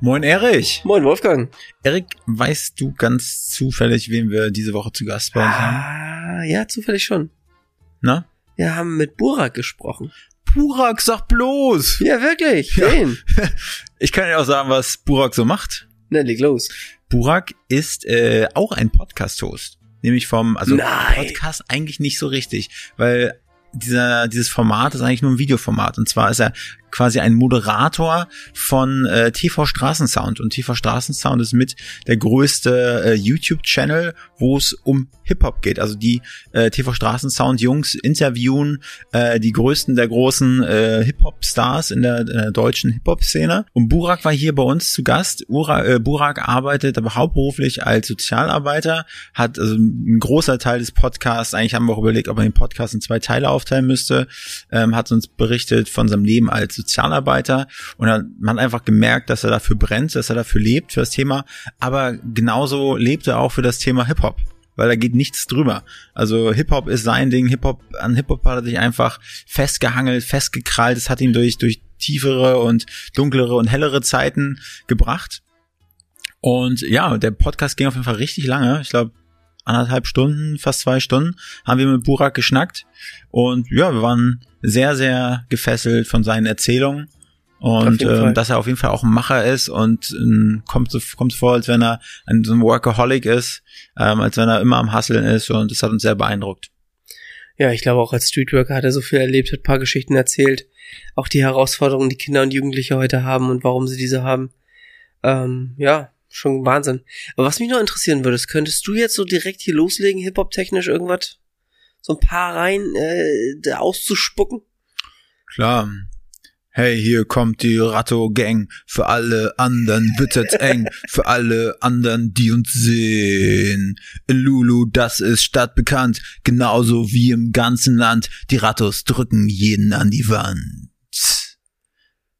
Moin Erik. Moin Wolfgang. Erik, weißt du ganz zufällig, wen wir diese Woche zu Gast bei uns haben? Ah, ja, zufällig schon. Na? Wir haben mit Burak gesprochen. Burak, sag bloß! Ja, wirklich. Ja. Wen? Ich kann ja auch sagen, was Burak so macht. Na, leg los. Burak ist äh, auch ein Podcast-Host. Nämlich vom, also Nein. Podcast eigentlich nicht so richtig, weil dieser, dieses Format ist eigentlich nur ein Videoformat. Und zwar ist er quasi ein Moderator von äh, TV Straßensound. Und TV Straßensound ist mit der größte äh, YouTube-Channel, wo es um Hip-Hop geht. Also die äh, TV Straßensound-Jungs interviewen äh, die größten der großen äh, Hip-Hop-Stars in der, in der deutschen Hip-Hop-Szene. Und Burak war hier bei uns zu Gast. Ura, äh, Burak arbeitet aber hauptberuflich als Sozialarbeiter, hat also ein großer Teil des Podcasts, eigentlich haben wir auch überlegt, ob man den Podcast in zwei Teile aufteilen müsste, ähm, hat uns berichtet von seinem Leben als Sozialarbeiter und man hat einfach gemerkt, dass er dafür brennt, dass er dafür lebt, für das Thema, aber genauso lebt er auch für das Thema Hip-Hop weil da geht nichts drüber. Also Hip-Hop ist sein Ding, Hip-Hop, an Hip-Hop hat er sich einfach festgehangelt, festgekrallt, es hat ihn durch, durch tiefere und dunklere und hellere Zeiten gebracht. Und ja, der Podcast ging auf jeden Fall richtig lange. Ich glaube, anderthalb Stunden, fast zwei Stunden, haben wir mit Burak geschnackt. Und ja, wir waren sehr, sehr gefesselt von seinen Erzählungen. Und ähm, dass er auf jeden Fall auch ein Macher ist und ähm, kommt so kommt vor, als wenn er ein, so ein Workaholic ist, ähm, als wenn er immer am Hasseln ist und das hat uns sehr beeindruckt. Ja, ich glaube auch als Streetworker hat er so viel erlebt, hat ein paar Geschichten erzählt. Auch die Herausforderungen, die Kinder und Jugendliche heute haben und warum sie diese haben. Ähm, ja, schon Wahnsinn. Aber was mich noch interessieren würde, ist, könntest du jetzt so direkt hier loslegen, Hip-Hop-technisch irgendwas? So ein paar rein äh, auszuspucken? Klar. Hey, hier kommt die Ratto-Gang. Für alle anderen wird's eng. Für alle anderen, die uns sehen. In Lulu, das ist stadtbekannt. Genauso wie im ganzen Land. Die Rattos drücken jeden an die Wand.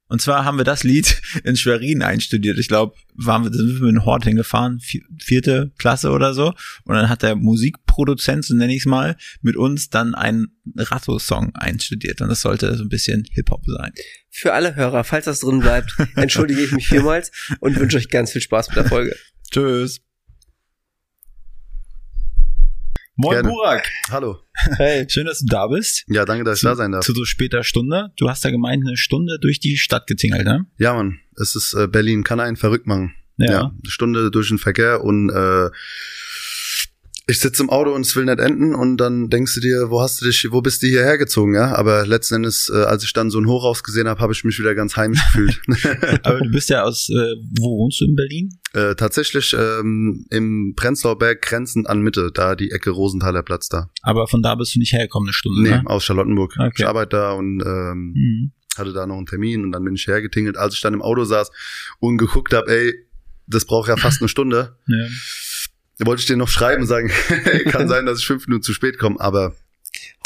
Und zwar haben wir das Lied in Schwerin einstudiert. Ich glaube, waren wir, sind wir mit dem Hort hingefahren, vi- vierte Klasse oder so. Und dann hat der Musikproduzent, so nenne ich es mal, mit uns dann einen Ratto-Song einstudiert. Und das sollte so ein bisschen Hip-Hop sein. Für alle Hörer, falls das drin bleibt, entschuldige ich mich vielmals und wünsche euch ganz viel Spaß mit der Folge. Tschüss. Moin Gerne. Burak. Hallo. Hey. Schön, dass du da bist. Ja, danke, dass ich da sein darf. Zu so später Stunde. Du hast ja gemeint, eine Stunde durch die Stadt getingelt, ne? Ja, Mann, es ist äh, Berlin, kann einen verrückt machen. Ja. eine Stunde durch den Verkehr und äh, ich sitze im Auto und es will nicht enden und dann denkst du dir, wo hast du dich, wo bist du hierher gezogen, ja? Aber letzten Endes, äh, als ich dann so ein Hochhaus gesehen habe, habe ich mich wieder ganz heimisch gefühlt. Aber du bist ja aus, äh, wo wohnst du in Berlin? äh, tatsächlich ähm, im Prenzlauer Berg grenzend an Mitte, da die Ecke Rosenthaler Platz da. Aber von da bist du nicht hergekommen, eine Stunde, Nee, ne? aus Charlottenburg. Okay. Ich arbeite da und ähm, Mhm. hatte da noch einen Termin und dann bin ich hergetingelt, als ich dann im Auto saß und geguckt habe, ey, das braucht ja fast eine Stunde. Ja. Da wollte ich dir noch schreiben und sagen, kann sein, dass ich fünf Minuten zu spät komme, aber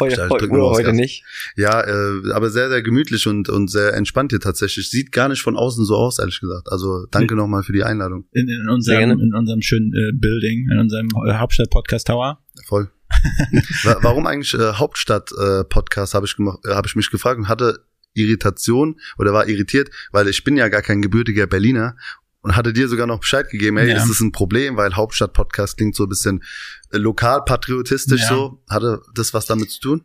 Heute, Ich heute, heute nicht. ja, äh, aber sehr, sehr gemütlich und, und sehr entspannt hier tatsächlich. Sieht gar nicht von außen so aus, ehrlich gesagt. Also danke nochmal für die Einladung. In, in, unserem, in unserem schönen äh, Building, in unserem äh, Hauptstadt-Podcast Tower. Voll. Wa- Warum eigentlich äh, Hauptstadt-Podcast, habe ich, gemacht- äh, hab ich mich gefragt und hatte Irritation oder war irritiert, weil ich bin ja gar kein gebürtiger Berliner und hatte dir sogar noch Bescheid gegeben, ey, Ja. ist das ein Problem, weil Hauptstadt-Podcast klingt so ein bisschen äh, lokalpatriotistisch Ja. so. Hatte das was damit zu tun?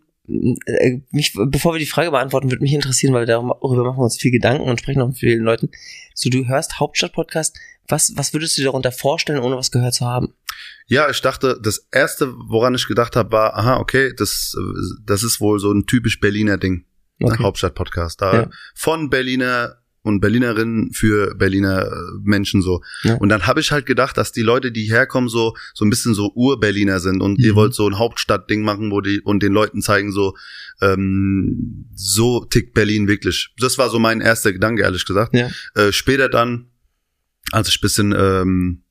Äh, Mich, bevor wir die Frage beantworten, würde mich interessieren, weil darüber machen wir uns viel Gedanken und sprechen auch mit vielen Leuten. So, du hörst Hauptstadt-Podcast. Was, was würdest du dir darunter vorstellen, ohne was gehört zu haben? Ja, ich dachte, das erste, woran ich gedacht habe, war, aha, okay, das, das ist wohl so ein typisch Berliner Ding. Okay. Hauptstadt-Podcast. Da Ja. von Berliner und Berlinerinnen für Berliner äh, Menschen so. Ja. Und dann habe ich halt gedacht, dass die Leute, die herkommen, so so ein bisschen so Ur-Berliner sind und Mhm. ihr wollt so ein Hauptstadtding machen, wo die und den Leuten zeigen so ähm, so tickt Berlin wirklich. Das war so mein erster Gedanke, ehrlich gesagt. Ja. Äh, später dann, als ich bisschen ähm,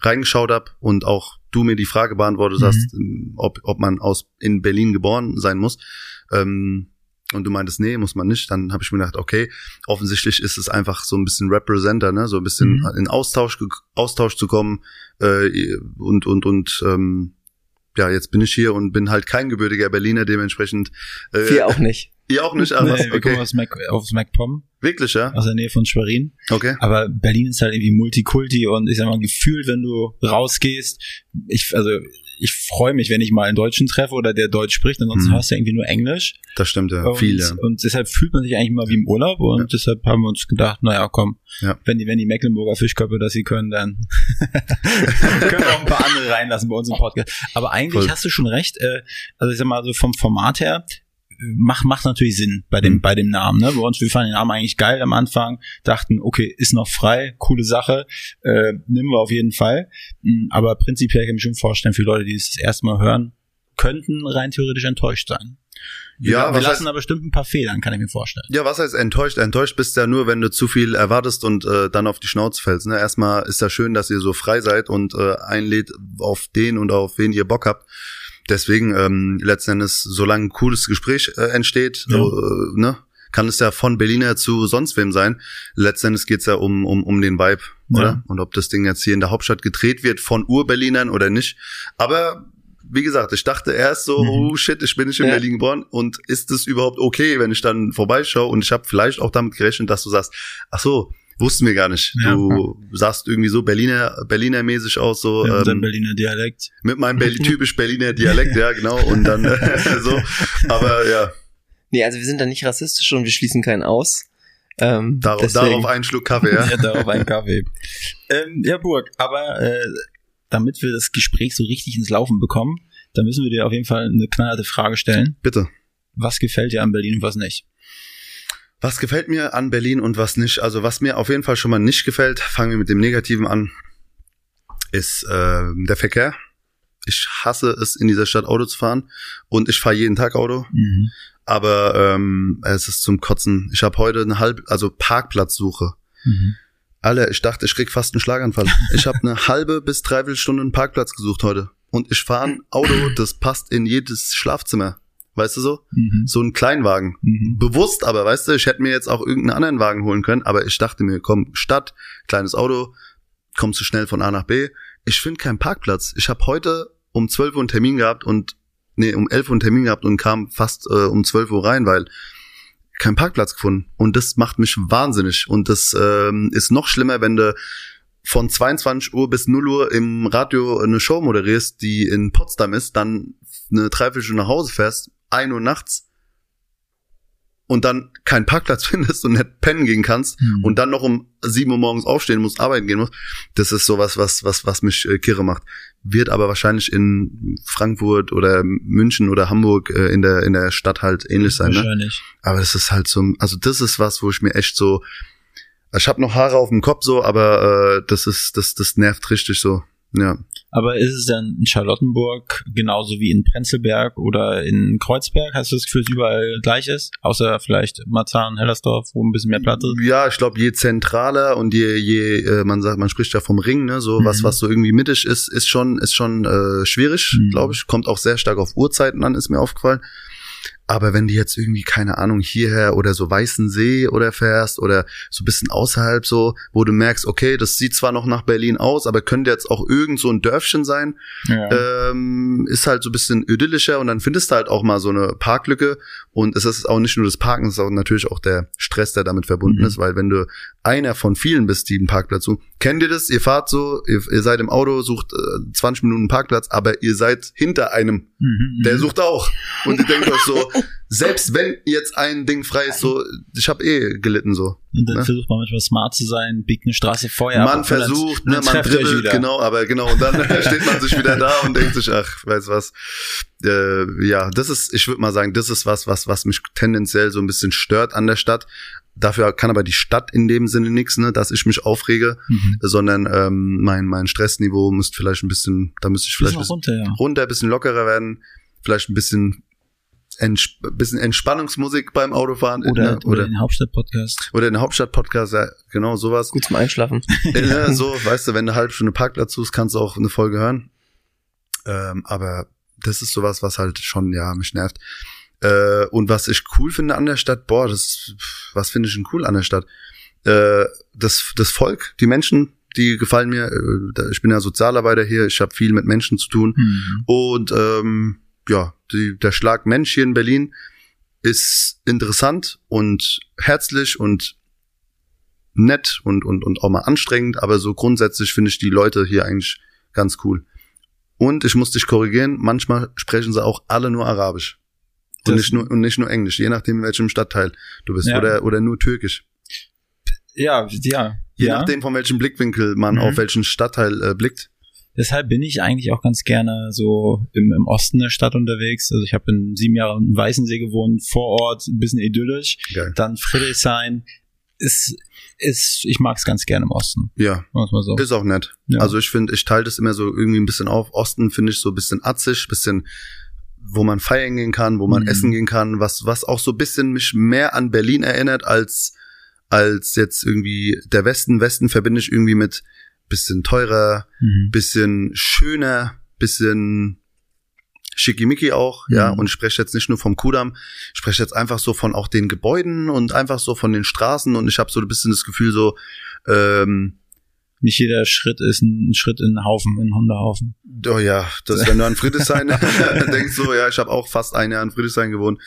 reingeschaut habe und auch du mir die Frage beantwortet Mhm. hast, ähm, ob, ob man aus in Berlin geboren sein muss. Ähm, und du meintest, nee, muss man nicht. Dann habe ich mir gedacht, okay, offensichtlich ist es einfach so ein bisschen Representer, ne, so ein bisschen Mhm. in Austausch, Austausch zu kommen äh, und und und ähm, ja, jetzt bin ich hier und bin halt kein gebürtiger Berliner, dementsprechend. Äh, Wir auch nicht. Ihr auch nicht, aber Nee, was? wir kommen okay. aus, Mac, aus MacPom, Wirklich, ja? aus der Nähe von Schwerin. Okay. Aber Berlin ist halt irgendwie Multikulti und ich sag mal, gefühlt, wenn du rausgehst, ich, also, ich freue mich, wenn ich mal einen Deutschen treffe oder der Deutsch spricht, ansonsten Mhm. hörst du irgendwie nur Englisch. Das stimmt ja. Und, Viel, ja. und deshalb fühlt man sich eigentlich immer wie im Urlaub und deshalb haben wir uns gedacht, naja, komm, Ja. wenn die, wenn die Mecklenburger Fischköpfe das sie können, dann können wir auch ein paar andere reinlassen bei uns im Podcast. Aber eigentlich Voll. hast du schon recht, äh, also ich sag mal, so vom Format her, macht macht natürlich Sinn bei dem Mhm. bei dem Namen. Ne? Bei uns wir fanden den Namen eigentlich geil am Anfang, dachten okay ist noch frei, coole Sache, äh, nehmen wir auf jeden Fall. Mm, Aber prinzipiell kann ich mir schon vorstellen für Leute, die es das erste Mal hören, könnten rein theoretisch enttäuscht sein. Wir, Ja, wir lassen heißt- da bestimmt ein paar Federn, kann ich mir vorstellen. Ja, was heißt enttäuscht? Enttäuscht bist du ja nur, wenn du zu viel erwartest und äh, dann auf die Schnauze fällst. Ne? Erstmal ist ja schön, dass ihr so frei seid und äh, einlädt auf den und auf wen ihr Bock habt. Deswegen ähm, letzten Endes, solange ein cooles Gespräch äh, entsteht, Ja. äh, ne, kann es ja von Berliner zu sonst wem sein. Letzten Endes geht's ja um, um, um den Vibe, Ja. oder? Und ob das Ding jetzt hier in der Hauptstadt gedreht wird von Ur-Berlinern oder nicht. Aber wie gesagt, ich dachte erst so, Mhm. oh shit, ich bin nicht in Ja. Berlin geboren und ist es überhaupt okay, wenn ich dann vorbeischaue und ich habe vielleicht auch damit gerechnet, dass du sagst, ach so, wussten wir gar nicht. Ja. Du sahst irgendwie so Berliner Berliner mäßig aus so Mit ähm, Berliner Dialekt. mit meinem Berli typisch Berliner Dialekt, ja, genau und dann äh, so, aber ja, Nee, also wir sind da nicht rassistisch und wir schließen keinen aus. Ähm, darauf, deswegen- darauf einen Schluck Kaffee, ja. Ja, darauf ein Kaffee. ähm, ja, Burg, aber äh, damit wir das Gespräch so richtig ins Laufen bekommen, dann müssen wir dir auf jeden Fall eine knallharte Frage stellen. Bitte. Was gefällt dir an Berlin und was nicht? Was gefällt mir an Berlin und was nicht? Also was mir auf jeden Fall schon mal nicht gefällt, fangen wir mit dem Negativen an, ist äh, der Verkehr. Ich hasse es, in dieser Stadt Auto zu fahren und ich fahre jeden Tag Auto, Mhm. aber ähm, es ist zum Kotzen. Ich habe heute eine halbe, also Parkplatzsuche. Mhm. Alle, ich dachte, ich krieg fast einen Schlaganfall. Ich habe eine halbe bis dreiviertel Stunde einen Parkplatz gesucht heute und ich fahre ein Auto, das passt in jedes Schlafzimmer. Weißt du so? Mhm. So ein Kleinwagen Mhm. bewusst, aber weißt du, ich hätte mir jetzt auch irgendeinen anderen Wagen holen können, aber ich dachte mir, komm, Stadt, kleines Auto, kommst du schnell von A nach B. Ich finde keinen Parkplatz. Ich habe heute um 12 Uhr einen Termin gehabt und nee, um 11 Uhr einen Termin gehabt und kam fast äh, um 12 Uhr rein, weil kein Parkplatz gefunden. Und das macht mich wahnsinnig. Und das ähm, ist noch schlimmer, wenn du von 22 Uhr bis 0 Uhr im Radio eine Show moderierst, die in Potsdam ist, dann eine Dreiviertelstunde nach Hause fährst, 1 Uhr nachts und dann keinen Parkplatz findest und nicht pennen gehen kannst Mhm. und dann noch um 7 Uhr morgens aufstehen musst, arbeiten gehen musst, das ist sowas, was, was, was mich äh, kirre macht. Wird aber wahrscheinlich in Frankfurt oder München oder Hamburg äh, in der, in der Stadt halt ähnlich sein, ne? Wahrscheinlich. Aber das ist halt so, also das ist was, wo ich mir echt so, ich habe noch Haare auf dem Kopf so, aber äh, das ist, das, das nervt richtig so. Ja. Aber ist es dann in Charlottenburg genauso wie in Prenzlberg oder in Kreuzberg? Hast du das Gefühl, dass es überall gleich ist? Außer vielleicht Marzahn, Hellersdorf, wo ein bisschen mehr Platz ist? Ja, ich glaube, je zentraler und je, je, äh, man sagt, man spricht ja vom Ring, ne, so Mhm. was, was so irgendwie mittig ist, ist schon, ist schon äh, schwierig, Mhm. glaube ich. Kommt auch sehr stark auf Uhrzeiten an, ist mir aufgefallen. Aber wenn du jetzt irgendwie, keine Ahnung, hierher oder so Weißen See oder fährst oder so ein bisschen außerhalb so, wo du merkst, okay, das sieht zwar noch nach Berlin aus, aber könnte jetzt auch irgend so ein Dörfchen sein, Ja. ähm, ist halt so ein bisschen idyllischer und dann findest du halt auch mal so eine Parklücke und es ist auch nicht nur das Parken, es ist auch natürlich auch der Stress, der damit verbunden Mhm. ist, weil wenn du einer von vielen bist, die einen Parkplatz suchen, kennt ihr das? Ihr fahrt so, ihr, ihr seid im Auto, sucht äh, 20 Minuten einen Parkplatz, aber ihr seid hinter einem, Mhm. der sucht auch und ihr denkt euch so, selbst wenn jetzt ein Ding frei ist, so, ich habe eh gelitten so. Und dann ne? versucht man manchmal smart zu sein, biegt eine Straße Feuer ab man versucht, und dann ne, man dribbelt, genau, aber genau, und dann steht man sich wieder da und denkt sich, ach, weißt was, äh, ja, das ist, ich würde mal sagen, das ist was, was, was mich tendenziell so ein bisschen stört an der Stadt. Dafür kann aber die Stadt in dem Sinne nichts, ne, dass ich mich aufrege, Mhm. sondern ähm, mein mein Stressniveau müsste vielleicht ein bisschen, da müsste ich vielleicht bisschen runter, ja. runter, ein bisschen lockerer werden, vielleicht ein bisschen Ents bisschen Entspannungsmusik beim Autofahren Oder, ne, oder oder den Hauptstadt-Podcast. oder den Hauptstadt-Podcast, ja, genau sowas. Gut zum Einschlafen. ne, so, weißt du, wenn du eine halbe Stunde Parkplatz suchst, kannst du auch eine Folge hören. Ähm, aber das ist sowas, was halt schon, ja, mich nervt. Äh, und was ich cool finde an der Stadt, boah, das ist, was finde ich denn cool an der Stadt? Äh, das, das Volk, die Menschen, die gefallen mir. Äh, Ich bin ja Sozialarbeiter hier, ich habe viel mit Menschen zu tun. Mhm. Und ähm, ja, die, der Schlag Mensch hier in Berlin ist interessant und herzlich und nett und, und, und auch mal anstrengend, aber so grundsätzlich finde ich die Leute hier eigentlich ganz cool. Und ich muss dich korrigieren, manchmal sprechen sie auch alle nur Arabisch. Und Das- nicht nur, und nicht nur Englisch, je nachdem, in welchem Stadtteil du bist. Ja. Oder, oder nur Türkisch. Ja, ja. Je ja. nachdem, von welchem Blickwinkel man Mhm. auf welchen Stadtteil äh, blickt. Deshalb bin ich eigentlich auch ganz gerne so im, im Osten der Stadt unterwegs. Also ich habe in sieben Jahren in Weißensee gewohnt, vor Ort, ein bisschen idyllisch. Geil. Dann Friedrichshain. Ist, ist, ich mag es ganz gerne im Osten. Ja, mal so. Ist auch nett. Ja. Also ich finde, ich teile das immer so irgendwie ein bisschen auf. Osten finde ich so ein bisschen atzig, bisschen, wo man feiern gehen kann, wo man Mhm. essen gehen kann, was, was auch so ein bisschen mich mehr an Berlin erinnert als, als jetzt irgendwie der Westen. Westen verbinde ich irgendwie mit bisschen teurer, Mhm. bisschen schöner, bisschen schickimicki auch, ja, Mhm. und ich spreche jetzt nicht nur vom Kudamm, ich spreche jetzt einfach so von auch den Gebäuden und einfach so von den Straßen und ich habe so ein bisschen das Gefühl so, ähm, Nicht jeder Schritt ist ein Schritt in einen Haufen, in einen Hundehaufen. Oh ja, das, wenn du an Friedrichshain denkst so, ja, ich habe auch fast ein Jahr in Friedrichshain gewohnt.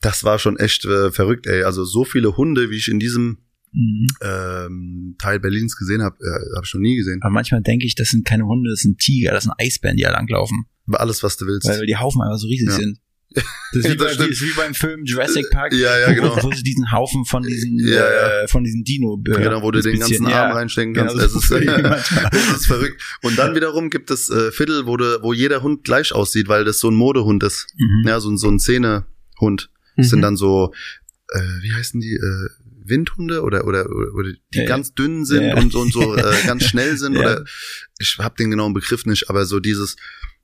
Das war schon echt äh, verrückt, ey. Also so viele Hunde, wie ich in diesem Mhm. ähm, Teil Berlins gesehen habe, äh, habe ich noch nie gesehen. Aber manchmal denke ich, das sind keine Hunde, das sind Tiger, das sind Eisbären, die da langlaufen. Alles, was du willst. Weil die Haufen einfach so riesig Ja. sind. Das ist, wie Das bei, ist wie beim Film Jurassic Park. Ja, ja, genau. Wo sie diesen Haufen von diesen, Ja, ja. Äh, von diesen Dino. Äh, Genau, wo du den ganzen. Arm Ja. reinstecken Genau, kannst. so das, ist, das ist verrückt. Und dann wiederum gibt es äh, Viertel, wo, du, wo jeder Hund gleich aussieht, weil das so ein Modehund ist. Mhm. Ja, so, ein- so ein Szenehund. Das Mhm. sind dann so, äh, wie heißen die, äh, Windhunde oder oder oder, die Ja, ganz dünn sind Ja. und so und so äh, ganz schnell sind Ja. oder ich habe den genauen Begriff nicht, aber so dieses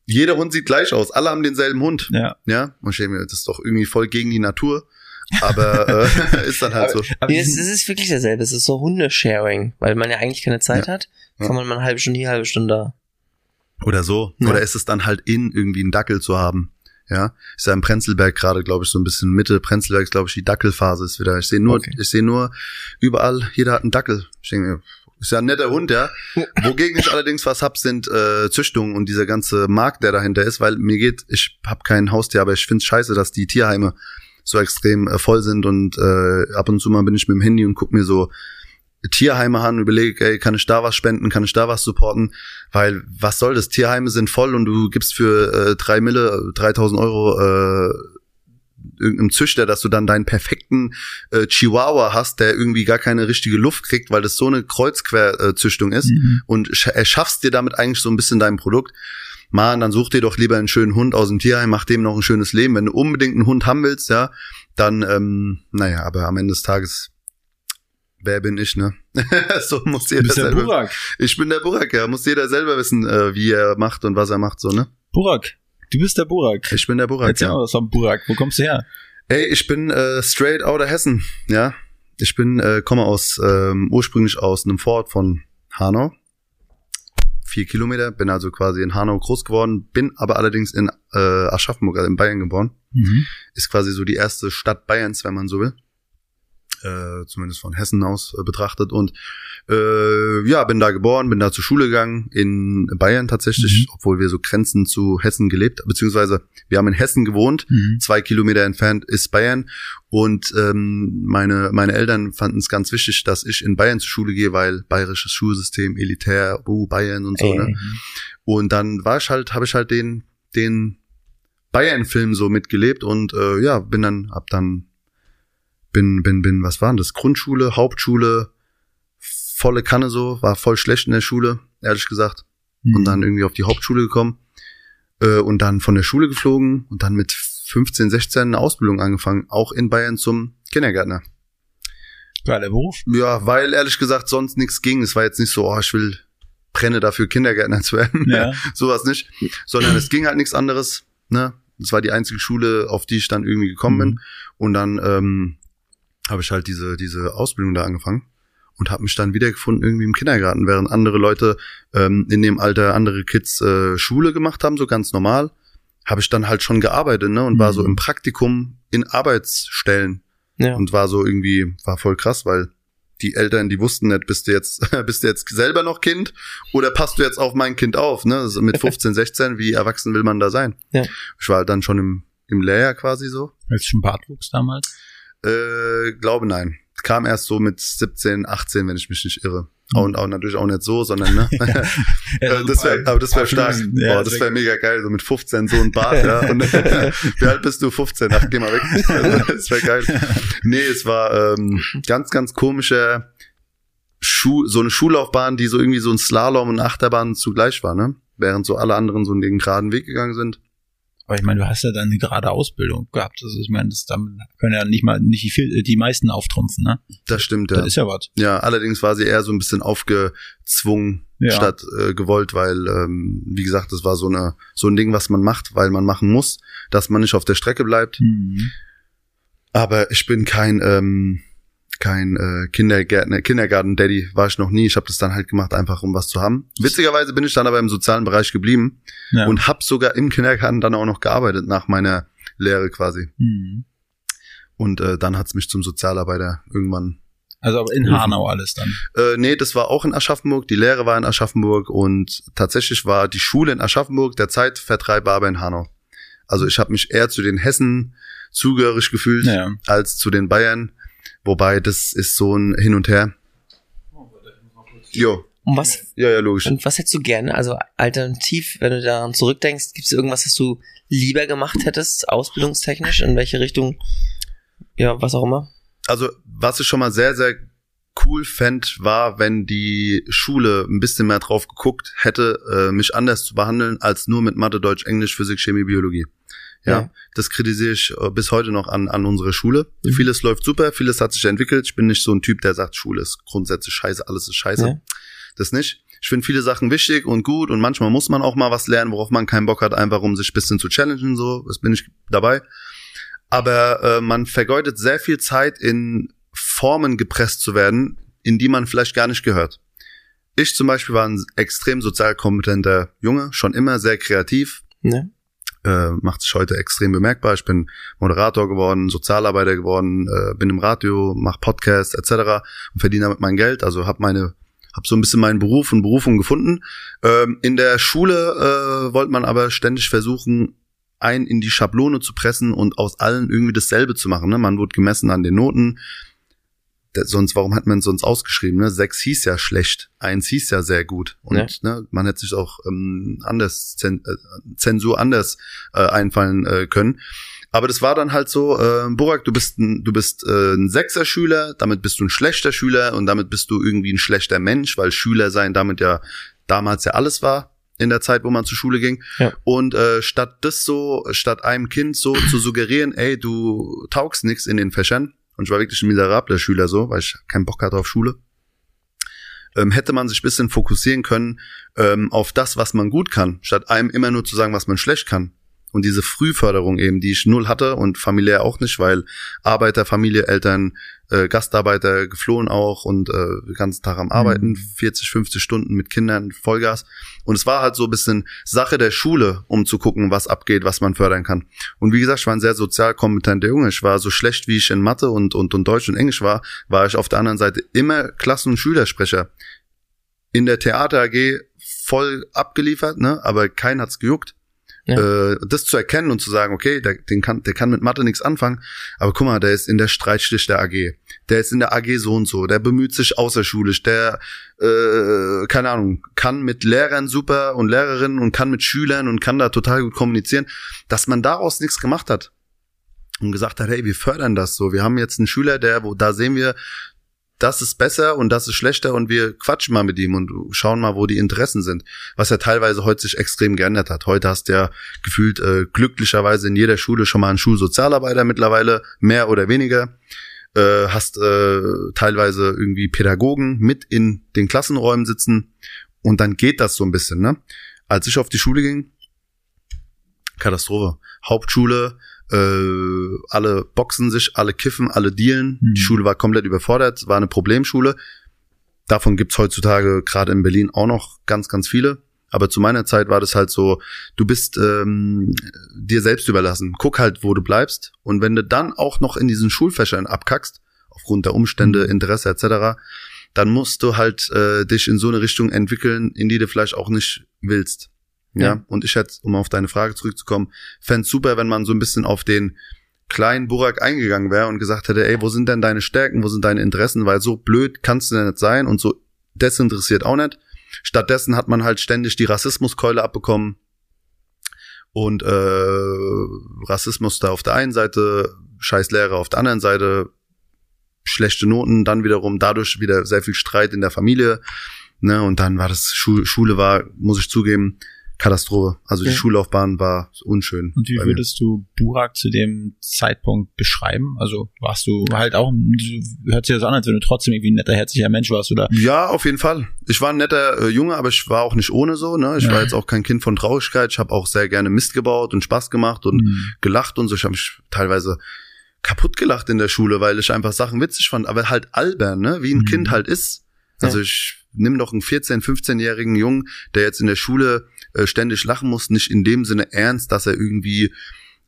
jeder Hund sieht gleich aus, alle haben denselben Hund, Ja. ja? Und ich denke mir, das ist doch irgendwie voll gegen die Natur, aber äh, ist dann halt so. Aber Nee, die es, es ist wirklich dasselbe. Es ist so Hundesharing, weil man ja eigentlich keine Zeit hat. Ja. Kann man mal eine halbe Stunde hier, eine halbe Stunde da. Oder so. Ja. Oder ist es dann halt in, irgendwie einen Dackel zu haben? Ja, ist ja im Prenzlberg gerade, glaube ich, so ein bisschen Mitte Prenzlberg, ist, glaube ich, die Dackelphase ist wieder. Ich sehe nur, Okay. ich sehe nur überall, jeder hat einen Dackel. Ich denke, ist ja ein netter Hund, ja. Wogegen ich allerdings was hab, sind äh, Züchtungen und dieser ganze Markt, der dahinter ist, weil mir geht, ich habe kein Haustier, aber ich find's scheiße, dass die Tierheime so extrem äh, voll sind und äh, ab und zu mal bin ich mit dem Handy und guck mir so Tierheime und überlege, ey, kann ich da was spenden, kann ich da was supporten? Weil was soll das? Tierheime sind voll und du gibst für äh, drei Mille, 3000 Euro äh, irgendeinem Züchter, dass du dann deinen perfekten äh, Chihuahua hast, der irgendwie gar keine richtige Luft kriegt, weil das so eine Kreuzquerzüchtung ist Mhm. und sch- erschaffst dir damit eigentlich so ein bisschen dein Produkt. Mann, dann such dir doch lieber einen schönen Hund aus dem Tierheim, mach dem noch ein schönes Leben. Wenn du unbedingt einen Hund haben willst, ja, dann, ähm, naja, aber am Ende des Tages, wer bin ich, ne? so muss Du jeder bist der selber. Burak. Ich bin der Burak, ja. Muss jeder selber wissen, äh, wie er macht und was er macht, so, ne? Burak. Du bist der Burak. Ich bin der Burak, Erzähl ja. mal was vom Burak. Wo kommst du her? Ey, ich bin äh, straight outer Hessen, ja. Ich bin, äh, komme aus, ähm, ursprünglich aus einem Vorort von Hanau. Vier Kilometer, bin also quasi in Hanau groß geworden, bin aber allerdings in äh, Aschaffenburg, also in Bayern geboren. Mhm. Ist quasi so die erste Stadt Bayerns, wenn man so will. Äh, zumindest von Hessen aus äh, betrachtet. Und äh, ja, bin da geboren, bin da zur Schule gegangen, in Bayern tatsächlich, Mhm. obwohl wir so Grenzen zu Hessen gelebt, beziehungsweise wir haben in Hessen gewohnt, Mhm. zwei Kilometer entfernt ist Bayern. Und ähm, meine, meine Eltern fanden es ganz wichtig, dass ich in Bayern zur Schule gehe, weil bayerisches Schulsystem, elitär, uh, Bayern und so. Ey. Ne? Und dann war ich halt, habe ich halt den, den Bayern-Film so mitgelebt und äh, ja, bin dann, hab dann, bin, bin, bin, was war denn das? Grundschule, Hauptschule, volle Kanne so, war voll schlecht in der Schule, ehrlich gesagt Mhm. und dann irgendwie auf die Hauptschule gekommen äh, und dann von der Schule geflogen und dann mit 15, 16 eine Ausbildung angefangen, auch in Bayern zum Kindergärtner. Geiler Beruf. Ja, weil ehrlich gesagt sonst nichts ging. Es war jetzt nicht so, oh, ich will brenne dafür Kindergärtner zu werden. Ja. Sowas nicht. Sondern es ging halt nichts anderes. Ne? Das war die einzige Schule, auf die ich dann irgendwie gekommen bin. Mhm. Und dann ähm, habe ich halt diese, diese Ausbildung da angefangen und habe mich dann wiedergefunden irgendwie im Kindergarten, während andere Leute ähm, in dem Alter andere Kids äh, Schule gemacht haben, so ganz normal, habe ich dann halt schon gearbeitet ne? und war Mhm. so im Praktikum in Arbeitsstellen Ja. und war so irgendwie, war voll krass, weil die Eltern, die wussten nicht, bist du jetzt, bist du jetzt selber noch Kind oder passt du jetzt auf mein Kind auf, ne? Also mit 15, 16, wie erwachsen will man da sein? Ja. Ich war halt dann schon im, im Lehrjahr quasi so. Als schon Bartwuchs damals. Äh, glaube nein. Kam erst so mit 17, 18, wenn ich mich nicht irre. Und auch natürlich auch nicht so, sondern ne? Äh, das wär, aber das wäre stark. Ja, Boah, das wäre mega geil, so mit 15 so ein Bart, ja. Und wie alt bist du? 15? Ach, geh mal weg. Das wäre geil. Nee, es war ähm, ganz, ganz komischer Schuh, so eine Schullaufbahn, die so irgendwie so ein Slalom und Achterbahn zugleich war, ne? Während so alle anderen so den geraden Weg gegangen sind. Aber ich meine, du hast ja dann eine gerade Ausbildung gehabt. Also ich meine, das damit können ja nicht mal nicht die, viel, die meisten auftrumpfen, ne? Das stimmt, Das ja. ist ja was. Ja, allerdings war sie eher so ein bisschen aufgezwungen Ja. statt äh, gewollt, weil ähm, wie gesagt, das war so eine so ein Ding, was man macht, weil man machen muss, dass man nicht auf der Strecke bleibt. Mhm. Aber ich bin kein ähm, kein äh, Kindergärtner, Kindergarten-Daddy war ich noch nie. Ich habe das dann halt gemacht, einfach um was zu haben. Witzigerweise bin ich dann aber im sozialen Bereich geblieben Ja. und habe sogar im Kindergarten dann auch noch gearbeitet nach meiner Lehre quasi. Mhm. Und äh, dann hat's mich zum Sozialarbeiter irgendwann Also aber in. Hanau alles dann. Äh, nee, das war auch in Aschaffenburg. Die Lehre war in Aschaffenburg und tatsächlich war die Schule in Aschaffenburg der Zeitvertreib aber in Hanau. Also ich habe mich eher zu den Hessen zugehörig gefühlt Ja. als zu den Bayern. Wobei das ist so ein Hin und Her. Jo, Und was, ja, ja, logisch. und was hättest du gerne? Also alternativ, wenn du daran zurückdenkst, gibt es irgendwas, was du lieber gemacht hättest, ausbildungstechnisch, in welche Richtung? Ja, was auch immer. Also, was ich schon mal sehr, sehr cool fänd, war, wenn die Schule ein bisschen mehr drauf geguckt hätte, äh, mich anders zu behandeln, als nur mit Mathe, Deutsch, Englisch, Physik, Chemie, Biologie. Ja, Ja. das kritisiere ich äh, bis heute noch an, an unsere Schule. Mhm. Vieles läuft super, vieles hat sich entwickelt. Ich bin nicht so ein Typ, der sagt, Schule ist grundsätzlich scheiße, alles ist scheiße. Ja. Das nicht. Ich finde viele Sachen wichtig und gut und manchmal muss man auch mal was lernen, worauf man keinen Bock hat, einfach um sich ein bisschen zu challengen, so, das bin ich dabei. Aber äh, man vergeudet sehr viel Zeit in Formen gepresst zu werden, in die man vielleicht gar nicht gehört. Ich zum Beispiel war ein extrem sozial kompetenter Junge, schon immer sehr kreativ, Ne? Äh, macht sich heute extrem bemerkbar. Ich bin Moderator geworden, Sozialarbeiter geworden, äh, bin im Radio, mache Podcasts etc. und verdiene damit mein Geld. Also habe meine, habe so ein bisschen meinen Beruf und Berufung gefunden. Ähm, in der Schule äh, wollte man aber ständig versuchen, einen in die Schablone zu pressen und aus allen irgendwie dasselbe zu machen. Ne? Man wurde gemessen an den Noten. Sonst, warum hat man es sonst ausgeschrieben? Ne? Sechs hieß ja schlecht, eins hieß ja sehr gut. Und Ja. ne, man hätte sich auch ähm, anders, Zen, äh, Zensur anders äh, einfallen äh, können. Aber das war dann halt so, äh, Burak, du bist ein, du bist äh, ein Sechser-Schüler, damit bist du ein schlechter Schüler und damit bist du irgendwie ein schlechter Mensch, weil Schüler sein damit ja damals ja alles war in der Zeit, wo man zur Schule ging. Ja. Und äh, statt das so, statt einem Kind so zu suggerieren, ey, du taugst nix in den Fächern, und ich war wirklich ein miserabler Schüler so, weil ich keinen Bock hatte auf Schule, ähm, hätte man sich bisschen fokussieren können ähm, auf das, was man gut kann, statt einem immer nur zu sagen, was man schlecht kann. Und diese Frühförderung eben, die ich null hatte und familiär auch nicht, weil Arbeiter, Familie, Eltern, äh, Gastarbeiter geflohen auch und äh, den ganzen Tag am Arbeiten, 40, 50 Stunden mit Kindern, Vollgas. Und es war halt so ein bisschen Sache der Schule, um zu gucken, was abgeht, was man fördern kann. Und wie gesagt, ich war ein sehr sozial kompetenter Junge. Ich war so schlecht, wie ich in Mathe und, und, und Deutsch und Englisch war, war ich auf der anderen Seite immer Klassen- und Schülersprecher. In der Theater AG voll abgeliefert, ne? aber kein hat's gejuckt. Äh, das zu erkennen und zu sagen, okay, der, den kann, der kann mit Mathe nichts anfangen, aber guck mal, der ist in der Streitschlicht der AG, der ist in der AG so und so, der bemüht sich außerschulisch, der, äh, keine Ahnung, kann mit Lehrern super und Lehrerinnen und kann mit Schülern und kann da total gut kommunizieren, dass man daraus nichts gemacht hat. Und gesagt hat, hey, wir fördern das so, wir haben jetzt einen Schüler, der, wo da sehen wir, das ist besser und das ist schlechter und wir quatschen mal mit ihm und schauen mal, wo die Interessen sind. Was ja teilweise heute sich extrem geändert hat. Heute hast du ja gefühlt äh, glücklicherweise in jeder Schule schon mal einen Schulsozialarbeiter mittlerweile, mehr oder weniger. äh, hast äh, teilweise irgendwie Pädagogen mit in den Klassenräumen sitzen und dann geht das so ein bisschen, ne? Als ich auf die Schule ging, Katastrophe. Hauptschule, äh, alle boxen sich, alle kiffen, alle dealen. Mhm. Die Schule war komplett überfordert, war eine Problemschule. Davon gibt's heutzutage gerade in Berlin auch noch ganz, ganz viele. Aber zu meiner Zeit war das halt so, du bist ähm, dir selbst überlassen. Guck halt, wo du bleibst. Und wenn du dann auch noch in diesen Schulfächern abkackst, aufgrund der Umstände, mhm. Interesse etc., dann musst du halt äh, dich in so eine Richtung entwickeln, in die du vielleicht auch nicht willst. Ja. ja. Und ich hätte, um auf deine Frage zurückzukommen, fände super, wenn man so ein bisschen auf den kleinen Burak eingegangen wäre und gesagt hätte, ey, wo sind denn deine Stärken, wo sind deine Interessen, weil so blöd kannst du denn nicht sein und so desinteressiert auch nicht. Stattdessen hat man halt ständig die Rassismuskeule abbekommen und äh, Rassismus da auf der einen Seite, scheiß Lehrer auf der anderen Seite, schlechte Noten, dann wiederum dadurch wieder sehr viel Streit in der Familie. Ne, und dann war das Schule, Schule war, muss ich zugeben, Katastrophe. Also die Schullaufbahn war unschön. Und wie würdest du Burak zu dem Zeitpunkt beschreiben? Also warst du halt auch, hört sich das an, als wenn du trotzdem irgendwie ein netter, herzlicher Mensch warst, oder? Ja, auf jeden Fall. Ich war ein netter äh, Junge, aber ich war auch nicht ohne so. Ne? Ich ja. war jetzt auch kein Kind von Traurigkeit. Ich habe auch sehr gerne Mist gebaut und Spaß gemacht und mhm. gelacht und so. Ich habe mich teilweise kaputt gelacht in der Schule, weil ich einfach Sachen witzig fand, aber halt albern, ne? wie ein mhm. Kind halt ist. Also ja. ich nimm doch einen 14-, 15-jährigen Jungen, der jetzt in der Schule äh, ständig lachen muss, nicht in dem Sinne ernst, dass er irgendwie,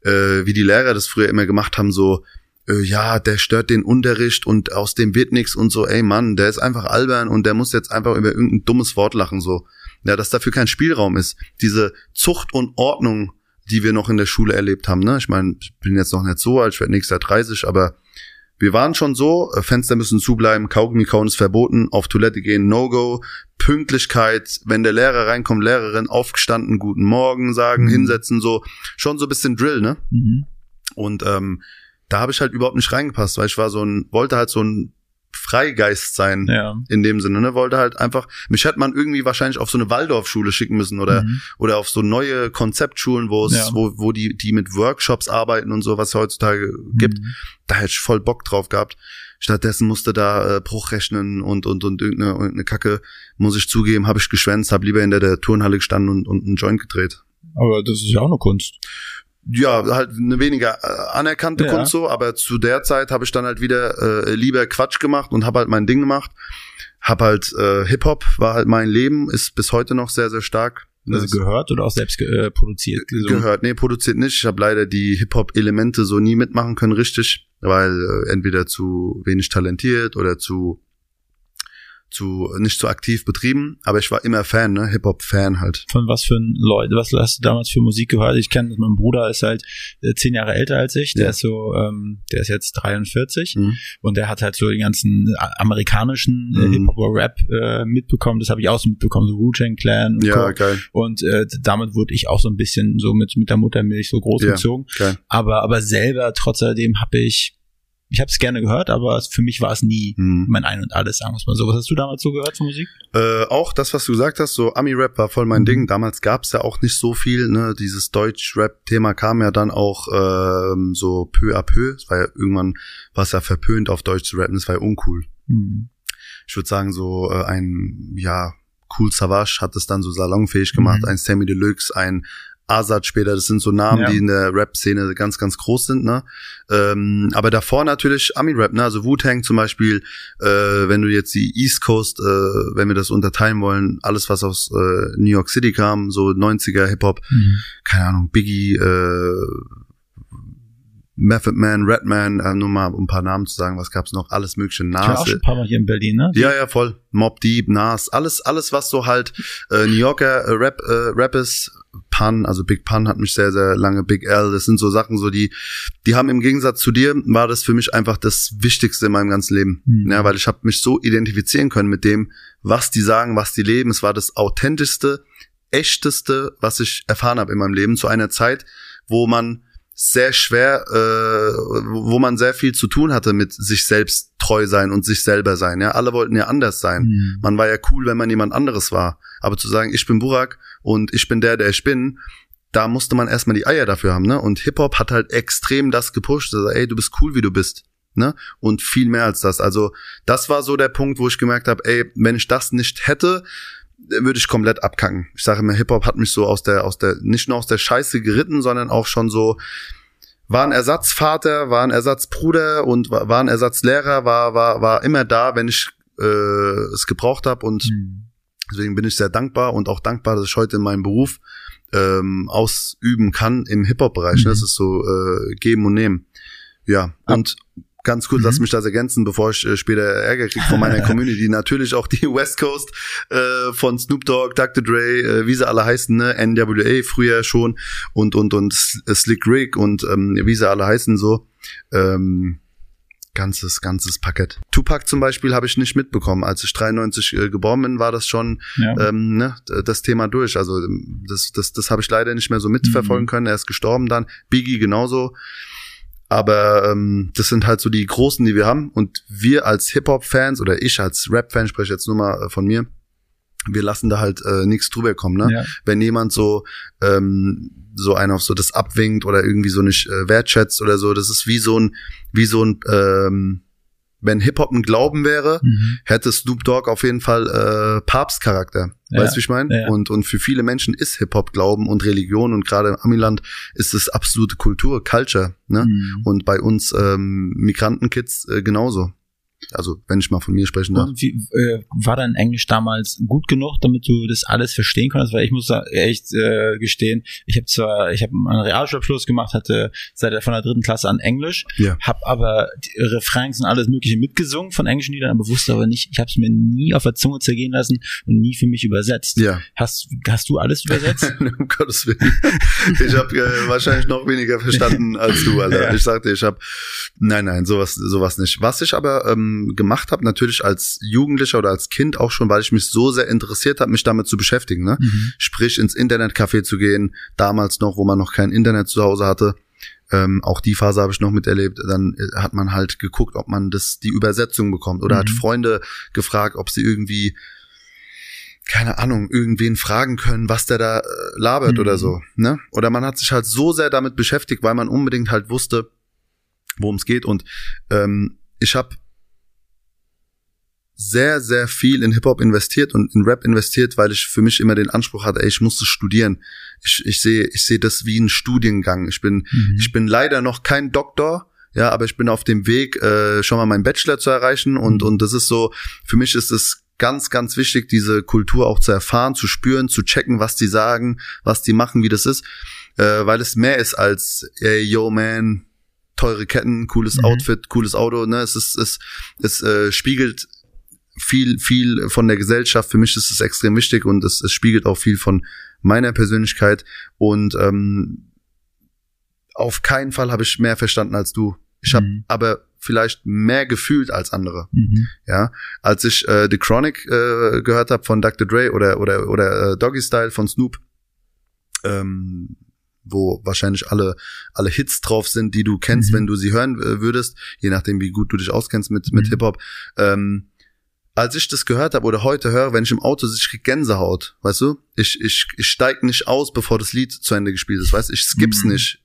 äh, wie die Lehrer das früher immer gemacht haben, so, äh, ja, der stört den Unterricht und aus dem wird nix und so, ey Mann, der ist einfach albern und der muss jetzt einfach über irgendein dummes Wort lachen, so. Ja, dass dafür kein Spielraum ist. Diese Zucht und Ordnung, die wir noch in der Schule erlebt haben, ne? Ich meine, ich bin jetzt noch nicht so alt, ich werde nächstes Jahr 30, aber wir waren schon so, äh, Fenster müssen zubleiben, Kaugummi kauen ist verboten, auf Toilette gehen, No-Go, Pünktlichkeit, wenn der Lehrer reinkommt, Lehrerin aufgestanden, guten Morgen sagen, mhm. hinsetzen, so, schon so bisschen Drill, ne? Mhm. Und ähm, da habe ich halt überhaupt nicht reingepasst, weil ich war so ein, wollte halt so ein Freigeist sein. Ja. In dem Sinne, ne? Wollte halt einfach, mich hätte man irgendwie wahrscheinlich auf so eine Waldorfschule schicken müssen oder, mhm. oder auf so neue Konzeptschulen, wo es, ja. wo, wo die, die mit Workshops arbeiten und so, was es heutzutage mhm. gibt. Da hätte ich voll Bock drauf gehabt. Stattdessen musste da äh, Bruch rechnen und, und, und irgendeine, irgendeine Kacke, muss ich zugeben, habe ich geschwänzt, habe lieber in der, der Turnhalle gestanden und, und einen Joint gedreht. Aber das ist ja auch eine Kunst ja, halt eine weniger äh, anerkannte ja. Kunst so, aber zu der Zeit habe ich dann halt wieder äh, lieber Quatsch gemacht und habe halt mein Ding gemacht. Hab halt äh, Hip-Hop war halt mein Leben, ist bis heute noch sehr, sehr stark. Also gehört oder auch selbst ge äh, produziert? So. Gehört, nee, produziert nicht. Ich habe leider die Hip-Hop-Elemente so nie mitmachen können, richtig, weil äh, entweder zu wenig talentiert oder zu zu nicht so aktiv betrieben, aber ich war immer Fan, ne, Hip-Hop-Fan halt. Von was für Leute, was hast du damals für Musik gehört? Ich kenne, mein Bruder ist halt äh, zehn Jahre älter als ich, der ja. ist so, ähm, der ist jetzt 43 mhm. und der hat halt so den ganzen äh, amerikanischen äh, mhm. Hip-Hop-Rap äh, mitbekommen, das habe ich auch so mitbekommen, so Wu-Tang Clan und ja, geil. Und äh, damit wurde ich auch so ein bisschen so mit, mit der Muttermilch so großgezogen. Ja, geil. aber, aber selber, trotz alledem habe ich ich habe es gerne gehört, aber für mich war es nie hm. mein Ein und Alles, sagen wir mal so. Was hast du damals so gehört zur Musik? Äh, auch das, was du gesagt hast, so Ami-Rap war voll mein mhm. Ding. Damals gab es ja auch nicht so viel, ne? Dieses Deutsch-Rap-Thema kam ja dann auch ähm, so peu à peu. Es war ja irgendwann, war es ja verpönt, auf Deutsch zu rappen, das war ja uncool. Mhm. Ich würde sagen, so äh, ein, ja, Cool Savage hat es dann so salonfähig gemacht, mhm. ein Sammy Deluxe, ein Azad später, das sind so Namen, ja. die in der Rap-Szene ganz, ganz groß sind, ne? Ähm, aber davor natürlich Ami-Rap, ne? Also Wu-Tang zum Beispiel, äh, wenn du jetzt die East Coast, äh, wenn wir das unterteilen wollen, alles was aus äh, New York City kam, so 90er Hip-Hop, mhm. keine Ahnung, Biggie, äh, Method Man, Redman, äh, nur mal um ein paar Namen zu sagen, was gab's noch? Alles mögliche Nas. Ich war auch schon ein paar Mal hier in Berlin, ne? Ja, ja, voll. Mob Deep, Nas, alles, alles, was so halt äh, New Yorker äh, Rap, äh, Rap ist, Pun, also Big Pun hat mich sehr, sehr lange, Big L, das sind so Sachen, so die, die haben im Gegensatz zu dir, war das für mich einfach das Wichtigste in meinem ganzen Leben. Mhm. Ja, weil ich habe mich so identifizieren können mit dem, was die sagen, was die leben. Es war das authentischste, echteste, was ich erfahren habe in meinem Leben zu einer Zeit, wo man sehr schwer, äh, wo man sehr viel zu tun hatte mit sich selbst treu sein und sich selber sein. Ja, alle wollten ja anders sein. Mhm. Man war ja cool, wenn man jemand anderes war. Aber zu sagen, ich bin Burak und ich bin der, der ich bin, da musste man erstmal die Eier dafür haben. Ne? Und Hip Hop hat halt extrem das gepusht. Also, ey, du bist cool, wie du bist. ne? Und viel mehr als das. Also das war so der Punkt, wo ich gemerkt habe, ey, wenn ich das nicht hätte, würde ich komplett abkacken. Ich sage immer, Hip Hop hat mich so aus der aus der nicht nur aus der Scheiße geritten, sondern auch schon so war ein Ersatzvater, war ein Ersatzbruder und war, war ein Ersatzlehrer, war war war immer da, wenn ich äh, es gebraucht habe und mhm. deswegen bin ich sehr dankbar und auch dankbar, dass ich heute in meinem Beruf ähm, ausüben kann im Hip Hop Bereich. Mhm. Das ist so äh, geben und nehmen. Ja, und ganz kurz, mhm. lass mich das ergänzen, bevor ich äh, später Ärger kriege von meiner Community. Natürlich auch die West Coast äh, von Snoop Dogg, Dr. Dre, äh, wie sie alle heißen, ne? NWA früher schon und und und Slick Rick und ähm, wie sie alle heißen so. Ähm, ganzes, ganzes Paket. Tupac zum Beispiel habe ich nicht mitbekommen. Als ich 93 äh, geboren bin, war das schon ja. ähm, ne, das Thema durch. Also das, das, das habe ich leider nicht mehr so mitverfolgen mhm. können. Er ist gestorben dann. Biggie genauso. Aber ähm, das sind halt so die großen, die wir haben. Und wir als Hip-Hop-Fans oder ich als Rap-Fan, spreche jetzt nur mal äh, von mir, wir lassen da halt äh, nichts drüber kommen. Ne? Ja. Wenn jemand so ähm, so einen auf so das abwinkt oder irgendwie so nicht äh, wertschätzt oder so, das ist wie so ein wie so ein ähm, wenn Hip-Hop ein Glauben wäre, mhm. hätte Snoop Dogg auf jeden Fall äh, Papstcharakter. Ja. Weißt du, wie ich meine? Ja. Und, und für viele Menschen ist Hip-Hop Glauben und Religion und gerade im Amiland ist es absolute Kultur, Culture. Ne? Mhm. Und bei uns ähm, Migrantenkids äh, genauso. Also, wenn ich mal von mir sprechen darf. Wie, äh, war dein Englisch damals gut genug, damit du das alles verstehen konntest? Weil ich muss da echt äh, gestehen, ich habe zwar, ich habe einen Realschulabschluss gemacht, hatte seit von der dritten Klasse an Englisch, ja. habe aber die Refrains und alles Mögliche mitgesungen von englischen Liedern, aber wusste aber nicht, ich habe es mir nie auf der Zunge zergehen lassen und nie für mich übersetzt. Ja. Hast, hast du alles übersetzt? um Gottes Willen. Ich habe äh, wahrscheinlich noch weniger verstanden als du, Alter. Ja. Ich sagte, ich habe, nein, nein, sowas, sowas nicht. Was ich aber ähm, gemacht habe, natürlich als Jugendlicher oder als Kind auch schon, weil ich mich so sehr interessiert habe, mich damit zu beschäftigen. Ne? Mhm. Sprich, ins Internetcafé zu gehen, damals noch, wo man noch kein Internet zu Hause hatte. Ähm, auch die Phase habe ich noch miterlebt. Dann äh, hat man halt geguckt, ob man das die Übersetzung bekommt oder mhm. hat Freunde gefragt, ob sie irgendwie keine Ahnung, irgendwen fragen können, was der da äh, labert mhm. oder so, ne? Oder man hat sich halt so sehr damit beschäftigt, weil man unbedingt halt wusste, worum es geht. Und ähm, ich habe sehr, sehr viel in Hip-Hop investiert und in Rap investiert, weil ich für mich immer den Anspruch hatte, ey, ich musste studieren. Ich, ich sehe ich sehe das wie ein Studiengang. Ich bin, mhm. ich bin leider noch kein Doktor, ja, aber ich bin auf dem Weg, äh, schon mal meinen Bachelor zu erreichen und, mhm. und das ist so, für mich ist es ganz, ganz wichtig, diese Kultur auch zu erfahren, zu spüren, zu checken, was die sagen, was die machen, wie das ist, äh, weil es mehr ist als, ey, yo, man, teure Ketten, cooles mhm. Outfit, cooles Auto, ne, es ist, es, es äh, spiegelt viel, viel von der Gesellschaft. Für mich ist es extrem wichtig und es, es spiegelt auch viel von meiner Persönlichkeit. Und ähm, auf keinen Fall habe ich mehr verstanden als du. Ich habe mhm. aber vielleicht mehr gefühlt als andere. Mhm. Ja, als ich äh, The Chronic äh, gehört habe von Dr. Dre oder oder oder äh, Doggy Style von Snoop, ähm, wo wahrscheinlich alle alle Hits drauf sind, die du kennst, mhm. wenn du sie hören äh, würdest, je nachdem wie gut du dich auskennst mit mit mhm. Hip Hop. Ähm, als ich das gehört habe oder heute höre, wenn ich im Auto sitze, ich krieg Gänsehaut, weißt du? Ich, ich, ich steig nicht aus, bevor das Lied zu Ende gespielt ist, weißt du? Ich skipp's mhm. nicht.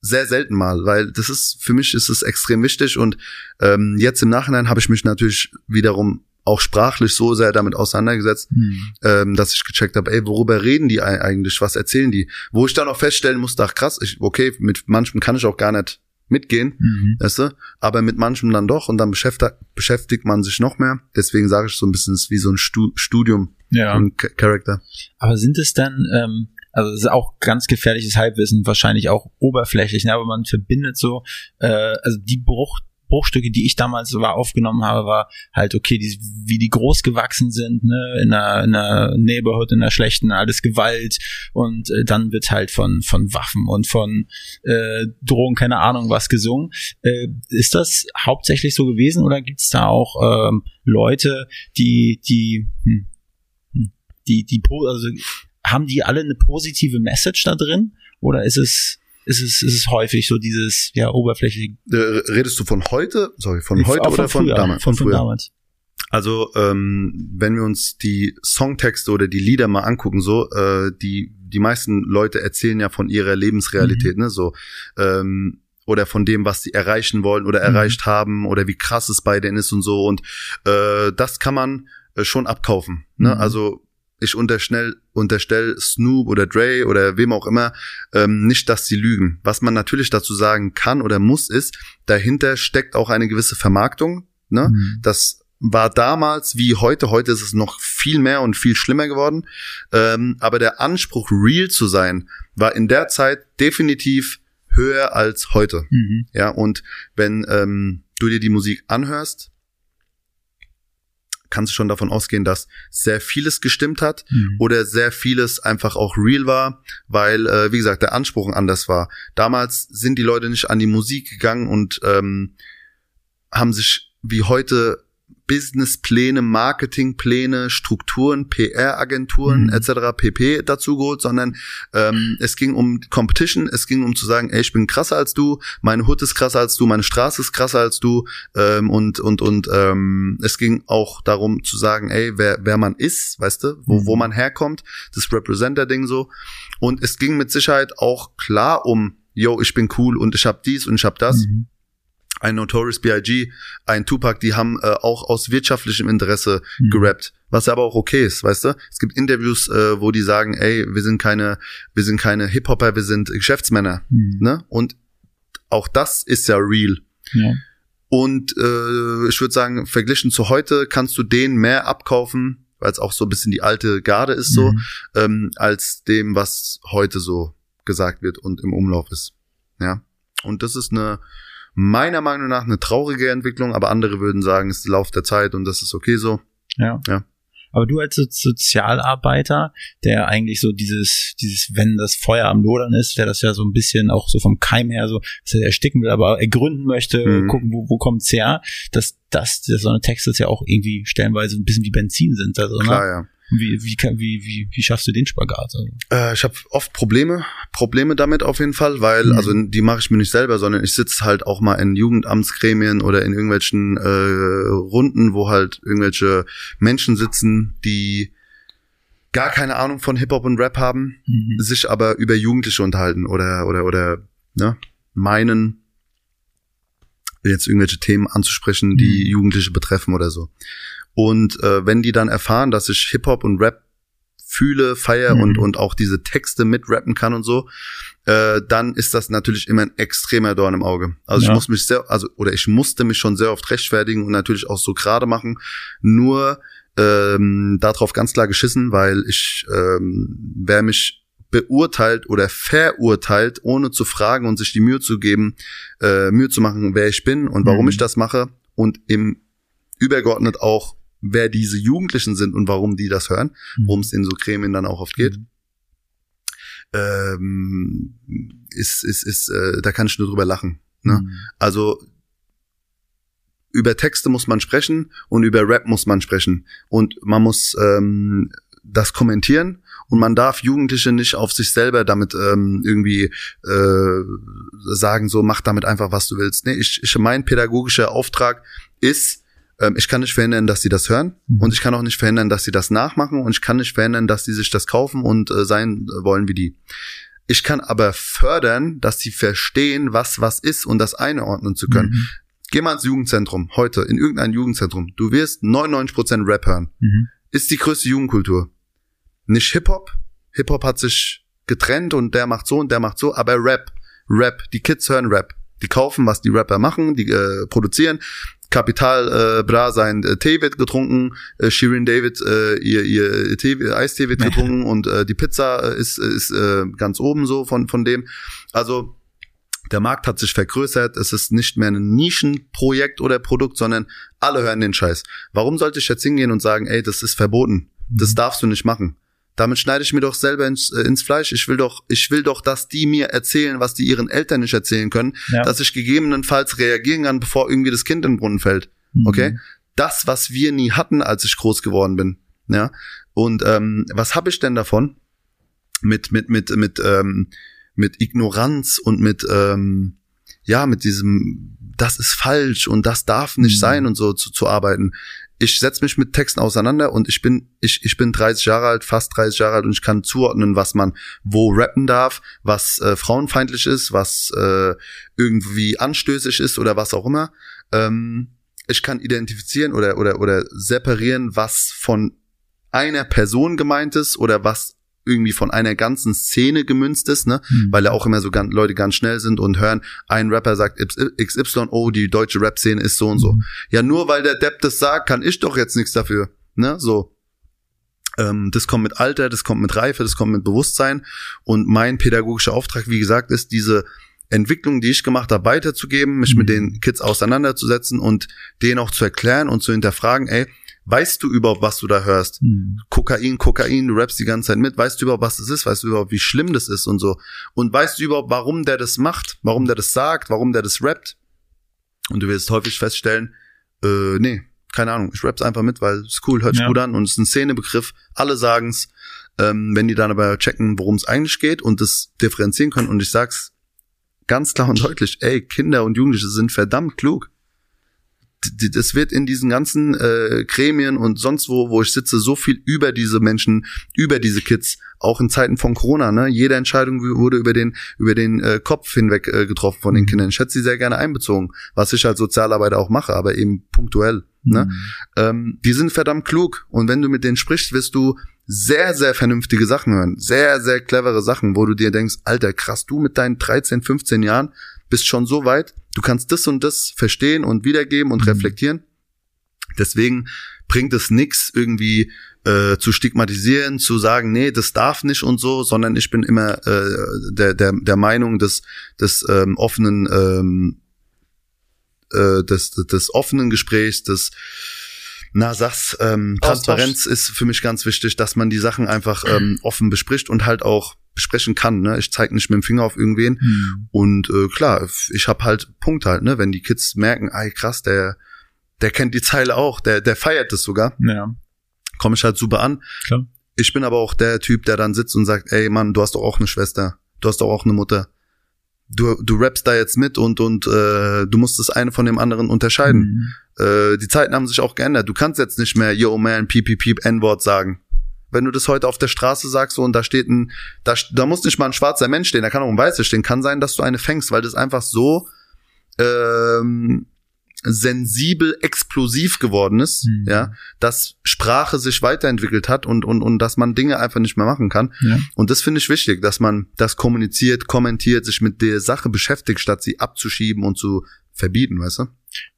Sehr selten mal, weil das ist, für mich ist es extrem wichtig und ähm, jetzt im Nachhinein habe ich mich natürlich wiederum auch sprachlich so sehr damit auseinandergesetzt, mhm. ähm, dass ich gecheckt habe, ey, worüber reden die eigentlich, was erzählen die? Wo ich dann auch feststellen musste, ach krass, ich, okay, mit manchem kann ich auch gar nicht mitgehen, mhm. weißt du? Aber mit manchem dann doch und dann beschäftigt, beschäftigt man sich noch mehr. Deswegen sage ich so ein bisschen, es ist wie so ein Stu Studium ja. von Charakter. Aber sind es dann, ähm, also es ist auch ganz gefährliches Halbwissen, wahrscheinlich auch oberflächlich, ne? aber man verbindet so, äh, also die Bruch Bruchstücke, die ich damals war aufgenommen habe, war halt okay, die, wie die groß gewachsen sind, ne, in einer, in einer Neighborhood, in einer schlechten, alles Gewalt und äh, dann wird halt von von Waffen und von äh, Drogen, keine Ahnung, was gesungen. Äh, ist das hauptsächlich so gewesen oder gibt's da auch ähm, Leute, die die hm, hm die die also haben die alle eine positive Message da drin oder ist es ist es, ist es häufig so dieses, ja, oberflächliche. Äh, redest du von heute? Sorry, von heute von oder von, von damals? Von, von damals. Also, ähm, wenn wir uns die Songtexte oder die Lieder mal angucken, so, äh, die, die meisten Leute erzählen ja von ihrer Lebensrealität, mhm. ne, so, ähm, oder von dem, was sie erreichen wollen oder mhm. erreicht haben oder wie krass es bei denen ist und so. Und äh, das kann man äh, schon abkaufen. Ne? Mhm. Also ich unterstell, unterstell Snoop oder Dre oder wem auch immer ähm, nicht, dass sie lügen. Was man natürlich dazu sagen kann oder muss, ist, dahinter steckt auch eine gewisse Vermarktung. Ne? Mhm. Das war damals wie heute. Heute ist es noch viel mehr und viel schlimmer geworden. Ähm, aber der Anspruch, real zu sein, war in der Zeit definitiv höher als heute. Mhm. Ja, und wenn ähm, du dir die Musik anhörst, kannst du schon davon ausgehen, dass sehr vieles gestimmt hat mhm. oder sehr vieles einfach auch real war, weil, äh, wie gesagt, der Anspruch anders war. Damals sind die Leute nicht an die Musik gegangen und ähm, haben sich wie heute Businesspläne, Marketingpläne, Strukturen, PR-Agenturen mhm. etc. pp. dazu geholt, sondern ähm, es ging um Competition, es ging um zu sagen, ey, ich bin krasser als du, meine Hut ist krasser als du, meine Straße ist krasser als du ähm, und und und ähm, es ging auch darum zu sagen, ey, wer wer man ist, weißt du, wo mhm. wo man herkommt, das Representer-Ding so und es ging mit Sicherheit auch klar um, yo, ich bin cool und ich hab dies und ich hab das. Mhm ein Notorious B.I.G., ein Tupac, die haben äh, auch aus wirtschaftlichem Interesse mhm. gerappt, was aber auch okay ist, weißt du? Es gibt Interviews, äh, wo die sagen, ey, wir sind keine, wir sind keine Hip-Hopper, wir sind Geschäftsmänner, mhm. ne? Und auch das ist ja real. Ja. Und äh, ich würde sagen, verglichen zu heute kannst du denen mehr abkaufen, weil es auch so ein bisschen die alte Garde ist, so, mhm. ähm, als dem, was heute so gesagt wird und im Umlauf ist. Ja. Und das ist eine meiner Meinung nach eine traurige Entwicklung, aber andere würden sagen, es ist Lauf der Zeit und das ist okay so. Ja. Ja. Aber du als Sozialarbeiter, der eigentlich so dieses, dieses, wenn das Feuer am Lodern ist, der das ja so ein bisschen auch so vom Keim her so, er ersticken will, aber ergründen möchte, mhm. gucken, wo, wo kommt's her, dass das, dass so eine Texte ja auch irgendwie stellenweise ein bisschen wie Benzin sind. Also, Klar, ne? ja. Wie, wie, wie, wie, wie schaffst du den Spagat? Also? Äh, ich habe oft Probleme, Probleme damit auf jeden Fall, weil, mhm. also die mache ich mir nicht selber, sondern ich sitze halt auch mal in Jugendamtsgremien oder in irgendwelchen äh, Runden, wo halt irgendwelche Menschen sitzen, die gar keine Ahnung von Hip-Hop und Rap haben, mhm. sich aber über Jugendliche unterhalten oder, oder, oder, ne, meinen, jetzt irgendwelche Themen anzusprechen, die mhm. Jugendliche betreffen oder so. Und äh, wenn die dann erfahren, dass ich Hip-Hop und Rap fühle, feier mhm. und, und auch diese Texte mitrappen kann und so, äh, dann ist das natürlich immer ein extremer Dorn im Auge. Also ja. ich muss mich sehr, also oder ich musste mich schon sehr oft rechtfertigen und natürlich auch so gerade machen. Nur ähm, darauf ganz klar geschissen, weil ich, ähm, wer mich beurteilt oder verurteilt, ohne zu fragen und sich die Mühe zu geben, äh, Mühe zu machen, wer ich bin und warum mhm. ich das mache und im übergeordnet auch wer diese Jugendlichen sind und warum die das hören, mhm. worum es in so Gremien dann auch oft geht. Mhm. Ähm, ist, ist, ist, äh, da kann ich nur drüber lachen. Ne? Mhm. Also über Texte muss man sprechen und über Rap muss man sprechen. Und man muss ähm, das kommentieren und man darf Jugendliche nicht auf sich selber damit ähm, irgendwie äh, sagen, so mach damit einfach, was du willst. Nee, ich, ich mein pädagogischer Auftrag ist, ich kann nicht verhindern, dass sie das hören mhm. und ich kann auch nicht verhindern, dass sie das nachmachen und ich kann nicht verhindern, dass sie sich das kaufen und äh, sein wollen wie die. Ich kann aber fördern, dass sie verstehen, was was ist und das einordnen zu können. Mhm. Geh mal ins Jugendzentrum heute, in irgendein Jugendzentrum. Du wirst 99% Rap hören. Mhm. Ist die größte Jugendkultur. Nicht Hip-Hop. Hip-Hop hat sich getrennt und der macht so und der macht so, aber Rap. Rap. Die Kids hören Rap. Die kaufen, was die Rapper machen, die äh, produzieren. Kapital äh, Bra sein äh, Tee wird getrunken, äh, Shirin David äh, ihr ihr Tee, Eistee wird getrunken und äh, die Pizza äh, ist ist äh, ganz oben so von von dem. Also der Markt hat sich vergrößert, es ist nicht mehr ein Nischenprojekt oder Produkt, sondern alle hören den Scheiß. Warum sollte ich jetzt hingehen und sagen, ey, das ist verboten, das mhm. darfst du nicht machen? Damit schneide ich mir doch selber ins, äh, ins Fleisch. Ich will doch, ich will doch, dass die mir erzählen, was die ihren Eltern nicht erzählen können, ja. dass ich gegebenenfalls reagieren kann, bevor irgendwie das Kind in den Brunnen fällt. Mhm. Okay? Das, was wir nie hatten, als ich groß geworden bin. Ja. Und ähm, was habe ich denn davon? Mit, mit, mit, mit, ähm, mit Ignoranz und mit, ähm, ja, mit diesem, das ist falsch und das darf nicht mhm. sein und so zu, zu arbeiten ich setze mich mit Texten auseinander und ich bin, ich, ich bin 30 Jahre alt, fast 30 Jahre alt und ich kann zuordnen, was man wo rappen darf, was äh, frauenfeindlich ist, was äh, irgendwie anstößig ist oder was auch immer. Ähm, ich kann identifizieren oder, oder, oder separieren, was von einer Person gemeint ist oder was irgendwie von einer ganzen Szene gemünzt ist, ne? Mhm. Weil ja auch immer so ganz, Leute ganz schnell sind und hören, ein Rapper sagt XY, oh, die deutsche Rap-Szene ist so und so. Mhm. Ja, nur weil der Depp das sagt, kann ich doch jetzt nichts dafür, ne? So. Ähm, das kommt mit Alter, das kommt mit Reife, das kommt mit Bewusstsein. Und mein pädagogischer Auftrag, wie gesagt, ist diese Entwicklung, die ich gemacht habe, weiterzugeben, mich mhm. mit den Kids auseinanderzusetzen und denen auch zu erklären und zu hinterfragen, ey, weißt du überhaupt, was du da hörst? Hm. Kokain, Kokain, du rappst die ganze Zeit mit, weißt du überhaupt, was das ist? Weißt du überhaupt, wie schlimm das ist und so? Und weißt du überhaupt, warum der das macht? Warum der das sagt? Warum der das rappt? Und du wirst häufig feststellen, äh, nee, keine Ahnung, ich rapp's einfach mit, weil es cool, hört sich ja. gut an und es ist ein Szenebegriff, alle sagen's. Ähm, wenn die dann aber checken, worum es eigentlich geht und das differenzieren können und ich sag's ganz klar und deutlich, ey, Kinder und Jugendliche sind verdammt klug das wird in diesen ganzen äh, Gremien und sonst wo, wo ich sitze, so viel über diese Menschen, über diese Kids, auch in Zeiten von Corona, ne? Jede Entscheidung wurde über den, über den äh, Kopf hinweg äh, getroffen von den mhm. Kindern. Ich hätte sie sehr gerne einbezogen, was ich als Sozialarbeiter auch mache, aber eben punktuell. Ne? Mhm. Ähm, die sind verdammt klug und wenn du mit denen sprichst, wirst du sehr, sehr vernünftige Sachen hören. Sehr, sehr clevere Sachen, wo du dir denkst, Alter, krass, du mit deinen 13, 15 Jahren bist schon so weit, du kannst das und das verstehen und wiedergeben und mhm. reflektieren. Deswegen bringt es nix irgendwie äh, zu stigmatisieren, zu sagen, nee, das darf nicht und so, sondern ich bin immer äh, der, der, der Meinung des, des ähm, offenen ähm, äh, des, des offenen Gesprächs, des na, sag's, ähm, Transparenz ist für mich ganz wichtig, dass man die Sachen einfach ähm, offen bespricht und halt auch besprechen kann. Ne? Ich zeige nicht mit dem Finger auf irgendwen. Mhm. Und äh, klar, ich habe halt Punkt halt, ne? Wenn die Kids merken, ey krass, der, der kennt die Zeile auch, der, der feiert das sogar. Ja. Komme ich halt super an. Klar. Ich bin aber auch der Typ, der dann sitzt und sagt, ey Mann, du hast doch auch eine Schwester, du hast doch auch eine Mutter. Du, du rappst da jetzt mit und und äh, du musst das eine von dem anderen unterscheiden. Mhm. Äh, die Zeiten haben sich auch geändert. Du kannst jetzt nicht mehr Yo man, piep, piep, piep, N-Wort sagen wenn du das heute auf der Straße sagst so, und da steht ein, da, da muss nicht mal ein schwarzer Mensch stehen, da kann auch ein weißer stehen, kann sein, dass du eine fängst, weil das einfach so ähm, sensibel explosiv geworden ist, mhm. ja, dass Sprache sich weiterentwickelt hat und und und dass man Dinge einfach nicht mehr machen kann. Ja. Und das finde ich wichtig, dass man das kommuniziert, kommentiert, sich mit der Sache beschäftigt, statt sie abzuschieben und zu verbieten, weißt du?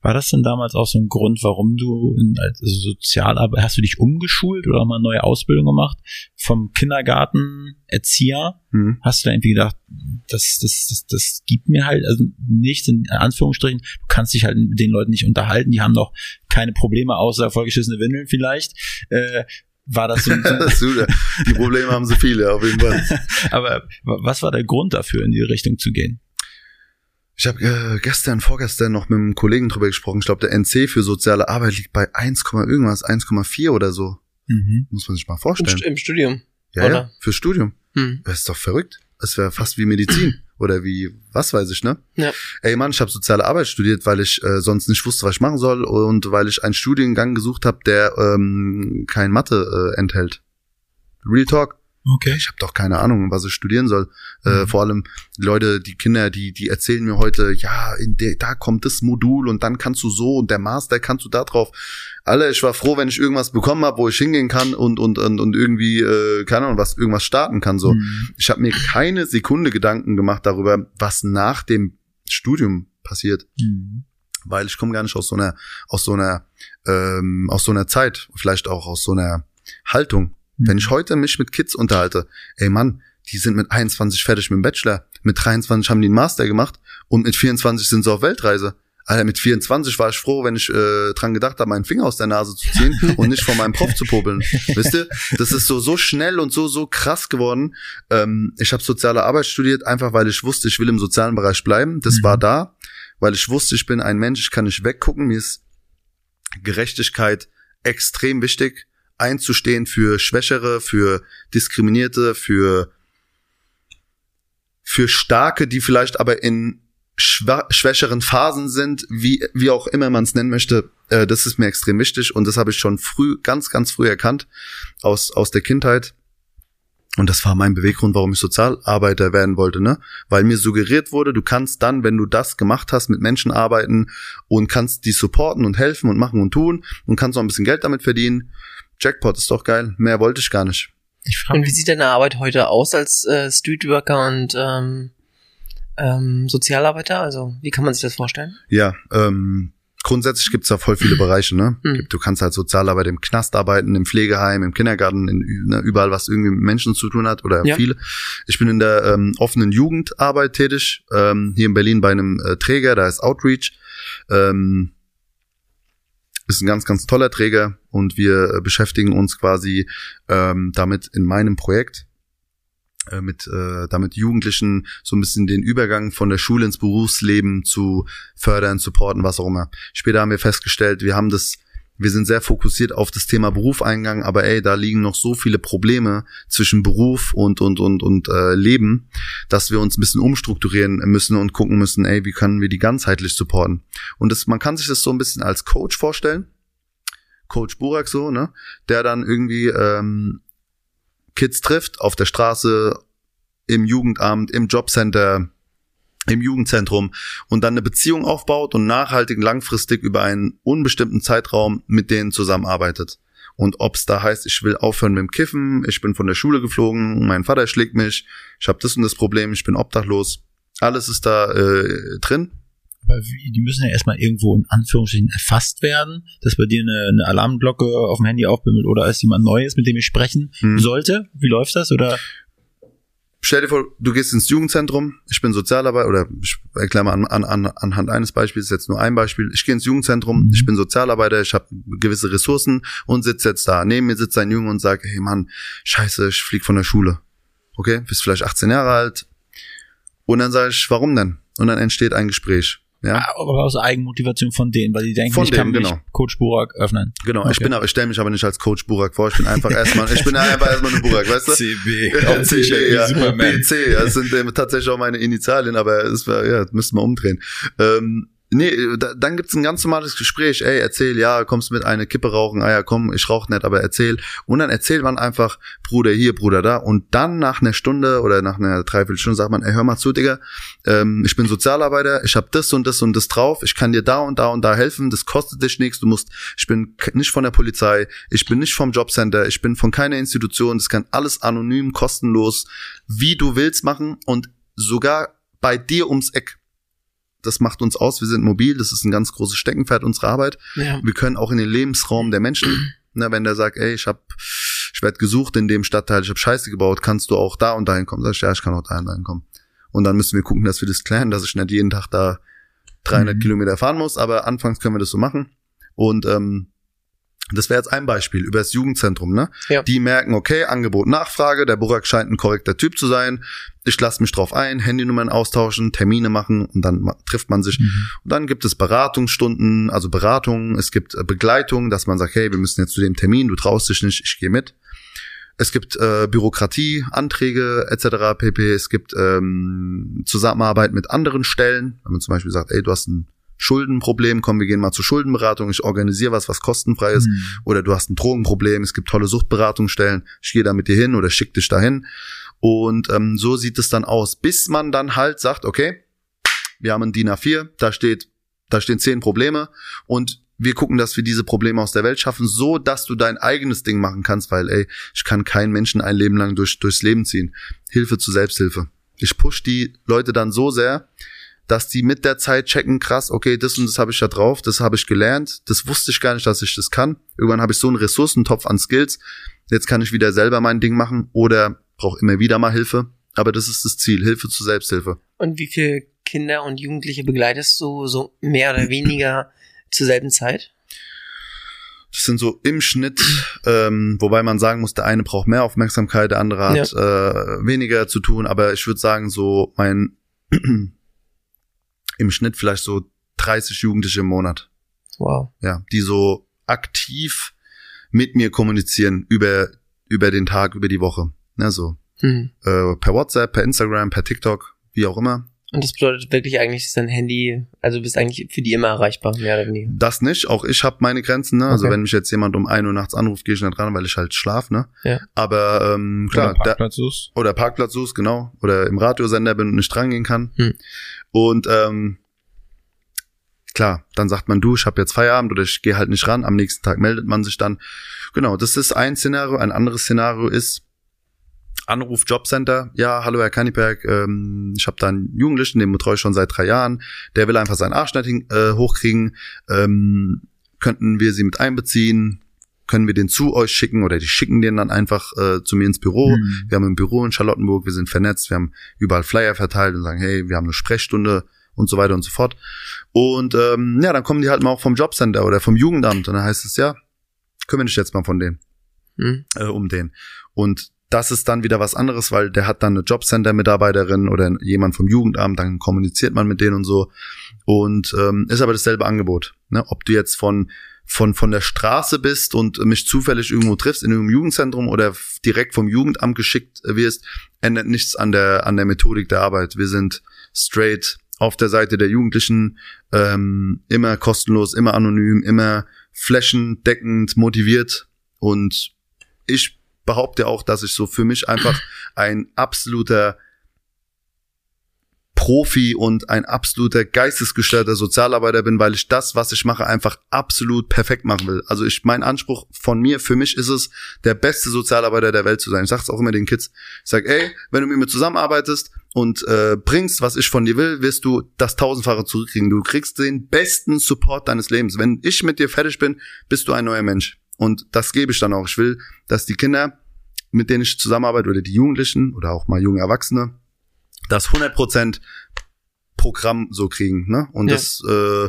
War das denn damals auch so ein Grund, warum du in, als Sozialarbeit, hast du dich umgeschult oder mal eine neue Ausbildung gemacht? Vom Kindergarten Erzieher? Mhm. Hast du da irgendwie gedacht, das, das, das, das gibt mir halt, also nichts in Anführungsstrichen, du kannst dich halt mit den Leuten nicht unterhalten, die haben doch keine Probleme außer vollgeschissene Windeln vielleicht. Äh, war das so, so Die Probleme haben sie viele, auf jeden Fall. Aber was war der Grund dafür, in die Richtung zu gehen? Ich habe äh, gestern, vorgestern noch mit einem Kollegen drüber gesprochen. Ich glaube, der NC für soziale Arbeit liegt bei 1, irgendwas, 1,4 oder so. Mhm. Muss man sich mal vorstellen. Im Studium. Ja, oder? ja, fürs Studium. Mhm. Das ist doch verrückt. Das wäre fast wie Medizin oder wie, was weiß ich, ne? Ja. Ey Mann, ich habe soziale Arbeit studiert, weil ich äh, sonst nicht wusste, was ich machen soll und weil ich einen Studiengang gesucht habe, der ähm, kein Mathe äh, enthält. Real Talk. Okay. Ich habe doch keine Ahnung, was ich studieren soll. Äh, mhm. Äh, vor allem Leute, die Kinder, die die erzählen mir heute, ja, in der, da kommt das Modul und dann kannst du so und der Master kannst du da drauf. Alle, ich war froh, wenn ich irgendwas bekommen habe, wo ich hingehen kann und und und, und irgendwie äh, keine Ahnung, was irgendwas starten kann so. Mhm. Ich habe mir keine Sekunde Gedanken gemacht darüber, was nach dem Studium passiert. Mhm. Weil ich komme gar nicht aus so einer aus so einer ähm, aus so einer Zeit, vielleicht auch aus so einer Haltung wenn ich heute mich mit Kids unterhalte, ey Mann, die sind mit 21 fertig mit dem Bachelor, mit 23 haben die einen Master gemacht und mit 24 sind sie auf Weltreise. Alter, mit 24 war ich froh, wenn ich äh, dran gedacht habe, meinen Finger aus der Nase zu ziehen und nicht vor meinem Prof zu popeln. Wisst ihr? Das ist so so schnell und so so krass geworden. Ähm, ich habe soziale Arbeit studiert, einfach weil ich wusste, ich will im sozialen Bereich bleiben. Das mhm. war da, weil ich wusste, ich bin ein Mensch, ich kann nicht weggucken. Mir ist Gerechtigkeit extrem wichtig einzustehen für Schwächere, für Diskriminierte, für, für Starke, die vielleicht aber in schwächeren Phasen sind, wie, wie auch immer man es nennen möchte, äh, das ist mir extrem wichtig und das habe ich schon früh, ganz, ganz früh erkannt aus, aus der Kindheit. Und das war mein Beweggrund, warum ich Sozialarbeiter werden wollte, ne? Weil mir suggeriert wurde, du kannst dann, wenn du das gemacht hast, mit Menschen arbeiten und kannst die supporten und helfen und machen und tun und kannst auch ein bisschen Geld damit verdienen. Jackpot ist doch geil. Mehr wollte ich gar nicht. Ich und wie sieht deine Arbeit heute aus als äh, Streetworker und ähm, ähm, Sozialarbeiter? Also wie kann man sich das vorstellen? Ja, ähm, grundsätzlich gibt's da voll viele Bereiche, ne? Mhm. Du kannst halt Sozialarbeiter im Knast arbeiten, im Pflegeheim, im Kindergarten, in, ne, überall, was irgendwie mit Menschen zu tun hat oder ja. viele. Ich bin in der ähm, offenen Jugendarbeit tätig, ähm, hier in Berlin bei einem äh, Träger, da ist Outreach. Ähm, ist ein ganz, ganz toller Träger und wir äh, beschäftigen uns quasi ähm, damit in meinem Projekt äh, mit äh, damit Jugendlichen so ein bisschen den Übergang von der Schule ins Berufsleben zu fördern, supporten, was auch immer. Später haben wir festgestellt, wir haben das wir sind sehr fokussiert auf das Thema Beruf aber ey, da liegen noch so viele Probleme zwischen Beruf und und und und äh, Leben, dass wir uns ein bisschen umstrukturieren müssen und gucken müssen, ey, wie können wir die ganzheitlich supporten? Und das, man kann sich das so ein bisschen als Coach vorstellen, Coach Burak so, ne, der dann irgendwie ähm, Kids trifft auf der Straße, im Jugendamt, im Jobcenter, im Jugendzentrum und dann eine Beziehung aufbaut und nachhaltig langfristig über einen unbestimmten Zeitraum mit denen zusammenarbeitet. Und ob's da heißt, ich will aufhören mit dem Kiffen, ich bin von der Schule geflogen, mein Vater schlägt mich, ich habe das und das Problem, ich bin obdachlos. Alles ist da äh, drin. Aber die müssen ja erstmal irgendwo in Anführungsstrichen erfasst werden, dass bei dir eine, eine Alarmglocke auf dem Handy aufbimmelt oder ist jemand Neues, mit dem ich sprechen hm. sollte. Wie läuft das? Oder stell dir vor, du gehst ins Jugendzentrum, ich bin Sozialarbeiter, oder ich erkläre mal an, an, an, anhand eines Beispiels, jetzt nur ein Beispiel, ich gehe ins Jugendzentrum, mhm. ich bin Sozialarbeiter, ich habe gewisse Ressourcen und sitze jetzt da. Neben mir sitzt ein Junge und sagt, hey Mann, scheiße, ich flieg von der Schule. Okay, bist vielleicht 18 Jahre alt. Und dann sage ich, warum denn? Und dann entsteht ein Gespräch. Ja. Ah, aber aus Eigenmotivation von denen, weil die denken, von ich denen, kann genau. mich Coach Burak öffnen. Genau, okay. ich bin aber, ich stelle mich aber nicht als Coach Burak vor, ich bin einfach erstmal, ich bin einfach erstmal eine Burak, weißt du? CB. Ja, CB, ja. BC, das sind tatsächlich auch meine Initialien, aber es war, ja, müssten wir umdrehen. Ähm, Nee, da, dann gibt's ein ganz normales Gespräch. Ey, erzähl, ja, kommst mit eine Kippe rauchen. Ah ja, komm, ich rauch nicht, aber erzähl. Und dann erzählt man einfach, Bruder hier, Bruder da. Und dann nach einer Stunde oder nach einer Dreiviertelstunde sagt man, ey, hör mal zu, Digga. Ähm, ich bin Sozialarbeiter, ich habe das und das und das drauf. Ich kann dir da und da und da helfen. Das kostet dich nichts. Du musst, ich bin nicht von der Polizei, ich bin nicht vom Jobcenter, ich bin von keiner Institution. Das kann alles anonym, kostenlos, wie du willst machen und sogar bei dir ums Eck das macht uns aus. Wir sind mobil, das ist ein ganz großes Steckenpferd unserer Arbeit. Ja. Wir können auch in den Lebensraum der Menschen, ne, wenn der sagt, ey, ich hab, ich werde gesucht in dem Stadtteil, ich habe Scheiße gebaut, kannst du auch da und dahin kommen? Sag ich, ja, ich kann auch da und dahin kommen. Und dann müssen wir gucken, dass wir das klären, dass ich nicht jeden Tag da 300 mhm. Kilometer fahren muss, aber anfangs können wir das so machen. Und ähm, das wäre jetzt ein Beispiel über das Jugendzentrum, ne? Ja. Die merken, okay, Angebot, Nachfrage, der Burak scheint ein korrekter Typ zu sein. Ich lasse mich drauf ein, Handynummern austauschen, Termine machen und dann trifft man sich. Mhm. Und dann gibt es Beratungsstunden, also Beratungen, es gibt äh, Begleitung, dass man sagt, hey, wir müssen jetzt zu dem Termin, du traust dich nicht, ich gehe mit. Es gibt äh, Bürokratie, Anträge etc. pp. Es gibt ähm, Zusammenarbeit mit anderen Stellen, wenn man zum Beispiel sagt, ey, du hast ein Schuldenproblem, komm, wir gehen mal zur Schuldenberatung, ich organisiere was, was kostenfrei ist, mhm. oder du hast ein Drogenproblem, es gibt tolle Suchtberatungsstellen, ich gehe da mit dir hin oder schick dich dahin. Und ähm, so sieht es dann aus, bis man dann halt sagt, okay, wir haben ein DIN A4, da steht, da stehen zehn Probleme und wir gucken, dass wir diese Probleme aus der Welt schaffen, so dass du dein eigenes Ding machen kannst, weil ey, ich kann keinen Menschen ein Leben lang durch, durchs Leben ziehen. Hilfe zur Selbsthilfe. Ich push die Leute dann so sehr, dass die mit der Zeit checken, krass, okay, das und das habe ich da drauf, das habe ich gelernt, das wusste ich gar nicht, dass ich das kann. Irgendwann habe ich so einen Ressourcentopf an Skills, jetzt kann ich wieder selber mein Ding machen oder brauche immer wieder mal Hilfe. Aber das ist das Ziel, Hilfe zur Selbsthilfe. Und wie viele Kinder und Jugendliche begleitest du so mehr oder weniger zur selben Zeit? Das sind so im Schnitt, ähm, wobei man sagen muss, der eine braucht mehr Aufmerksamkeit, der andere hat ja. äh, weniger zu tun. Aber ich würde sagen, so mein im Schnitt vielleicht so 30 Jugendliche im Monat. Wow. Ja, die so aktiv mit mir kommunizieren über, über den Tag, über die Woche. Ja, so. Mhm. Äh, per WhatsApp, per Instagram, per TikTok, wie auch immer. Und das bedeutet wirklich eigentlich, dass dein Handy, also du bist eigentlich für die immer erreichbar, mehr oder weniger. Das nicht, auch ich habe meine Grenzen, ne? Also Okay. wenn mich jetzt jemand um 1 Uhr nachts anruft, gehe ich nicht ran, weil ich halt schlaf, ne? Ja. Aber ähm, klar, Oder Parkplatz suchst. oder Parkplatz suchst, genau, oder im Radiosender bin und nicht drangehen kann. Hm. Und ähm, klar, dann sagt man, du, ich habe jetzt Feierabend oder ich gehe halt nicht ran. Am nächsten Tag meldet man sich dann. Genau, das ist ein Szenario. Ein anderes Szenario ist Anruf Jobcenter. Ja, hallo Herr Kanniberg, ähm, ich habe da einen Jugendlichen, den betreue ich schon seit drei Jahren. Der will einfach seinen Arsch nicht hin- äh, hochkriegen. Ähm, könnten wir Sie mit einbeziehen? Können wir den zu euch schicken oder die schicken den dann einfach äh, zu mir ins Büro? Hm. Wir haben ein Büro in Charlottenburg, wir sind vernetzt, wir haben überall Flyer verteilt und sagen, hey, wir haben eine Sprechstunde und so weiter und so fort. Und ähm, ja, dann kommen die halt mal auch vom Jobcenter oder vom Jugendamt und dann heißt es, ja, kümmere dich jetzt mal von denen, Hm? äh, um den. Und das ist dann wieder was anderes, weil der hat dann eine Jobcenter-Mitarbeiterin oder jemand vom Jugendamt, dann kommuniziert man mit denen und so. Und ähm, ist aber dasselbe Angebot. Ne? Ob du jetzt von von von der Straße bist und mich zufällig irgendwo triffst in irgendeinem Jugendzentrum oder direkt vom Jugendamt geschickt wirst, ändert nichts an der an der Methodik der Arbeit. Wir sind straight auf der Seite der Jugendlichen, ähm, immer kostenlos, immer anonym, immer flächendeckend motiviert und ich behaupte auch, dass ich so für mich einfach ein absoluter Profi und ein absoluter geistesgestörter Sozialarbeiter bin, weil ich das, was ich mache, einfach absolut perfekt machen will. Also ich, mein Anspruch von mir, für mich ist es, der beste Sozialarbeiter der Welt zu sein. Ich sag's auch immer den Kids. Ich sag, ey, wenn du mit mir zusammenarbeitest und äh, bringst, was ich von dir will, wirst du das tausendfache zurückkriegen. Du kriegst den besten Support deines Lebens. Wenn ich mit dir fertig bin, bist du ein neuer Mensch. Und das gebe ich dann auch. Ich will, dass die Kinder, mit denen ich zusammenarbeite, oder die Jugendlichen oder auch mal junge Erwachsene, das 100% Programm so kriegen. Ne? Und Ja. das äh,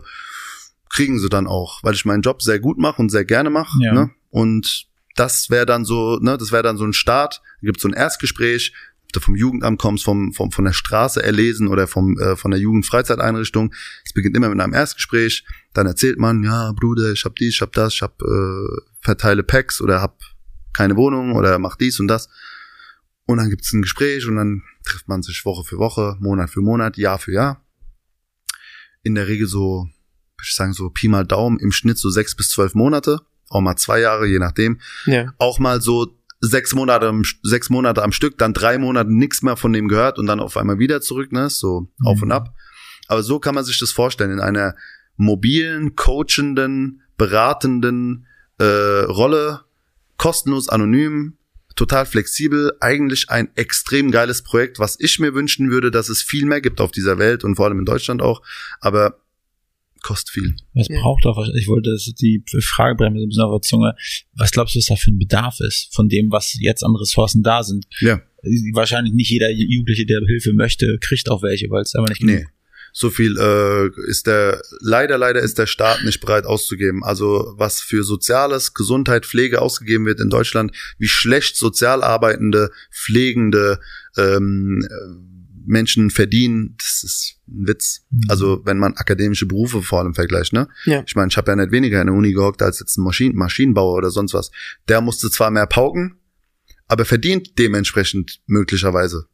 kriegen sie dann auch, weil ich meinen Job sehr gut mache und sehr gerne mache. Ja. Ne? Und das wäre dann so, ne, das wäre dann so ein Start. Da gibt so ein Erstgespräch, ob du vom Jugendamt kommst, vom, vom, von der Straße erlesen oder vom, äh, von der Jugendfreizeiteinrichtung. Es beginnt immer mit einem Erstgespräch. Dann erzählt man, ja, Bruder, ich hab dies, ich hab das, ich hab äh, verteile Packs oder hab keine Wohnung oder mach dies und das. Und dann gibt's ein Gespräch und dann trifft man sich Woche für Woche, Monat für Monat, Jahr für Jahr. In der Regel so, würde ich sagen, so Pi mal Daumen, im Schnitt so sechs bis zwölf Monate, auch mal zwei Jahre, je nachdem. Ja. Auch mal so sechs Monate, am- sechs Monate am Stück, dann drei Monate nichts mehr von dem gehört und dann auf einmal wieder zurück, ne? So auf und ab. Aber so kann man sich das vorstellen, in einer mobilen, coachenden, beratenden äh, Rolle, kostenlos, anonym, total flexibel, eigentlich ein extrem geiles Projekt, was ich mir wünschen würde, dass es viel mehr gibt auf dieser Welt und vor allem in Deutschland auch, aber kostet viel. Es Ja. braucht auch, ich wollte, das die Frage so ein bisschen auf der Zunge. Was glaubst du, was da für ein Bedarf ist von dem, was jetzt an Ressourcen da sind? Ja. Wahrscheinlich nicht jeder Jugendliche, der Hilfe möchte, kriegt auch welche, weil es aber nicht Nee. So viel äh, ist der leider leider ist der Staat nicht bereit auszugeben. Also was für Soziales, Gesundheit, Pflege ausgegeben wird in Deutschland, wie schlecht sozial arbeitende, pflegende ähm, äh, Menschen verdienen, das ist ein Witz. Mhm. Also wenn man akademische Berufe vor allem vergleicht, ne? Ja. Ich meine, ich habe ja nicht weniger in der Uni gehockt als jetzt ein Maschinen Maschinenbauer oder sonst was. Der musste zwar mehr pauken, aber verdient dementsprechend möglicherweise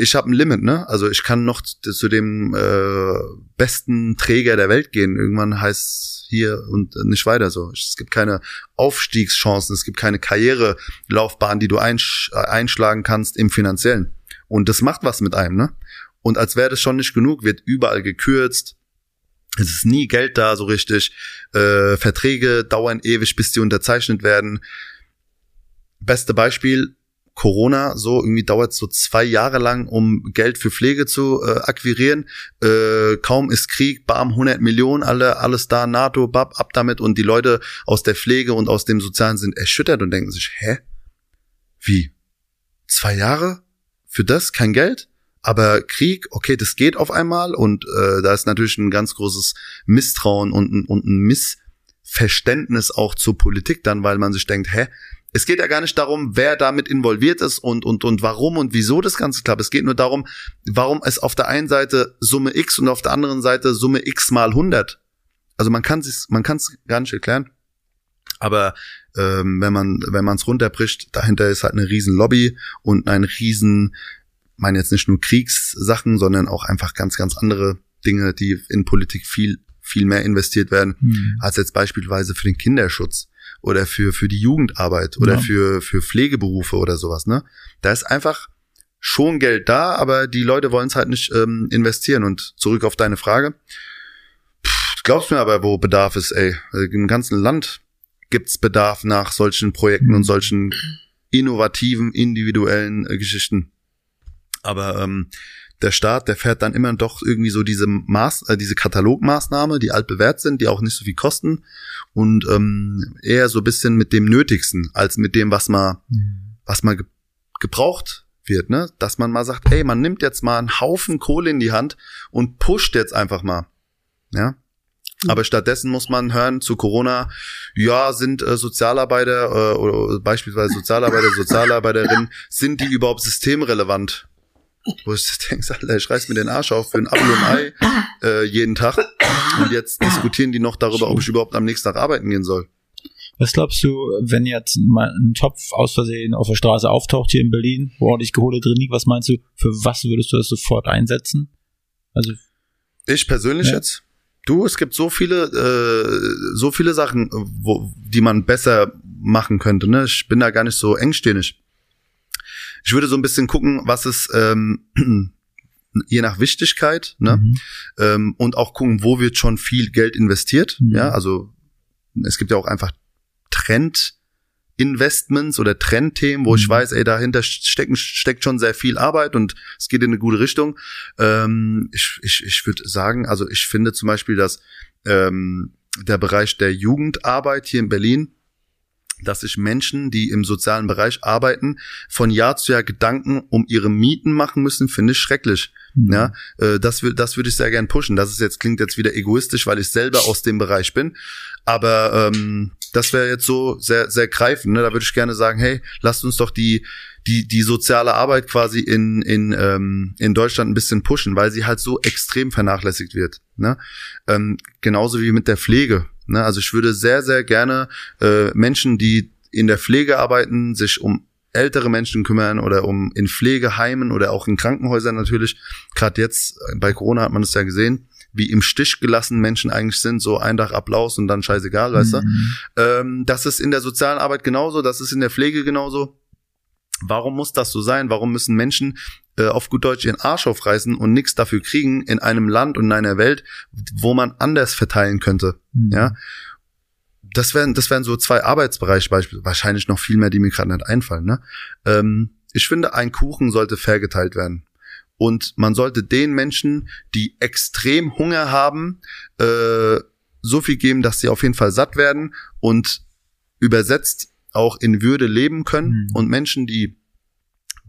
ich habe ein Limit, ne? Also ich kann noch zu dem äh, besten Träger der Welt gehen. Irgendwann heißt hier und nicht weiter so. Es gibt keine Aufstiegschancen, es gibt keine Karrierelaufbahn, die du einsch äh, einschlagen kannst im finanziellen. Und das macht was mit einem, ne? Und als wäre das schon nicht genug, wird überall gekürzt. Es ist nie Geld da so richtig. Äh, Verträge dauern ewig, bis die unterzeichnet werden. Beste Beispiel, Corona, so irgendwie dauert so zwei Jahre lang, um Geld für Pflege zu äh, akquirieren. Äh, kaum ist Krieg, bam, 100 Millionen, alle, alles da, NATO, bab, ab damit. Und die Leute aus der Pflege und aus dem Sozialen sind erschüttert und denken sich, hä? Wie? Zwei Jahre? Für das kein Geld? Aber Krieg, okay, das geht auf einmal und äh, da ist natürlich ein ganz großes Misstrauen und, und ein Missverständnis auch zur Politik dann, weil man sich denkt, hä, es geht ja gar nicht darum, wer damit involviert ist und, und, und warum und wieso das Ganze klappt. Es geht nur darum, warum es auf der einen Seite Summe X und auf der anderen Seite Summe X mal 100. Also man kann es man kann's gar nicht erklären. Aber ähm, wenn man wenn man es runterbricht, dahinter ist halt eine riesen Lobby und ein riesen meine jetzt nicht nur Kriegssachen, sondern auch einfach ganz, ganz andere Dinge, die in Politik viel, viel mehr investiert werden, mhm. als jetzt beispielsweise für den Kinderschutz oder für, für die Jugendarbeit oder ja. für, für Pflegeberufe oder sowas, ne? Da ist einfach schon Geld da, aber die Leute wollen es halt nicht ähm, investieren. Und zurück auf deine Frage. Pff, glaubst mir aber, wo Bedarf ist, ey. Im ganzen Land gibt's Bedarf nach solchen Projekten mhm. und solchen innovativen, individuellen äh, Geschichten. Aber ähm, der Staat, der fährt dann immer doch irgendwie so diese Maß, äh, diese Katalogmaßnahme, die altbewährt sind, die auch nicht so viel kosten und ähm, eher so bisschen mit dem Nötigsten als mit dem, was man, mhm. was man ge gebraucht wird, ne? Dass man mal sagt, ey, man nimmt jetzt mal einen Haufen Kohle in die Hand und pusht jetzt einfach mal, ja. Aber stattdessen muss man hören zu Corona, ja, sind äh, Sozialarbeiter äh, oder beispielsweise Sozialarbeiter, Sozialarbeiterinnen, sind die überhaupt systemrelevant? Wo ich denke, Alter, ich reiß mir den Arsch auf für ein Apfel und Ei äh, jeden Tag. Und jetzt diskutieren die noch darüber, ob ich überhaupt am nächsten Tag arbeiten gehen soll. Was glaubst du, wenn jetzt mal ein Topf aus Versehen auf der Straße auftaucht hier in Berlin, wo ordentlich Kohle drin liegt, was meinst du, für was würdest du das sofort einsetzen? Also ich persönlich ja. jetzt? Du, es gibt so viele, äh, so viele Sachen, wo, die man besser machen könnte. Ne? Ich bin da gar nicht so engstirnig. Ich würde so ein bisschen gucken, was ist ähm, je nach Wichtigkeit, ne? Mhm. Ähm, und auch gucken, wo wird schon viel Geld investiert. Mhm. Ja, also es gibt ja auch einfach Trend. Investments oder Trendthemen, wo mhm. ich weiß, ey, dahinter stecken, steckt schon sehr viel Arbeit und es geht in eine gute Richtung. Ähm, ich ich, ich würde sagen, also ich finde zum Beispiel, dass ähm, der Bereich der Jugendarbeit hier in Berlin dass sich Menschen, die im sozialen Bereich arbeiten, von Jahr zu Jahr Gedanken um ihre Mieten machen müssen, finde ich schrecklich. Mhm. Ja, äh, das, das würde ich sehr gern pushen. Das ist jetzt klingt jetzt wieder egoistisch, weil ich selber aus dem Bereich bin. Aber ähm, das wäre jetzt so sehr sehr greifend. Ne? Da würde ich gerne sagen, hey, lasst uns doch die die die soziale Arbeit quasi in in ähm, in Deutschland ein bisschen pushen, weil sie halt so extrem vernachlässigt wird. Ne? Ähm, genauso wie mit der Pflege. Ne? Also ich würde sehr, sehr gerne äh, Menschen, die in der Pflege arbeiten, sich um ältere Menschen kümmern oder um in Pflegeheimen oder auch in Krankenhäusern natürlich. Gerade jetzt äh, bei Corona hat man es ja gesehen, wie im Stich gelassen Menschen eigentlich sind, so ein Tag Applaus und dann scheißegal, weißt mhm. du. Ähm, das ist in der sozialen Arbeit genauso, das ist in der Pflege genauso. Warum muss das so sein? Warum müssen Menschen äh, auf gut Deutsch ihren Arsch aufreißen und nichts dafür kriegen in einem Land und in einer Welt, wo man anders verteilen könnte? Mhm. Ja. Das wären, das wären so zwei Arbeitsbereiche, beispielsweise, wahrscheinlich noch viel mehr, die mir gerade nicht einfallen. Ne? Ähm, ich finde, ein Kuchen sollte fair geteilt werden. Und man sollte den Menschen, die extrem Hunger haben, äh, so viel geben, dass sie auf jeden Fall satt werden und übersetzt auch in Würde leben können mhm. und Menschen, die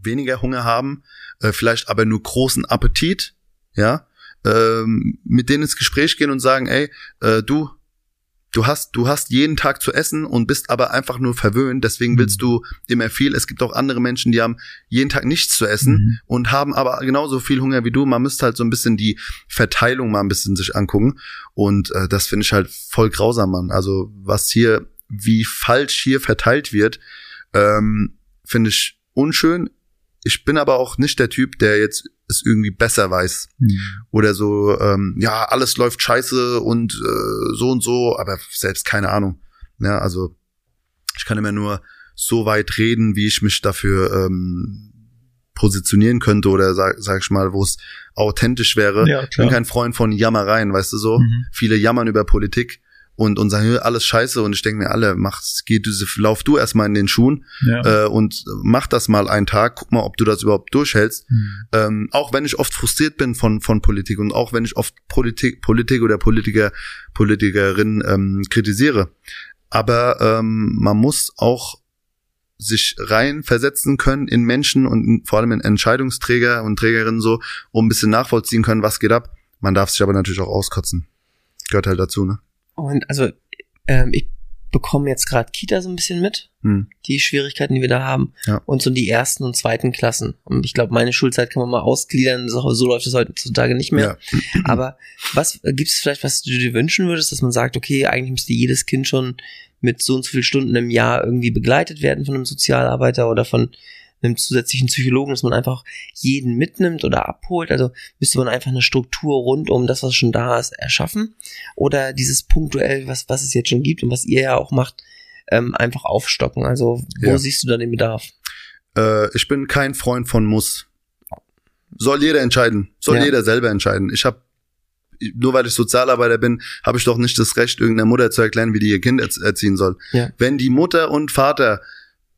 weniger Hunger haben, äh, vielleicht aber nur großen Appetit, ja, ähm, mit denen ins Gespräch gehen und sagen, ey, äh, du, du hast, du hast jeden Tag zu essen und bist aber einfach nur verwöhnt, deswegen willst mhm. du immer viel. Es gibt auch andere Menschen, die haben jeden Tag nichts zu essen mhm. und haben aber genauso viel Hunger wie du. Man müsste halt so ein bisschen die Verteilung mal ein bisschen sich angucken und äh, das finde ich halt voll grausam, Mann. Also was hier wie falsch hier verteilt wird, ähm, finde ich unschön. Ich bin aber auch nicht der Typ, der jetzt es irgendwie besser weiß. Mhm. Oder so, ähm, ja, alles läuft scheiße und äh, so und so, aber selbst keine Ahnung. Ja, also ich kann immer nur so weit reden, wie ich mich dafür ähm, positionieren könnte oder sag, sag ich mal, wo es authentisch wäre. Ja, ich bin kein Freund von Jammereien, weißt du so. Mhm. Viele jammern über Politik und, und sagen, alles scheiße und ich denke mir, alle, mach's, geh, du, lauf du erstmal in den Schuhen ja. äh, und mach das mal einen Tag, guck mal, ob du das überhaupt durchhältst. Mhm. Ähm, auch wenn ich oft frustriert bin von, von Politik und auch wenn ich oft Politik, Politik oder Politiker, Politikerin ähm, kritisiere. Aber ähm, man muss auch sich rein versetzen können in Menschen und vor allem in Entscheidungsträger und Trägerinnen so, um ein bisschen nachvollziehen können, was geht ab. Man darf sich aber natürlich auch auskotzen. Gehört halt dazu, ne? Und also ähm, ich bekomme jetzt gerade Kita so ein bisschen mit, hm. die Schwierigkeiten, die wir da haben. Ja. Und so die ersten und zweiten Klassen. Und ich glaube, meine Schulzeit kann man mal ausgliedern, so, so läuft es heutzutage nicht mehr. Ja. Aber was gibt es vielleicht, was du dir wünschen würdest, dass man sagt, okay, eigentlich müsste jedes Kind schon mit so und so vielen Stunden im Jahr irgendwie begleitet werden von einem Sozialarbeiter oder von einem zusätzlichen Psychologen, dass man einfach jeden mitnimmt oder abholt? Also müsste man einfach eine Struktur rund um das, was schon da ist, erschaffen? Oder dieses punktuell, was, was es jetzt schon gibt und was ihr ja auch macht, ähm, einfach aufstocken? Also wo Ja. siehst du da den Bedarf? Äh, ich bin kein Freund von muss. Soll jeder entscheiden. Soll Ja. jeder selber entscheiden. Ich habe nur weil ich Sozialarbeiter bin, habe ich doch nicht das Recht, irgendeiner Mutter zu erklären, wie die ihr Kind erz erziehen soll. Ja. Wenn die Mutter und Vater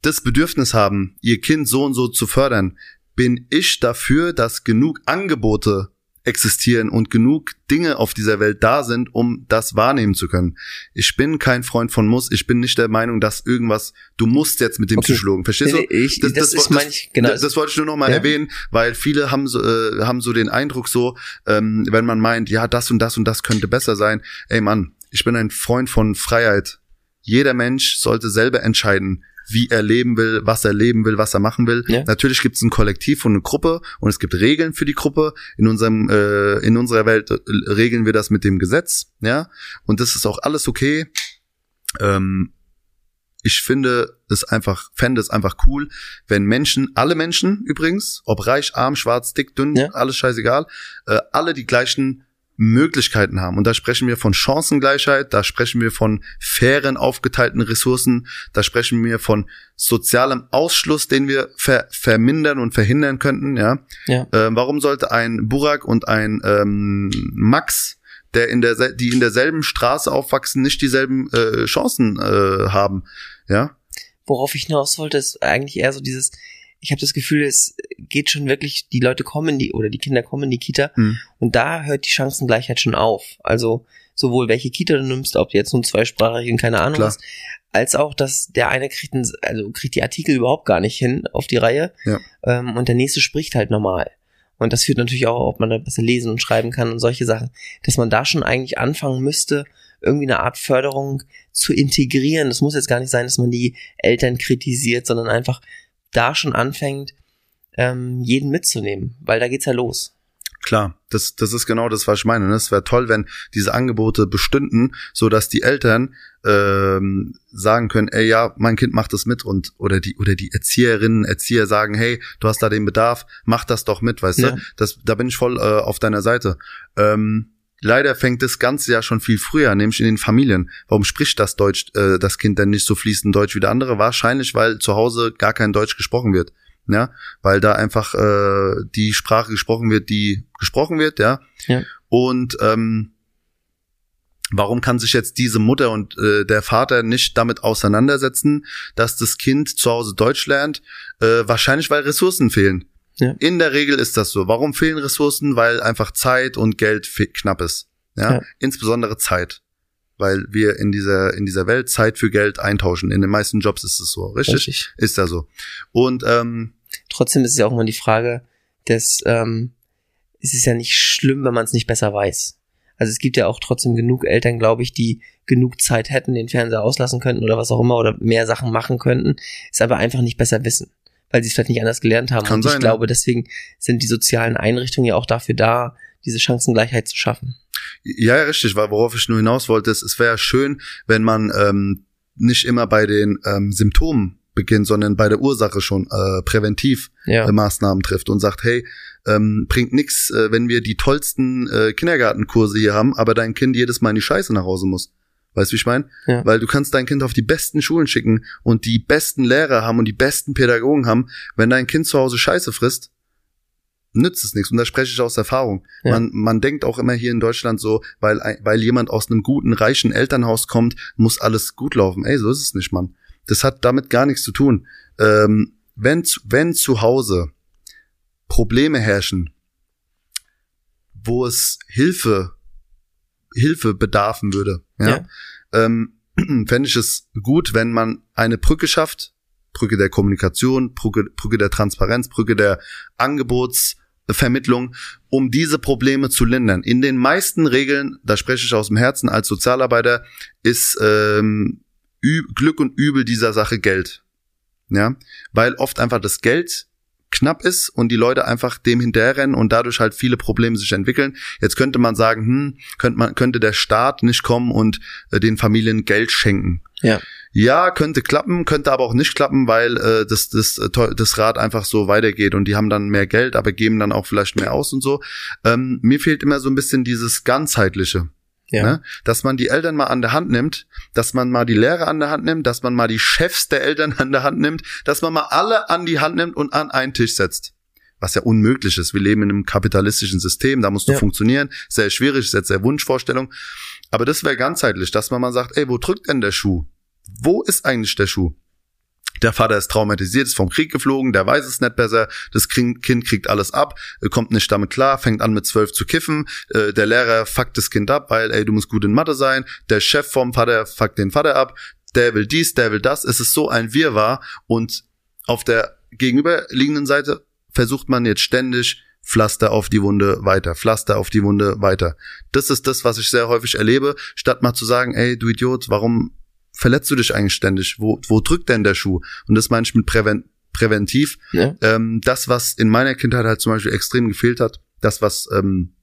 das Bedürfnis haben, ihr Kind so und so zu fördern, bin ich dafür, dass genug Angebote existieren und genug Dinge auf dieser Welt da sind, um das wahrnehmen zu können. Ich bin kein Freund von muss. Ich bin nicht der Meinung, dass irgendwas, du musst jetzt mit dem Okay. Psychologen. Verstehst du? Nee, nee, ich, das, ist, meine ich, genau. Das, das wollte ich nur noch mal Ja. erwähnen, weil viele haben so, äh, haben so den Eindruck so, ähm, wenn man meint, ja, das und das und das könnte besser sein. Ey Mann, ich bin ein Freund von Freiheit. Jeder Mensch sollte selber entscheiden, wie er leben will, was er leben will, was er machen will. Ja. Natürlich gibt es ein Kollektiv und eine Gruppe und es gibt Regeln für die Gruppe. In unserem äh, in unserer Welt äh, regeln wir das mit dem Gesetz, ja. Und das ist auch alles okay. Ähm, ich finde es einfach, fände es einfach cool, wenn Menschen, alle Menschen übrigens, ob reich, arm, schwarz, dick, dünn, Ja. alles scheißegal, äh, alle die gleichen Möglichkeiten haben. Und da sprechen wir von Chancengleichheit, da sprechen wir von fairen, aufgeteilten Ressourcen, da sprechen wir von sozialem Ausschluss, den wir ver vermindern und verhindern könnten, ja. Ja. Ähm, warum sollte ein Burak und ein ähm, Max, der in der, die in derselben Straße aufwachsen, nicht dieselben äh, Chancen äh, haben, ja? worauf ich hinaus wollte, ist eigentlich eher so dieses, ich habe das Gefühl, es geht schon wirklich, die Leute kommen in die, oder die Kinder kommen in die Kita Hm. und da hört die Chancengleichheit schon auf. Also sowohl welche Kita du nimmst, ob du jetzt nun zweisprachig und keine Ahnung Klar. was, als auch, dass der eine kriegt, ein, also kriegt die Artikel überhaupt gar nicht hin auf die Reihe Ja. ähm, und der nächste spricht halt normal. Und das führt natürlich auch, ob man da besser lesen und schreiben kann und solche Sachen, dass man da schon eigentlich anfangen müsste, irgendwie eine Art Förderung zu integrieren. Das muss jetzt gar nicht sein, dass man die Eltern kritisiert, sondern einfach da schon anfängt, ähm, jeden mitzunehmen, weil da geht's ja los. Klar, das, das ist genau das, was ich meine. ne? Es wäre toll, wenn diese Angebote bestünden, so dass die Eltern ähm, sagen können, ey ja, mein Kind macht das mit und oder die oder die Erzieherinnen, Erzieher sagen, hey, du hast da den Bedarf, mach das doch mit, weißt Ja. du? Das, da bin ich voll äh, auf deiner Seite. Ähm, leider fängt das Ganze ja schon viel früher, nämlich in den Familien. Warum spricht das Deutsch, äh, das Kind denn nicht so fließend Deutsch wie der andere? Wahrscheinlich, weil zu Hause gar kein Deutsch gesprochen wird. Ja, weil da einfach äh, die Sprache gesprochen wird, die gesprochen wird, ja. Ja. Und ähm, warum kann sich jetzt diese Mutter und äh, der Vater nicht damit auseinandersetzen, dass das Kind zu Hause Deutsch lernt? Äh, wahrscheinlich, weil Ressourcen fehlen. Ja. In der Regel ist das so. Warum fehlen Ressourcen? Weil einfach Zeit und Geld knapp ist. Ja? Ja. Insbesondere Zeit. Weil wir in dieser, in dieser Welt Zeit für Geld eintauschen. In den meisten Jobs ist es so. Richtig? Richtig. Ist da so. Und ähm, Trotzdem ist es ja auch immer die Frage, dass ähm, es ist ja nicht schlimm, wenn man es nicht besser weiß. Also es gibt ja auch trotzdem genug Eltern, glaube ich, die genug Zeit hätten, den Fernseher auslassen könnten oder was auch immer oder mehr Sachen machen könnten, es aber einfach nicht besser wissen, weil sie es vielleicht nicht anders gelernt haben. Kann Und sein, ich glaube, deswegen sind die sozialen Einrichtungen ja auch dafür da, diese Chancengleichheit zu schaffen. Ja, ja, richtig, weil worauf ich nur hinaus wollte, ist, es wäre schön, wenn man ähm, nicht immer bei den ähm, Symptomen beginnt, sondern bei der Ursache schon äh, präventiv Ja. äh, Maßnahmen trifft und sagt, hey, ähm, bringt nix, äh, wenn wir die tollsten äh, Kindergartenkurse hier haben, aber dein Kind jedes Mal in die Scheiße nach Hause muss. Weißt du, wie ich meine? Ja. Weil du kannst dein Kind auf die besten Schulen schicken und die besten Lehrer haben und die besten Pädagogen haben. Wenn dein Kind zu Hause Scheiße frisst, nützt es nichts. Und da spreche ich aus Erfahrung. Ja. Man, man denkt auch immer hier in Deutschland so, weil, weil jemand aus einem guten, reichen Elternhaus kommt, muss alles gut laufen. Ey, so ist es nicht, Mann. Das hat damit gar nichts zu tun. Ähm, wenn, wenn zu Hause Probleme herrschen, wo es Hilfe, Hilfe bedarfen würde, ja, Ja. ähm, fände ich es gut, wenn man eine Brücke schafft, Brücke der Kommunikation, Brücke, Brücke der Transparenz, Brücke der Angebotsvermittlung, um diese Probleme zu lindern. In den meisten Regeln, da spreche ich aus dem Herzen als Sozialarbeiter, ist ähm, Glück und Übel dieser Sache Geld. Ja, weil oft einfach das Geld knapp ist und die Leute einfach dem hinterherrennen und dadurch halt viele Probleme sich entwickeln. Jetzt könnte man sagen, hm, könnte man könnte der Staat nicht kommen und äh, den Familien Geld schenken. Ja. ja, könnte klappen, könnte aber auch nicht klappen, weil äh, das, das, äh, das Rad einfach so weitergeht und die haben dann mehr Geld, aber geben dann auch vielleicht mehr aus und so. Ähm, mir fehlt immer so ein bisschen dieses ganzheitliche. Ja. Ne? Dass man die Eltern mal an der Hand nimmt, dass man mal die Lehrer an der Hand nimmt, dass man mal die Chefs der Eltern an der Hand nimmt, dass man mal alle an die Hand nimmt und an einen Tisch setzt. Was ja unmöglich ist. Wir leben in einem kapitalistischen System, da musst du ja. funktionieren. Sehr schwierig, ist jetzt sehr Wunschvorstellung. Aber das wäre ganzheitlich, dass man mal sagt, ey, wo drückt denn der Schuh? Wo ist eigentlich der Schuh? Der Vater ist traumatisiert, ist vom Krieg geflogen, der weiß es nicht besser, das Kind kriegt alles ab, äh, kommt nicht damit klar, fängt an mit zwölf zu kiffen, äh, der Lehrer fuckt das Kind ab, weil, ey, du musst gut in Mathe sein, der Chef vom Vater fuckt den Vater ab, der will dies, der will das, es ist so ein Wirrwarr. Und auf der gegenüberliegenden Seite versucht man jetzt ständig Pflaster auf die Wunde weiter, Pflaster auf die Wunde weiter. Das ist das, was ich sehr häufig erlebe, statt mal zu sagen, ey, du Idiot, warum verletzt du dich eigentlich ständig? Wo, wo drückt denn der Schuh? Und das meine ich mit Präven präventiv. Ja. Ähm, das, was in meiner Kindheit halt zum Beispiel extrem gefehlt hat, das, was ähm,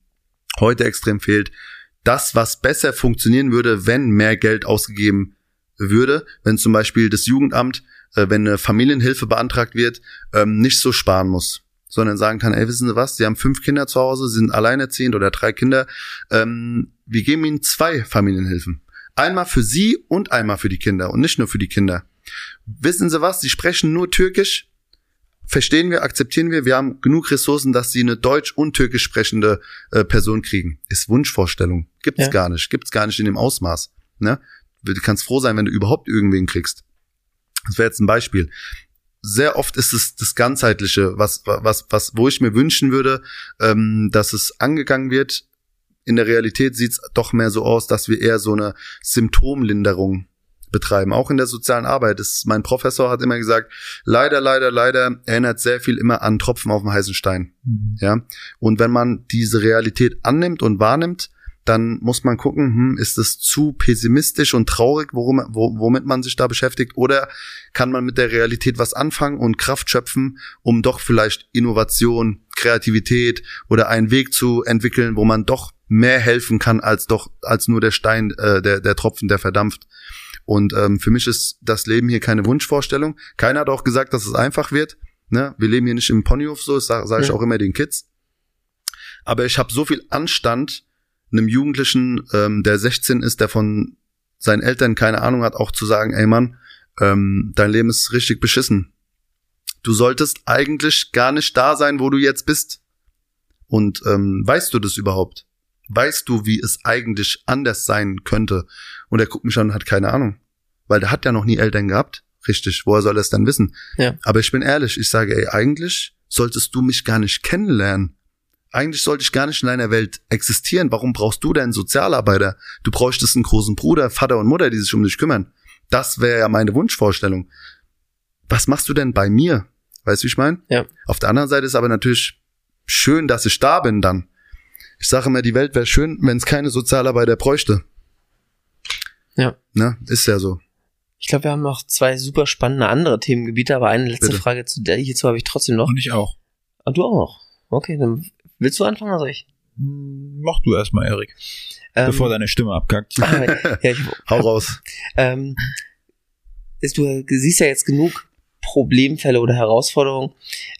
heute extrem fehlt, das, was besser funktionieren würde, wenn mehr Geld ausgegeben würde, wenn zum Beispiel das Jugendamt, äh, wenn eine Familienhilfe beantragt wird, ähm, nicht so sparen muss sondern sagen kann, ey, wissen Sie was, Sie haben fünf Kinder zu Hause, Sie sind alleinerziehend oder drei Kinder, ähm, wir geben Ihnen zwei Familienhilfen. Einmal für sie und einmal für die Kinder und nicht nur für die Kinder. Wissen Sie was? Sie sprechen nur Türkisch. Verstehen wir, akzeptieren wir, wir haben genug Ressourcen, dass sie eine deutsch- und türkisch sprechende äh, Person kriegen. Ist Wunschvorstellung. Gibt's ja. gar nicht. Gibt's gar nicht in dem Ausmaß. Ne? Du kannst froh sein, wenn du überhaupt irgendwen kriegst. Das wäre jetzt ein Beispiel. Sehr oft ist es das ganzheitliche, was was was wo ich mir wünschen würde, ähm, dass es angegangen wird in der Realität sieht es doch mehr so aus, dass wir eher so eine Symptomlinderung betreiben. Auch in der sozialen Arbeit. Das, mein Professor hat immer gesagt, leider, leider, leider erinnert sehr viel immer an Tropfen auf dem heißen Stein. Mhm. Ja. Und wenn man diese Realität annimmt und wahrnimmt, dann muss man gucken, hm, ist es zu pessimistisch und traurig, worum, wo, womit man sich da beschäftigt, oder kann man mit der Realität was anfangen und Kraft schöpfen, um doch vielleicht Innovation, Kreativität oder einen Weg zu entwickeln, wo man doch mehr helfen kann als doch als nur der Stein, äh, der der Tropfen, der verdampft. Und ähm, für mich ist das Leben hier keine Wunschvorstellung. Keiner hat auch gesagt, dass es einfach wird. Ne? Wir leben hier nicht im Ponyhof so, das sage sag ich ja. auch immer den Kids. Aber ich habe so viel Anstand, einem Jugendlichen, ähm, der 16 ist, der von seinen Eltern keine Ahnung hat, auch zu sagen, ey Mann, ähm, dein Leben ist richtig beschissen. Du solltest eigentlich gar nicht da sein, wo du jetzt bist. Und ähm, weißt du das überhaupt? weißt du, wie es eigentlich anders sein könnte? Und er guckt mich an und hat keine Ahnung. Weil der hat ja noch nie Eltern gehabt. Richtig, woher soll er es dann wissen? Ja. Aber ich bin ehrlich, ich sage, ey, eigentlich solltest du mich gar nicht kennenlernen. Eigentlich sollte ich gar nicht in deiner Welt existieren. Warum brauchst du denn Sozialarbeiter? Du bräuchtest einen großen Bruder, Vater und Mutter, die sich um dich kümmern. Das wäre ja meine Wunschvorstellung. Was machst du denn bei mir? Weißt du, wie ich meine? Ja. Auf der anderen Seite ist aber natürlich schön, dass ich da bin dann. Ich sage immer, die Welt wäre schön, wenn es keine Sozialarbeiter bräuchte. Ja. Na, ist ja so. Ich glaube, wir haben noch zwei super spannende andere Themengebiete, aber eine letzte Bitte. Frage zu der hierzu habe ich trotzdem noch. Und ich auch. Ah, du auch noch. Okay, dann willst du anfangen oder soll ich? Hm, mach du erstmal, Erik. Ähm, bevor deine Stimme abkackt. Ah, ja, ich, Hau raus. Ähm, ist, du siehst ja jetzt genug Problemfälle oder Herausforderungen.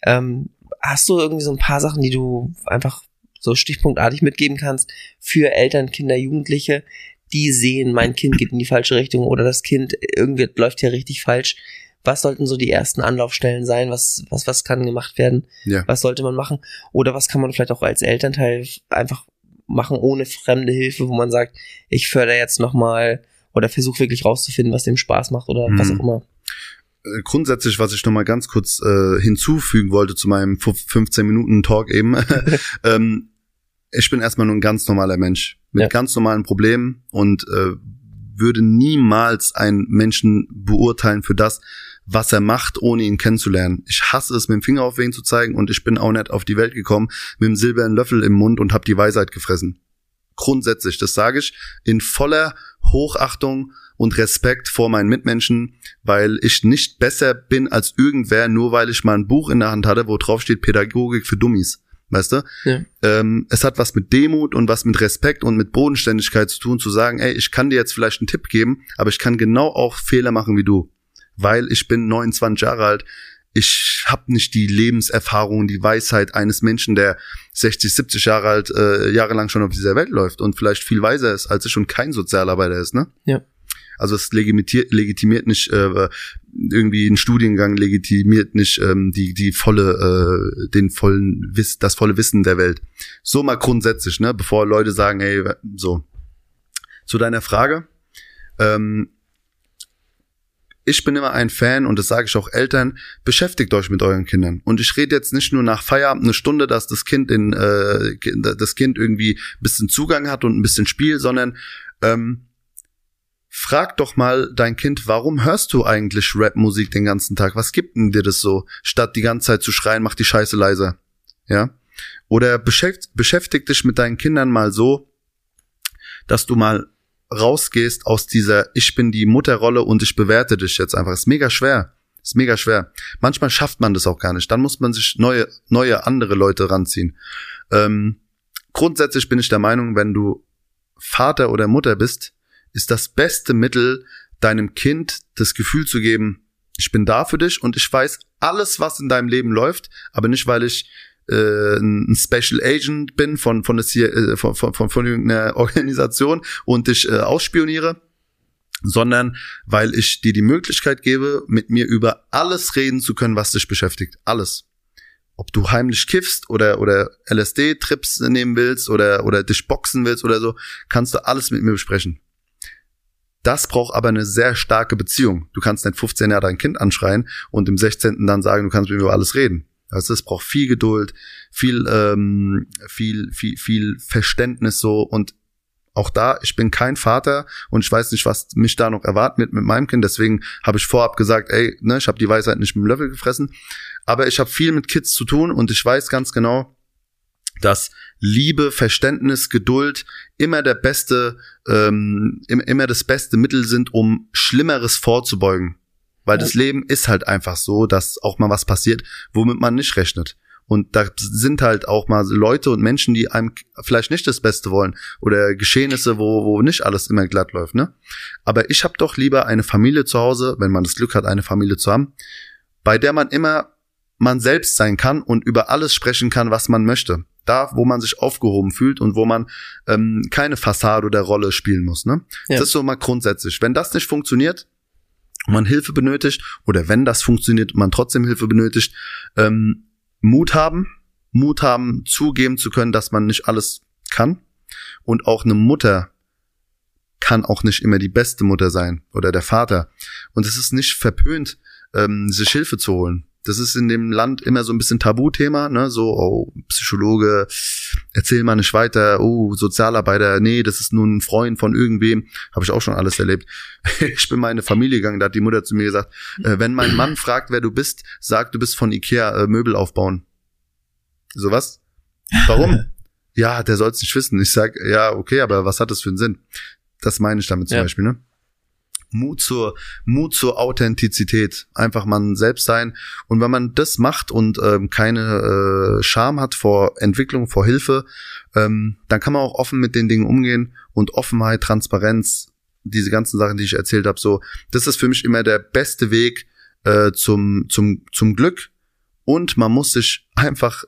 Ähm, hast du irgendwie so ein paar Sachen, die du einfach so stichpunktartig mitgeben kannst für Eltern, Kinder, Jugendliche, die sehen, mein Kind geht in die falsche Richtung oder das Kind irgendwie läuft hier richtig falsch. Was sollten so die ersten Anlaufstellen sein? Was, was, was kann gemacht werden? Ja. Was sollte man machen? Oder was kann man vielleicht auch als Elternteil einfach machen ohne fremde Hilfe, wo man sagt, ich fördere jetzt nochmal oder versuche wirklich rauszufinden, was dem Spaß macht oder mhm. was auch immer äh, grundsätzlich, was ich noch mal ganz kurz äh, hinzufügen wollte zu meinem 15 Minuten Talk eben, ähm, ich bin erstmal nur ein ganz normaler Mensch mit ja. ganz normalen Problemen und äh, würde niemals einen Menschen beurteilen für das, was er macht, ohne ihn kennenzulernen. Ich hasse es, mit dem Finger auf wen zu zeigen und ich bin auch nicht auf die Welt gekommen mit einem silbernen Löffel im Mund und habe die Weisheit gefressen. Grundsätzlich, das sage ich in voller Hochachtung und Respekt vor meinen Mitmenschen, weil ich nicht besser bin als irgendwer, nur weil ich mal ein Buch in der Hand hatte, wo drauf steht Pädagogik für Dummies. weißt du? Ja. Ähm, es hat was mit Demut und was mit Respekt und mit Bodenständigkeit zu tun, zu sagen, ey, ich kann dir jetzt vielleicht einen Tipp geben, aber ich kann genau auch Fehler machen wie du, weil ich bin 29 Jahre alt. Ich habe nicht die Lebenserfahrung, die Weisheit eines Menschen, der 60, 70 Jahre alt, äh, jahrelang schon auf dieser Welt läuft und vielleicht viel weiser ist als ich und kein Sozialarbeiter ist, ne? Ja. Also es legitimiert, legitimiert nicht äh, irgendwie ein Studiengang legitimiert nicht ähm, die die volle äh, den vollen Wiss das volle Wissen der Welt. So mal grundsätzlich, ne, bevor Leute sagen, hey, so zu deiner Frage. Ähm, ich bin immer ein Fan und das sage ich auch Eltern, beschäftigt euch mit euren Kindern. Und ich rede jetzt nicht nur nach Feierabend eine Stunde, dass das Kind in äh, das Kind irgendwie ein bisschen Zugang hat und ein bisschen Spiel, sondern ähm, Frag doch mal dein Kind, warum hörst du eigentlich Rapmusik den ganzen Tag? Was gibt denn dir das so? Statt die ganze Zeit zu schreien, mach die Scheiße leiser. Ja? Oder beschäftigt, beschäftigt dich mit deinen Kindern mal so, dass du mal rausgehst aus dieser Ich bin die Mutterrolle und ich bewerte dich jetzt einfach. Ist mega schwer. Ist mega schwer. Manchmal schafft man das auch gar nicht. Dann muss man sich neue, neue andere Leute ranziehen. Ähm, grundsätzlich bin ich der Meinung, wenn du Vater oder Mutter bist, ist das beste Mittel, deinem Kind das Gefühl zu geben, ich bin da für dich und ich weiß alles, was in deinem Leben läuft, aber nicht, weil ich äh, ein Special Agent bin von von, das hier, äh, von, von, von, von irgendeiner Organisation und dich äh, ausspioniere, sondern weil ich dir die Möglichkeit gebe, mit mir über alles reden zu können, was dich beschäftigt. Alles. Ob du heimlich kiffst oder, oder LSD-Trips nehmen willst oder, oder dich boxen willst oder so, kannst du alles mit mir besprechen. Das braucht aber eine sehr starke Beziehung. Du kannst nicht 15 Jahre dein Kind anschreien und im 16. dann sagen, du kannst mit mir über alles reden. Also es braucht viel Geduld, viel, ähm, viel, viel, viel Verständnis so und auch da, ich bin kein Vater und ich weiß nicht, was mich da noch erwartet mit meinem Kind. Deswegen habe ich vorab gesagt, ey, ne, ich habe die Weisheit nicht mit dem Löffel gefressen. Aber ich habe viel mit Kids zu tun und ich weiß ganz genau, dass Liebe, Verständnis, Geduld immer der beste, ähm, immer das beste Mittel sind, um Schlimmeres vorzubeugen. Weil das Leben ist halt einfach so, dass auch mal was passiert, womit man nicht rechnet. Und da sind halt auch mal Leute und Menschen, die einem vielleicht nicht das Beste wollen oder Geschehnisse, wo, wo nicht alles immer glatt läuft, ne? Aber ich habe doch lieber eine Familie zu Hause, wenn man das Glück hat, eine Familie zu haben, bei der man immer man selbst sein kann und über alles sprechen kann, was man möchte da, wo man sich aufgehoben fühlt und wo man ähm, keine Fassade oder Rolle spielen muss. Ne? Ja. Das ist so mal grundsätzlich. Wenn das nicht funktioniert, man Hilfe benötigt, oder wenn das funktioniert man trotzdem Hilfe benötigt, ähm, Mut haben, Mut haben, zugeben zu können, dass man nicht alles kann. Und auch eine Mutter kann auch nicht immer die beste Mutter sein oder der Vater. Und es ist nicht verpönt, ähm, sich Hilfe zu holen. Das ist in dem Land immer so ein bisschen Tabuthema, ne? So, oh, Psychologe, erzähl mal nicht weiter, oh, Sozialarbeiter, nee, das ist nur ein Freund von irgendwem. Habe ich auch schon alles erlebt. Ich bin mal in eine Familie gegangen, da hat die Mutter zu mir gesagt, äh, wenn mein Mann fragt, wer du bist, sag, du bist von Ikea, äh, Möbel aufbauen. So was? Warum? ja, der soll's nicht wissen. Ich sag, ja, okay, aber was hat das für einen Sinn? Das meine ich damit zum ja. Beispiel, ne? Mut zur Mut zur Authentizität, einfach man selbst sein. Und wenn man das macht und ähm, keine äh, Scham hat vor Entwicklung, vor Hilfe, ähm, dann kann man auch offen mit den Dingen umgehen und Offenheit, Transparenz, diese ganzen Sachen, die ich erzählt habe, so, das ist für mich immer der beste Weg äh, zum zum zum Glück. Und man muss sich einfach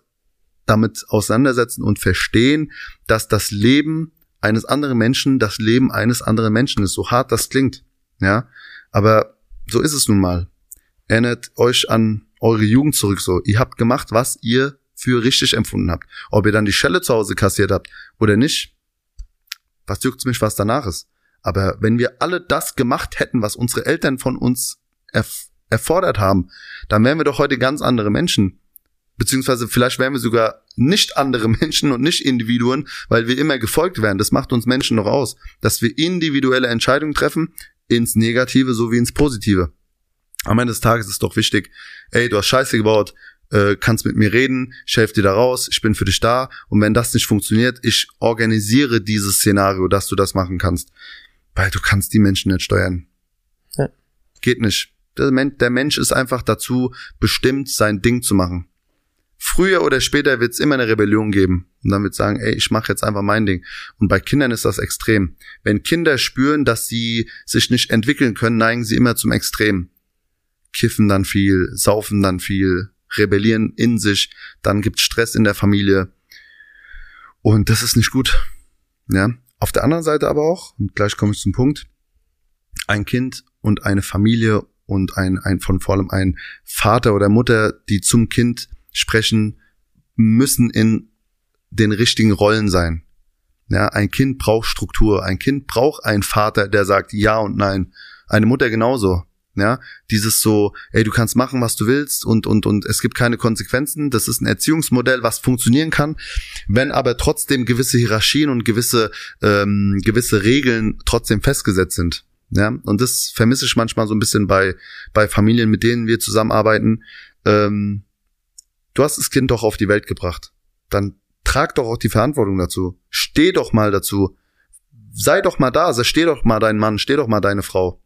damit auseinandersetzen und verstehen, dass das Leben eines anderen Menschen das Leben eines anderen Menschen ist, so hart das klingt. Ja, aber so ist es nun mal. Erinnert euch an eure Jugend zurück so. Ihr habt gemacht, was ihr für richtig empfunden habt. Ob ihr dann die Schelle zu Hause kassiert habt oder nicht, was juckt's mich, was danach ist. Aber wenn wir alle das gemacht hätten, was unsere Eltern von uns erf erfordert haben, dann wären wir doch heute ganz andere Menschen. Beziehungsweise vielleicht wären wir sogar nicht andere Menschen und nicht Individuen, weil wir immer gefolgt werden. Das macht uns Menschen noch aus, dass wir individuelle Entscheidungen treffen, ins Negative sowie ins Positive. Am Ende des Tages ist doch wichtig, ey, du hast Scheiße gebaut, äh, kannst mit mir reden, ich helfe dir da raus, ich bin für dich da und wenn das nicht funktioniert, ich organisiere dieses Szenario, dass du das machen kannst, weil du kannst die Menschen nicht steuern. Ja. Geht nicht. Der Mensch, der Mensch ist einfach dazu bestimmt, sein Ding zu machen. Früher oder später wird es immer eine Rebellion geben. Und dann wird sagen, ey, ich mache jetzt einfach mein Ding. Und bei Kindern ist das extrem. Wenn Kinder spüren, dass sie sich nicht entwickeln können, neigen sie immer zum Extrem. Kiffen dann viel, saufen dann viel, rebellieren in sich, dann gibt's Stress in der Familie. Und das ist nicht gut. Ja. Auf der anderen Seite aber auch, und gleich komme ich zum Punkt, ein Kind und eine Familie und ein, ein von vor allem ein Vater oder Mutter, die zum Kind sprechen, müssen in den richtigen Rollen sein. Ja, ein Kind braucht Struktur. Ein Kind braucht einen Vater, der sagt ja und nein. Eine Mutter genauso. Ja, dieses so, ey, du kannst machen, was du willst und und und es gibt keine Konsequenzen. Das ist ein Erziehungsmodell, was funktionieren kann, wenn aber trotzdem gewisse Hierarchien und gewisse ähm, gewisse Regeln trotzdem festgesetzt sind. Ja, und das vermisse ich manchmal so ein bisschen bei bei Familien, mit denen wir zusammenarbeiten. Ähm, du hast das Kind doch auf die Welt gebracht. Dann trag doch auch die Verantwortung dazu. Steh doch mal dazu. Sei doch mal da, steh doch mal dein Mann, steh doch mal deine Frau.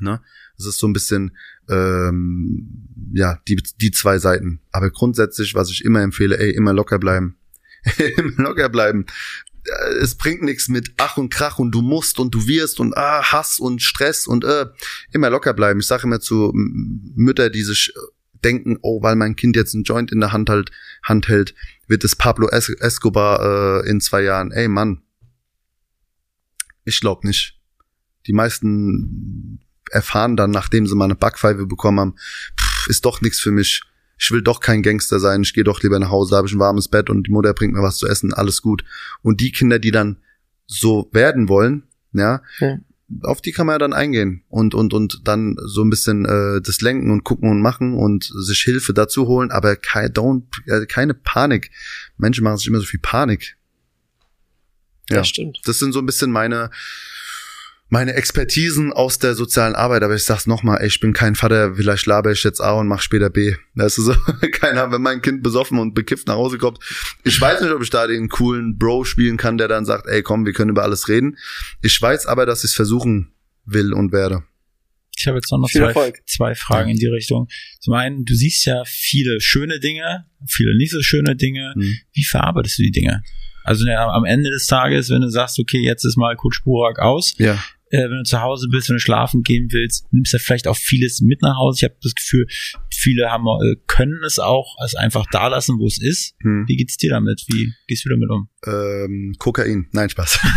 Ne? Das ist so ein bisschen ähm, ja die die zwei Seiten. Aber grundsätzlich, was ich immer empfehle, ey, immer locker bleiben, immer locker bleiben. Äh, es bringt nichts mit Ach und Krach und du musst und du wirst und ah, Hass und Stress und äh, immer locker bleiben. Ich sage immer zu Mütter, die sich denken, oh, weil mein Kind jetzt einen Joint in der Hand, halt, Hand hält, wird es Pablo es Escobar äh, in zwei Jahren. Ey, Mann. Ich glaube nicht. Die meisten erfahren dann, nachdem sie mal eine Backpfeife bekommen haben, pff, ist doch nichts für mich. Ich will doch kein Gangster sein, ich gehe doch lieber nach Hause, habe ich ein warmes Bett und die Mutter bringt mir was zu essen, alles gut. Und die Kinder, die dann so werden wollen, ja, ja auf die kann man ja dann eingehen und und und dann so ein bisschen äh, das lenken und gucken und machen und sich Hilfe dazu holen, aber kein, don't, äh, keine Panik. Menschen machen sich immer so viel Panik. Ja, das stimmt. Das sind so ein bisschen meine meine Expertisen aus der sozialen Arbeit, aber ich sag's nochmal, ich bin kein Vater, vielleicht laber ich jetzt A und mach später B. Das ist so, keiner, wenn mein Kind besoffen und bekifft nach Hause kommt. Ich weiß nicht, ob ich da den coolen Bro spielen kann, der dann sagt, ey komm, wir können über alles reden. Ich weiß aber, dass ich es versuchen will und werde. Ich habe jetzt noch, noch zwei, zwei Fragen in die Richtung. Zum einen, du siehst ja viele schöne Dinge, viele nicht so schöne Dinge. Hm. Wie verarbeitest du die Dinge? Also ja, am Ende des Tages, wenn du sagst, okay, jetzt ist mal Coach Burak aus, ja äh, wenn du zu Hause bist, wenn du schlafen gehen willst, nimmst du vielleicht auch vieles mit nach Hause. Ich habe das Gefühl, viele haben äh, können es auch als einfach da lassen, wo es ist. Hm. Wie geht's dir damit? Wie gehst du damit um? Ähm, Kokain. Nein, Spaß.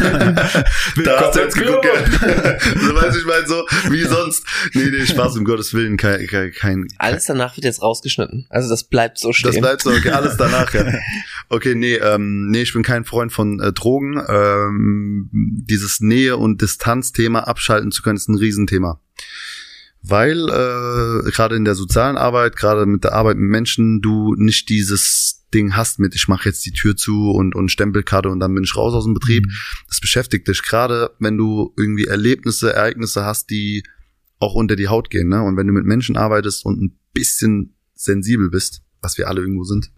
da hast du jetzt geguckt. so weiß ich mal so, wie sonst. Nee, nee, Spaß, um Gottes Willen, kein, kein, kein Alles danach wird jetzt rausgeschnitten. Also das bleibt so stehen. Das bleibt so, okay, alles danach, ja. Okay, nee, ähm, nee, ich bin kein Freund von äh, Drogen. Ähm, dieses Nähe- und Distanzthema abschalten zu können, ist ein Riesenthema weil äh, gerade in der sozialen Arbeit, gerade mit der Arbeit mit Menschen, du nicht dieses Ding hast mit, ich mache jetzt die Tür zu und, und Stempelkarte und dann bin ich raus aus dem Betrieb. Mhm. Das beschäftigt dich gerade, wenn du irgendwie Erlebnisse, Ereignisse hast, die auch unter die Haut gehen. Ne? Und wenn du mit Menschen arbeitest und ein bisschen sensibel bist, was wir alle irgendwo sind,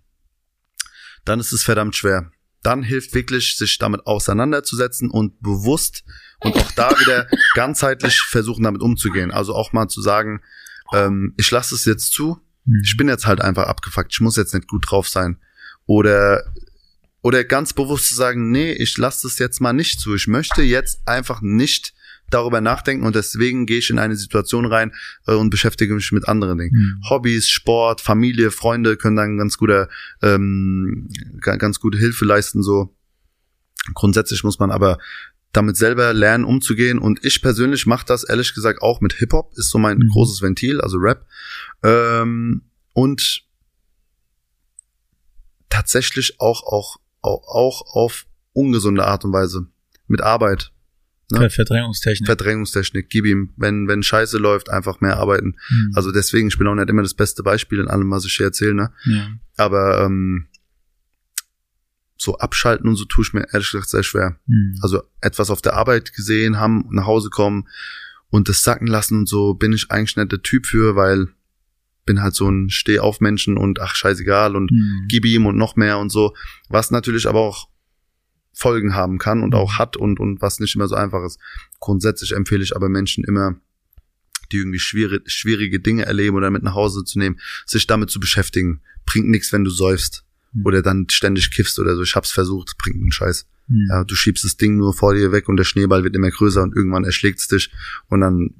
dann ist es verdammt schwer. Dann hilft wirklich, sich damit auseinanderzusetzen und bewusst und auch da wieder ganzheitlich versuchen, damit umzugehen. Also auch mal zu sagen, ähm, ich lasse es jetzt zu, hm. ich bin jetzt halt einfach abgefuckt, ich muss jetzt nicht gut drauf sein. Oder oder ganz bewusst zu sagen, nee, ich lasse es jetzt mal nicht zu. Ich möchte jetzt einfach nicht darüber nachdenken und deswegen gehe ich in eine Situation rein äh, und beschäftige mich mit anderen Dingen. Mhm. Hobbys, Sport, Familie, Freunde können dann ganz guter, ähm, ganz gute Hilfe leisten. So grundsätzlich muss man aber damit selber lernen umzugehen. Und ich persönlich mache das ehrlich gesagt auch mit Hip-Hop, ist so mein mhm. großes Ventil, also Rap. Ähm, und tatsächlich auch, auch, auch, auch auf ungesunde Art und Weise. Mit Arbeit. Ne? Verdrängungstechnik. Verdrängungstechnik, gib ihm, wenn, wenn Scheiße läuft, einfach mehr arbeiten. Mhm. Also deswegen, ich bin auch nicht immer das beste Beispiel in allem, was ich hier erzähle, ne? Ja. Aber ähm, so abschalten und so tue ich mir ehrlich gesagt sehr schwer. Mhm. Also etwas auf der Arbeit gesehen haben, nach Hause kommen und das sacken lassen und so bin ich eigentlich nicht der Typ für, weil bin halt so ein Steh-auf-Menschen und ach scheißegal und mhm. gib ihm und noch mehr und so, was natürlich aber auch Folgen haben kann und auch hat und und was nicht immer so einfach ist. Grundsätzlich empfehle ich aber Menschen immer die irgendwie schwierige, schwierige Dinge erleben oder mit nach Hause zu nehmen, sich damit zu beschäftigen. Bringt nichts, wenn du säufst mhm. oder dann ständig kiffst oder so. Ich hab's versucht, bringt einen Scheiß. Mhm. Ja, du schiebst das Ding nur vor dir weg und der Schneeball wird immer größer und irgendwann erschlägt's dich und dann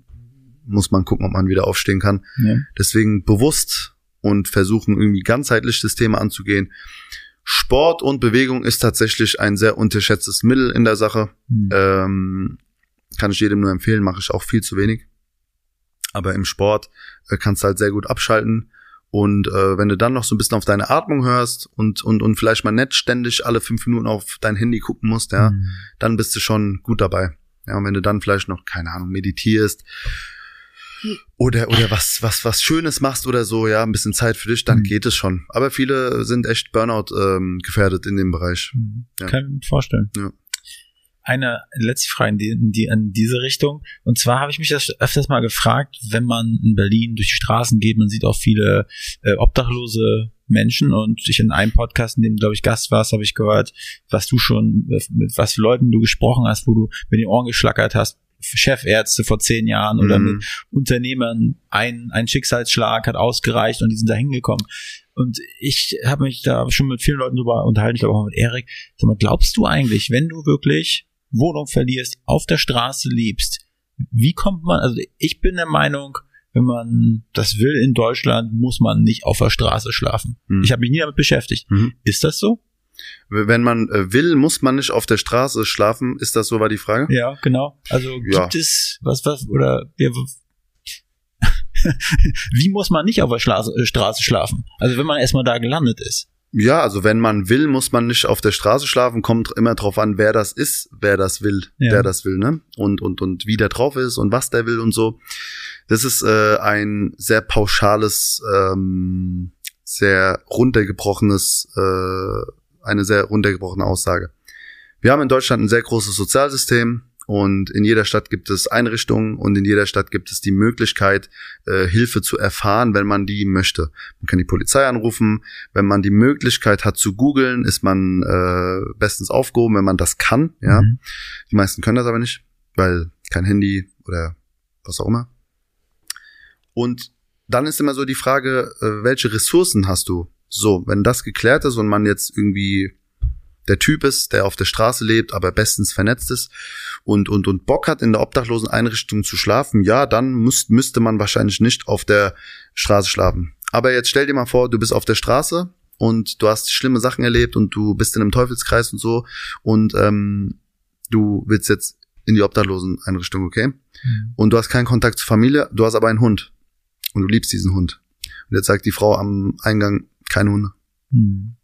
muss man gucken, ob man wieder aufstehen kann. Ja. Deswegen bewusst und versuchen irgendwie ganzheitlich das Thema anzugehen. Sport und Bewegung ist tatsächlich ein sehr unterschätztes Mittel in der Sache. Mhm. Ähm, kann ich jedem nur empfehlen, mache ich auch viel zu wenig. Aber im Sport äh, kannst du halt sehr gut abschalten. Und äh, wenn du dann noch so ein bisschen auf deine Atmung hörst und, und, und vielleicht mal nicht ständig alle fünf Minuten auf dein Handy gucken musst, ja, mhm. dann bist du schon gut dabei. Ja, und wenn du dann vielleicht noch, keine Ahnung, meditierst, oder oder was was was Schönes machst oder so, ja, ein bisschen Zeit für dich, dann mhm. geht es schon. Aber viele sind echt Burnout ähm, gefährdet in dem Bereich. Mhm. Ja. Kann ich mir vorstellen. Ja. Eine letzte Frage in, die, in, die, in diese Richtung. Und zwar habe ich mich das öfters mal gefragt, wenn man in Berlin durch die Straßen geht, man sieht auch viele äh, obdachlose Menschen und ich in einem Podcast, in dem glaube ich Gast warst, habe ich gehört, was du schon mit was für Leuten du gesprochen hast, wo du mit den Ohren geschlackert hast, Chefärzte vor zehn Jahren oder mhm. mit Unternehmern. Ein, ein Schicksalsschlag hat ausgereicht und die sind da hingekommen. Und ich habe mich da schon mit vielen Leuten drüber unterhalten, ich glaube auch mit Erik. Sag mal, glaubst du eigentlich, wenn du wirklich Wohnung verlierst, auf der Straße lebst, wie kommt man, also ich bin der Meinung, wenn man das will in Deutschland, muss man nicht auf der Straße schlafen. Mhm. Ich habe mich nie damit beschäftigt. Mhm. Ist das so? Wenn man äh, will, muss man nicht auf der Straße schlafen. Ist das so, war die Frage? Ja, genau. Also ja. gibt es was, was, oder ja, wie muss man nicht auf der Straße, äh, Straße schlafen? Also wenn man erstmal da gelandet ist. Ja, also wenn man will, muss man nicht auf der Straße schlafen. Kommt immer drauf an, wer das ist, wer das will, ja. der das will, ne? Und und und wie der drauf ist und was der will und so. Das ist äh, ein sehr pauschales, ähm, sehr runtergebrochenes äh, eine sehr runtergebrochene Aussage. Wir haben in Deutschland ein sehr großes Sozialsystem und in jeder Stadt gibt es Einrichtungen und in jeder Stadt gibt es die Möglichkeit, äh, Hilfe zu erfahren, wenn man die möchte. Man kann die Polizei anrufen. Wenn man die Möglichkeit hat zu googeln, ist man äh, bestens aufgehoben, wenn man das kann. Ja, mhm. die meisten können das aber nicht, weil kein Handy oder was auch immer. Und dann ist immer so die Frage, äh, welche Ressourcen hast du? So, wenn das geklärt ist und man jetzt irgendwie der Typ ist, der auf der Straße lebt, aber bestens vernetzt ist und, und, und Bock hat, in der obdachlosen Einrichtung zu schlafen, ja, dann müsst, müsste man wahrscheinlich nicht auf der Straße schlafen. Aber jetzt stell dir mal vor, du bist auf der Straße und du hast schlimme Sachen erlebt und du bist in einem Teufelskreis und so und ähm, du willst jetzt in die obdachlosen Einrichtung, okay? Mhm. Und du hast keinen Kontakt zur Familie, du hast aber einen Hund und du liebst diesen Hund. Und jetzt sagt die Frau am Eingang, keine Hunde. Hm.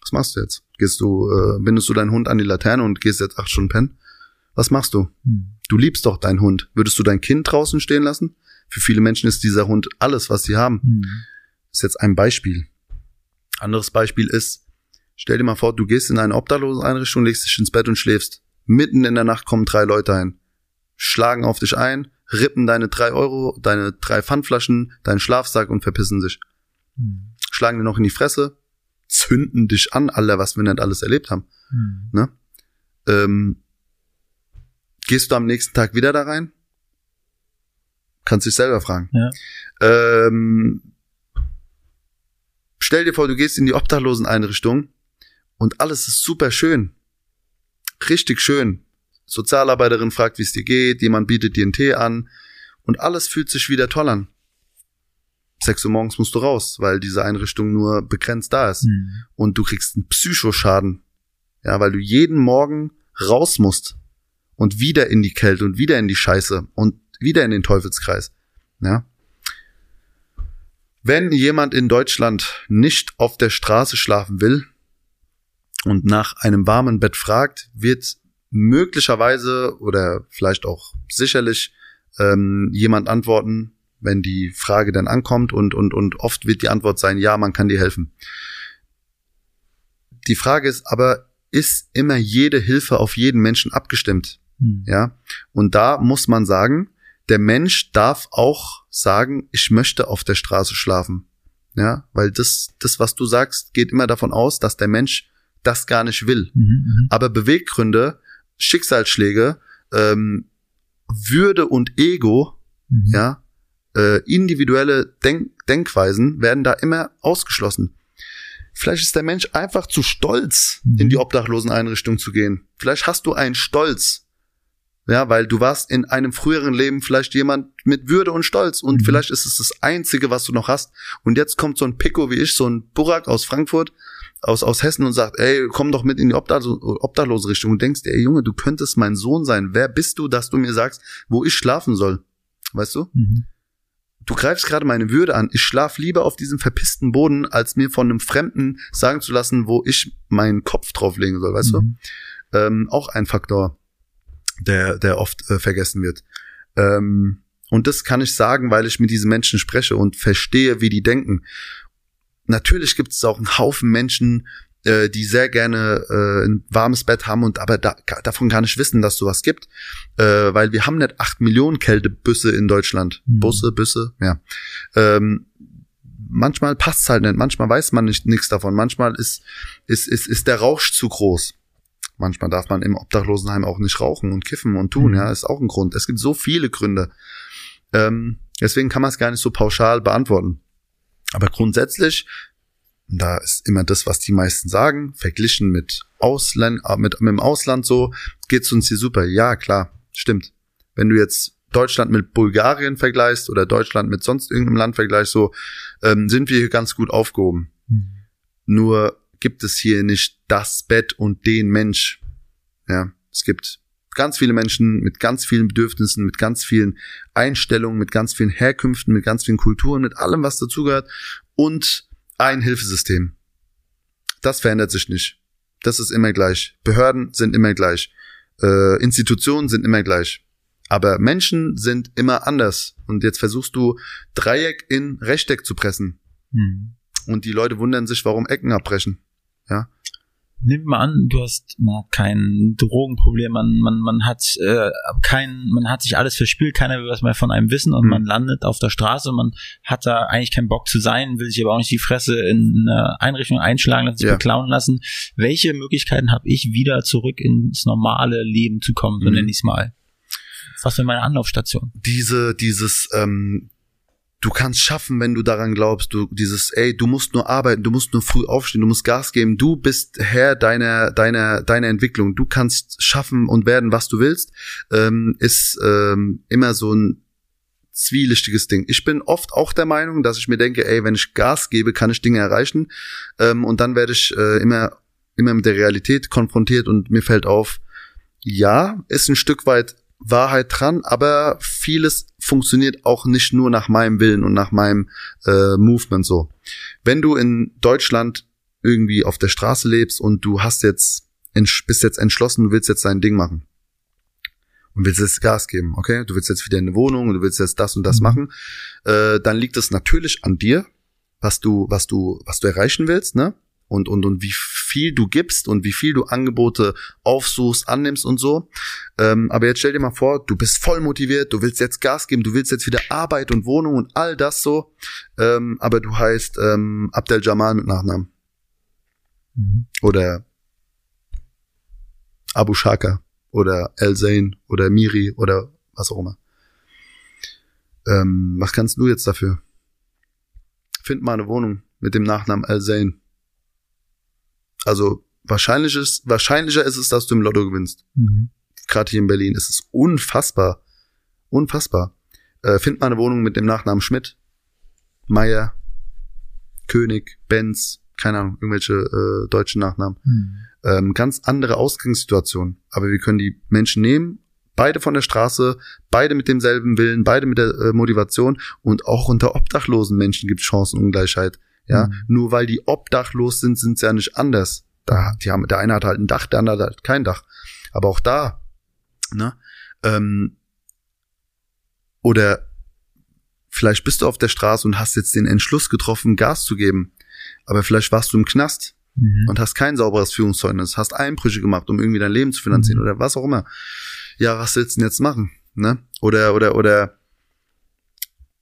Was machst du jetzt? Gehst du, äh, bindest du deinen Hund an die Laterne und gehst jetzt acht Stunden pennen? Was machst du? Hm. Du liebst doch deinen Hund. Würdest du dein Kind draußen stehen lassen? Für viele Menschen ist dieser Hund alles, was sie haben. Hm. ist jetzt ein Beispiel. Anderes Beispiel ist, stell dir mal vor, du gehst in eine Obdachloseneinrichtung, legst dich ins Bett und schläfst. Mitten in der Nacht kommen drei Leute ein, schlagen auf dich ein, rippen deine drei Euro, deine drei Pfandflaschen, deinen Schlafsack und verpissen sich. Hm schlagen dir noch in die Fresse, zünden dich an, alle, was wir nicht alles erlebt haben. Mhm. Ne? Ähm, gehst du am nächsten Tag wieder da rein? Kannst dich selber fragen. Ja. Ähm, stell dir vor, du gehst in die Obdachloseneinrichtung und alles ist super schön. Richtig schön. Sozialarbeiterin fragt, wie es dir geht, jemand bietet dir einen Tee an und alles fühlt sich wieder toll an. 6 Uhr morgens musst du raus, weil diese Einrichtung nur begrenzt da ist. Mhm. Und du kriegst einen Psychoschaden. Ja, weil du jeden Morgen raus musst und wieder in die Kälte und wieder in die Scheiße und wieder in den Teufelskreis. Ja. Wenn jemand in Deutschland nicht auf der Straße schlafen will und nach einem warmen Bett fragt, wird möglicherweise oder vielleicht auch sicherlich ähm, jemand antworten, wenn die Frage dann ankommt und, und, und oft wird die Antwort sein, ja, man kann dir helfen. Die Frage ist aber, ist immer jede Hilfe auf jeden Menschen abgestimmt? Hm. Ja. Und da muss man sagen, der Mensch darf auch sagen, ich möchte auf der Straße schlafen. Ja, weil das, das, was du sagst, geht immer davon aus, dass der Mensch das gar nicht will. Mhm, mhm. Aber Beweggründe, Schicksalsschläge, ähm, Würde und Ego, mhm. ja, Äh, individuelle Denk Denkweisen werden da immer ausgeschlossen. Vielleicht ist der Mensch einfach zu stolz, in Mhm. die Obdachloseneinrichtung zu gehen. Vielleicht hast du einen Stolz. Ja, weil du warst in einem früheren Leben vielleicht jemand mit Würde und Stolz und Mhm. vielleicht ist es das einzige, was du noch hast. Und jetzt kommt so ein Pico wie ich, so ein Burak aus Frankfurt, aus, aus Hessen und sagt, ey, komm doch mit in die Obdachlo obdachlose Richtung und denkst, dir, ey Junge, du könntest mein Sohn sein. Wer bist du, dass du mir sagst, wo ich schlafen soll? Weißt du? Mhm. Du greifst gerade meine Würde an. Ich schlaf lieber auf diesem verpissten Boden, als mir von einem Fremden sagen zu lassen, wo ich meinen Kopf drauflegen soll, weißt Mhm. du? Ähm, auch ein Faktor, der, der oft äh, vergessen wird. Ähm, und das kann ich sagen, weil ich mit diesen Menschen spreche und verstehe, wie die denken. Natürlich gibt es auch einen Haufen Menschen, äh, die sehr gerne äh, ein warmes Bett haben und aber da, davon gar nicht wissen, dass sowas gibt, äh, weil wir haben nicht acht Millionen Kältebüsse in Deutschland. Mhm. Busse, Büsse, ja. Ähm, manchmal passt's halt nicht, manchmal weiß man nicht nichts davon, manchmal ist, ist, ist, ist der Rausch zu groß. Manchmal darf man im Obdachlosenheim auch nicht rauchen und kiffen und tun, Mhm. ja, ist auch ein Grund. Es gibt so viele Gründe. Ähm, deswegen kann man es gar nicht so pauschal beantworten. Aber grundsätzlich, da ist immer das, was die meisten sagen, verglichen mit Ausland, äh, mit, mit dem Ausland so, geht's uns hier super. Ja, klar, stimmt. Wenn du jetzt Deutschland mit Bulgarien vergleichst oder Deutschland mit sonst irgendeinem Land vergleichst, so, ähm, sind wir hier ganz gut aufgehoben. Mhm. Nur gibt es hier nicht das Bett und den Mensch. Ja, es gibt ganz viele Menschen mit ganz vielen Bedürfnissen, mit ganz vielen Einstellungen, mit ganz vielen Herkünften, mit ganz vielen Kulturen, mit allem, was dazugehört und ein Hilfesystem. Das verändert sich nicht. Das ist immer gleich. Behörden sind immer gleich. Äh, Institutionen sind immer gleich. Aber Menschen sind immer anders. Und jetzt versuchst du Dreieck in Rechteck zu pressen. Mhm. Und die Leute wundern sich, warum Ecken abbrechen. Nimm mal an, du hast hat kein Drogenproblem, man, man, man hat äh, kein, man hat sich alles verspielt, keiner will was mehr von einem wissen und Mhm. man landet auf der Straße, man hat da eigentlich keinen Bock zu sein, will sich aber auch nicht die Fresse in eine Einrichtung einschlagen lassen, sich Ja. beklauen lassen. Welche Möglichkeiten habe ich, wieder zurück ins normale Leben zu kommen, so Mhm. nenne ich es mal? Was wäre meine Anlaufstation? Diese, dieses, ähm, du kannst schaffen, wenn du daran glaubst, du, dieses, ey, du musst nur arbeiten, du musst nur früh aufstehen, du musst Gas geben, du bist Herr deiner, deiner, deiner Entwicklung, du kannst schaffen und werden, was du willst, ähm, ist ähm, immer so ein zwielichtiges Ding. Ich bin oft auch der Meinung, dass ich mir denke, ey, wenn ich Gas gebe, kann ich Dinge erreichen. Ähm, und dann werde ich äh, immer, immer mit der Realität konfrontiert und mir fällt auf, ja, ist ein Stück weit Wahrheit dran, aber vieles funktioniert auch nicht nur nach meinem Willen und nach meinem äh, Movement so. Wenn du in Deutschland irgendwie auf der Straße lebst und du hast jetzt bist jetzt entschlossen, du willst jetzt dein Ding machen und willst jetzt Gas geben, okay? Du willst jetzt wieder in eine Wohnung und du willst jetzt das und das Mhm. machen, äh, dann liegt es natürlich an dir, was du was du was du erreichen willst, ne? Und, und, und wie viel du gibst und wie viel du Angebote aufsuchst, annimmst und so. Ähm, aber jetzt stell dir mal vor, du bist voll motiviert, du willst jetzt Gas geben, du willst jetzt wieder Arbeit und Wohnung und all das so. Ähm, aber du heißt ähm, Abdel Jamal mit Nachnamen. Mhm. Oder Abu Shaka oder El Zain oder Miri oder was auch immer. Ähm, was kannst du jetzt dafür? Find mal eine Wohnung mit dem Nachnamen El Zain. Also wahrscheinlich ist, wahrscheinlicher ist es, dass du im Lotto gewinnst Mhm. gerade hier in Berlin, ist es unfassbar. Unfassbar. Äh, find mal eine Wohnung mit dem Nachnamen Schmidt, Meier, König, Benz, keine Ahnung, irgendwelche äh, deutschen Nachnamen. Mhm. Ähm, ganz andere Ausgangssituation. Aber wir können die Menschen nehmen, beide von der Straße, beide mit demselben Willen, beide mit der äh, Motivation und auch unter obdachlosen Menschen gibt es Chancenungleichheit. Ja, Mhm. nur weil die obdachlos sind, sind sie ja nicht anders. Da, die haben, der eine hat halt ein Dach, der andere hat halt kein Dach. Aber auch da, ne, ähm, oder vielleicht bist du auf der Straße und hast jetzt den Entschluss getroffen, Gas zu geben. Aber vielleicht warst du im Knast Mhm. und hast kein sauberes Führungszeugnis, hast Einbrüche gemacht, um irgendwie dein Leben zu finanzieren Mhm. oder was auch immer. Ja, was willst du denn jetzt machen? Ne? Oder, oder, oder,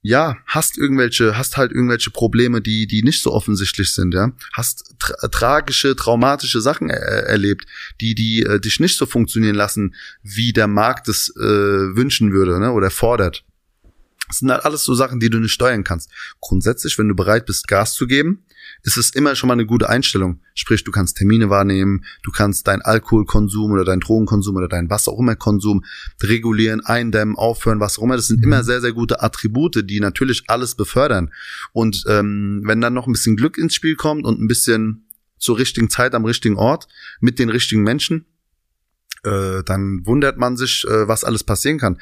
ja, hast irgendwelche, hast halt irgendwelche Probleme, die, die nicht so offensichtlich sind, ja. Hast tra tragische, traumatische Sachen er erlebt, die, die äh, dich nicht so funktionieren lassen, wie der Markt es äh, wünschen würde, ne, oder fordert. Das sind halt alles so Sachen, die du nicht steuern kannst. Grundsätzlich, wenn du bereit bist, Gas zu geben, ist es immer schon mal eine gute Einstellung. Sprich, du kannst Termine wahrnehmen, du kannst deinen Alkoholkonsum oder deinen Drogenkonsum oder deinen was auch immer Konsum regulieren, eindämmen, aufhören, was auch immer. Das sind immer sehr, sehr gute Attribute, die natürlich alles befördern. Und ähm, wenn dann noch ein bisschen Glück ins Spiel kommt und ein bisschen zur richtigen Zeit am richtigen Ort mit den richtigen Menschen, äh, dann wundert man sich, äh, was alles passieren kann.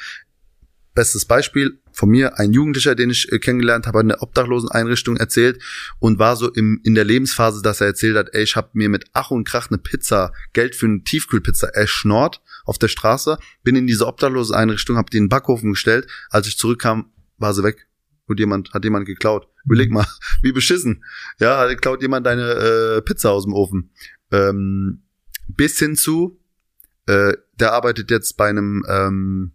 Bestes Beispiel von mir, ein Jugendlicher, den ich äh, kennengelernt habe, in der Obdachloseneinrichtung erzählt und war so im, in der Lebensphase, dass er erzählt hat, ey, ich habe mir mit Ach und Krach eine Pizza, Geld für eine Tiefkühlpizza erschnort auf der Straße, bin in diese Obdachloseneinrichtung, habe die in den Backofen gestellt, als ich zurückkam, war sie weg. Und jemand, hat jemand geklaut. Überleg mal, wie beschissen. Ja, klaut jemand deine äh, Pizza aus dem Ofen. Ähm, bis hin zu, äh, der arbeitet jetzt bei einem ähm,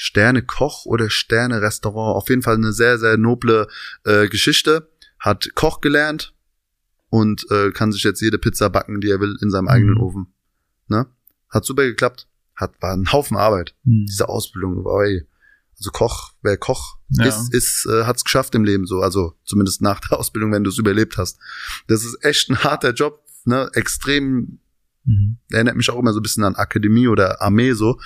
Sterne-Koch oder Sterne-Restaurant. Auf jeden Fall eine sehr, sehr noble äh, Geschichte. Hat Koch gelernt und äh, kann sich jetzt jede Pizza backen, die er will, in seinem mhm. eigenen Ofen. Ne? Hat super geklappt. Hat, war ein Haufen Arbeit. Mhm. Diese Ausbildung. Oi. Also Koch, wer Koch ja. ist, ist äh, hat's geschafft im Leben so. Also zumindest nach der Ausbildung, wenn du es überlebt hast. Das ist echt ein harter Job. Ne? Extrem Mhm. Erinnert mich auch immer so ein bisschen an Akademie oder Armee so.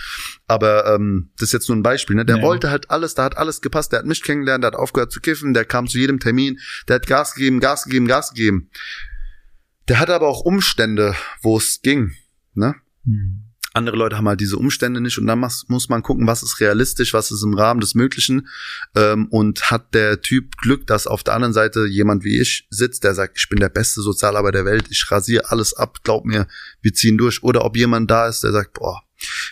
Aber ähm, das ist jetzt nur ein Beispiel. Ne? Der ja. wollte halt alles, da hat alles gepasst. Der hat mich kennengelernt, der hat aufgehört zu kiffen, der kam zu jedem Termin, der hat Gas gegeben, Gas gegeben, Gas gegeben. Der hatte aber auch Umstände, wo es ging. Ne? Mhm. Andere Leute haben halt diese Umstände nicht und dann muss man gucken, was ist realistisch, was ist im Rahmen des Möglichen. Ähm, und hat der Typ Glück, dass auf der anderen Seite jemand wie ich sitzt, der sagt, ich bin der beste Sozialarbeiter der Welt, ich rasiere alles ab, glaub mir, wir ziehen durch. Oder ob jemand da ist, der sagt, boah,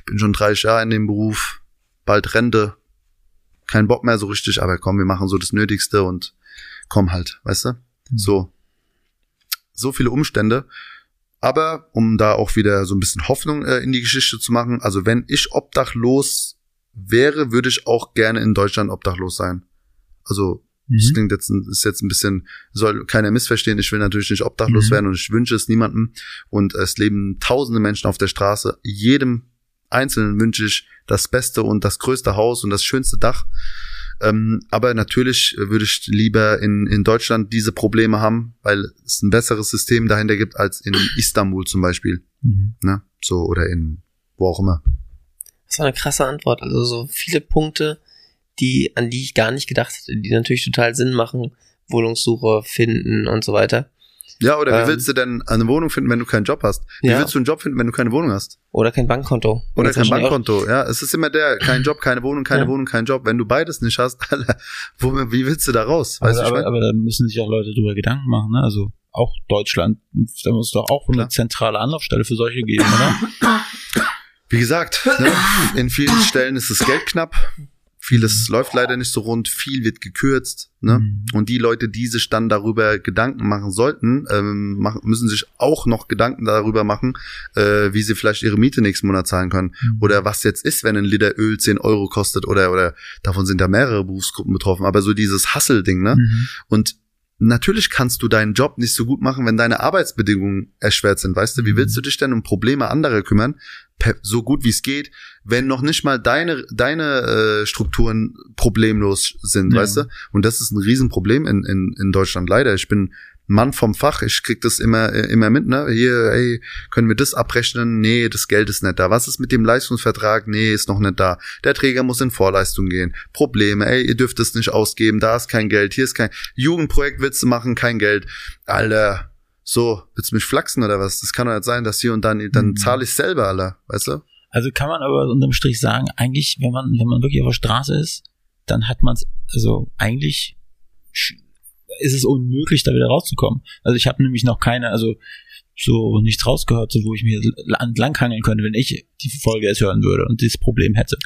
bin schon 30 Jahre in dem Beruf, bald Rente, kein Bock mehr so richtig, aber komm, wir machen so das Nötigste und komm halt, weißt du? Mhm. So. So viele Umstände. Aber um da auch wieder so ein bisschen Hoffnung äh, in die Geschichte zu machen, also wenn ich obdachlos wäre, würde ich auch gerne in Deutschland obdachlos sein. Also mhm. das klingt jetzt ist jetzt ein bisschen soll keiner missverstehen. Ich will natürlich nicht obdachlos mhm. werden und ich wünsche es niemandem. Und es leben Tausende Menschen auf der Straße. Jedem Einzelnen wünsche ich das Beste und das größte Haus und das schönste Dach. Ähm, aber natürlich würde ich lieber in, in Deutschland diese Probleme haben, weil es ein besseres System dahinter gibt als in Istanbul zum Beispiel. Mhm. Ne? So, oder in wo auch immer. Das war eine krasse Antwort. Also so viele Punkte, die, an die ich gar nicht gedacht hätte, die natürlich total Sinn machen. Wohnungssuche finden und so weiter. Ja, oder wie ähm, willst du denn eine Wohnung finden, wenn du keinen Job hast? Wie ja. willst du einen Job finden, wenn du keine Wohnung hast? Oder kein Bankkonto. Oder kein Bankkonto, ja. Es ist immer der, kein Job, keine Wohnung, keine ja. Wohnung, kein Job. Wenn du beides nicht hast, wo, wie willst du da raus? Weißt also, aber, aber da müssen sich auch Leute drüber Gedanken machen, ne? Also auch Deutschland, da muss doch auch eine zentrale Anlaufstelle für solche geben, oder? Wie gesagt, ne, in vielen Stellen ist das Geld knapp. Vieles läuft leider nicht so rund, viel wird gekürzt. Ne? Mhm. Und die Leute, die sich dann darüber Gedanken machen sollten, ähm, machen, müssen sich auch noch Gedanken darüber machen, äh, wie sie vielleicht ihre Miete nächsten Monat zahlen können. Mhm. Oder was jetzt ist, wenn ein Liter Öl 10 Euro kostet oder, oder davon sind da mehrere Berufsgruppen betroffen. Aber so dieses Hassel-Ding, ne? Mhm. Und natürlich kannst du deinen Job nicht so gut machen, wenn deine Arbeitsbedingungen erschwert sind. Weißt du, wie willst du dich denn um Probleme anderer kümmern, so gut wie es geht, wenn noch nicht mal deine deine äh, Strukturen problemlos sind, ja. weißt du? Und das ist ein Riesenproblem in, in, in Deutschland leider. Ich bin Mann vom Fach, ich krieg das immer äh, immer mit, ne? Hier, ey, können wir das abrechnen? Nee, das Geld ist nicht da. Was ist mit dem Leistungsvertrag? Nee, ist noch nicht da. Der Träger muss in Vorleistung gehen. Probleme, ey, ihr dürft es nicht ausgeben, da ist kein Geld, hier ist kein Jugendprojekt willst du machen, kein Geld. Alter, so, willst du mich flachsen oder was? Das kann doch nicht sein, dass hier und dann, dann mhm. zahle ich selber, Alter, weißt du? Also kann man aber unterm Strich sagen, eigentlich, wenn man, wenn man wirklich auf der Straße ist, dann hat man es, also eigentlich ist es unmöglich, da wieder rauszukommen. Also ich habe nämlich noch keine, also so nichts rausgehört, so wo ich mir entlanghangeln könnte, wenn ich die Folge erst hören würde und dieses Problem hätte.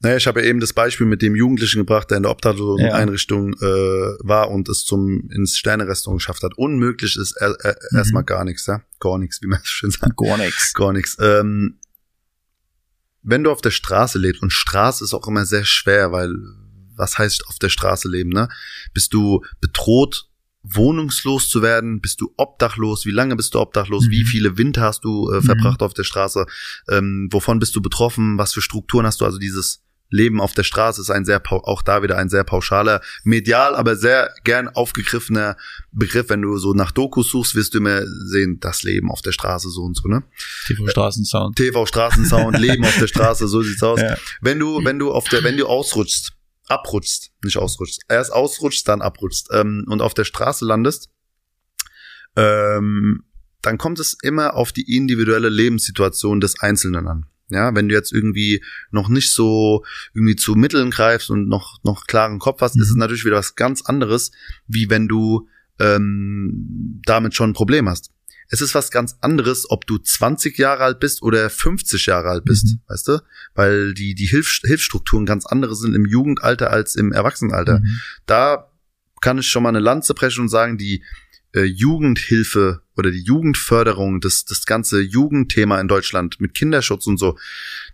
Naja, ich habe ja eben das Beispiel mit dem Jugendlichen gebracht, der in der Obdachloseneinrichtung ja. äh, war und es zum ins Sternerestaurant geschafft hat. Unmöglich ist er, er, mhm. erstmal gar nichts, ja? Gar nichts, wie man so schön sagt. Gar nichts. Gar nichts. Ähm, wenn du auf der Straße lebst, und Straße ist auch immer sehr schwer, weil was heißt auf der Straße leben, ne? Bist du bedroht, wohnungslos zu werden? Bist du obdachlos? Wie lange bist du obdachlos? Mhm. Wie viele Winter hast du äh, verbracht mhm. auf der Straße? Ähm, wovon bist du betroffen? Was für Strukturen hast du? Also dieses Leben auf der Straße ist ein sehr, auch da wieder ein sehr pauschaler, medial, aber sehr gern aufgegriffener Begriff. Wenn du so nach Dokus suchst, wirst du immer sehen, das Leben auf der Straße so und so, ne? TV Straßensound. TV Straßensound, Leben auf der Straße, so sieht's aus. Ja. Wenn du, wenn du auf der, wenn du ausrutschst, abrutschst, nicht ausrutschst, erst ausrutschst, dann abrutschst ähm, und auf der Straße landest, ähm, dann kommt es immer auf die individuelle Lebenssituation des Einzelnen an. Ja, wenn du jetzt irgendwie noch nicht so irgendwie zu Mitteln greifst und noch noch klaren Kopf hast, mhm. ist es mhm. natürlich wieder was ganz anderes, wie wenn du ähm, damit schon ein Problem hast. Es ist was ganz anderes, ob du 20 Jahre alt bist oder 50 Jahre alt bist, mhm. weißt du? Weil die die Hilf Hilfsstrukturen ganz andere sind im Jugendalter als im Erwachsenenalter. Mhm. Da kann ich schon mal eine Lanze brechen und sagen, die äh, Jugendhilfe oder die Jugendförderung, das, das ganze Jugendthema in Deutschland mit Kinderschutz und so,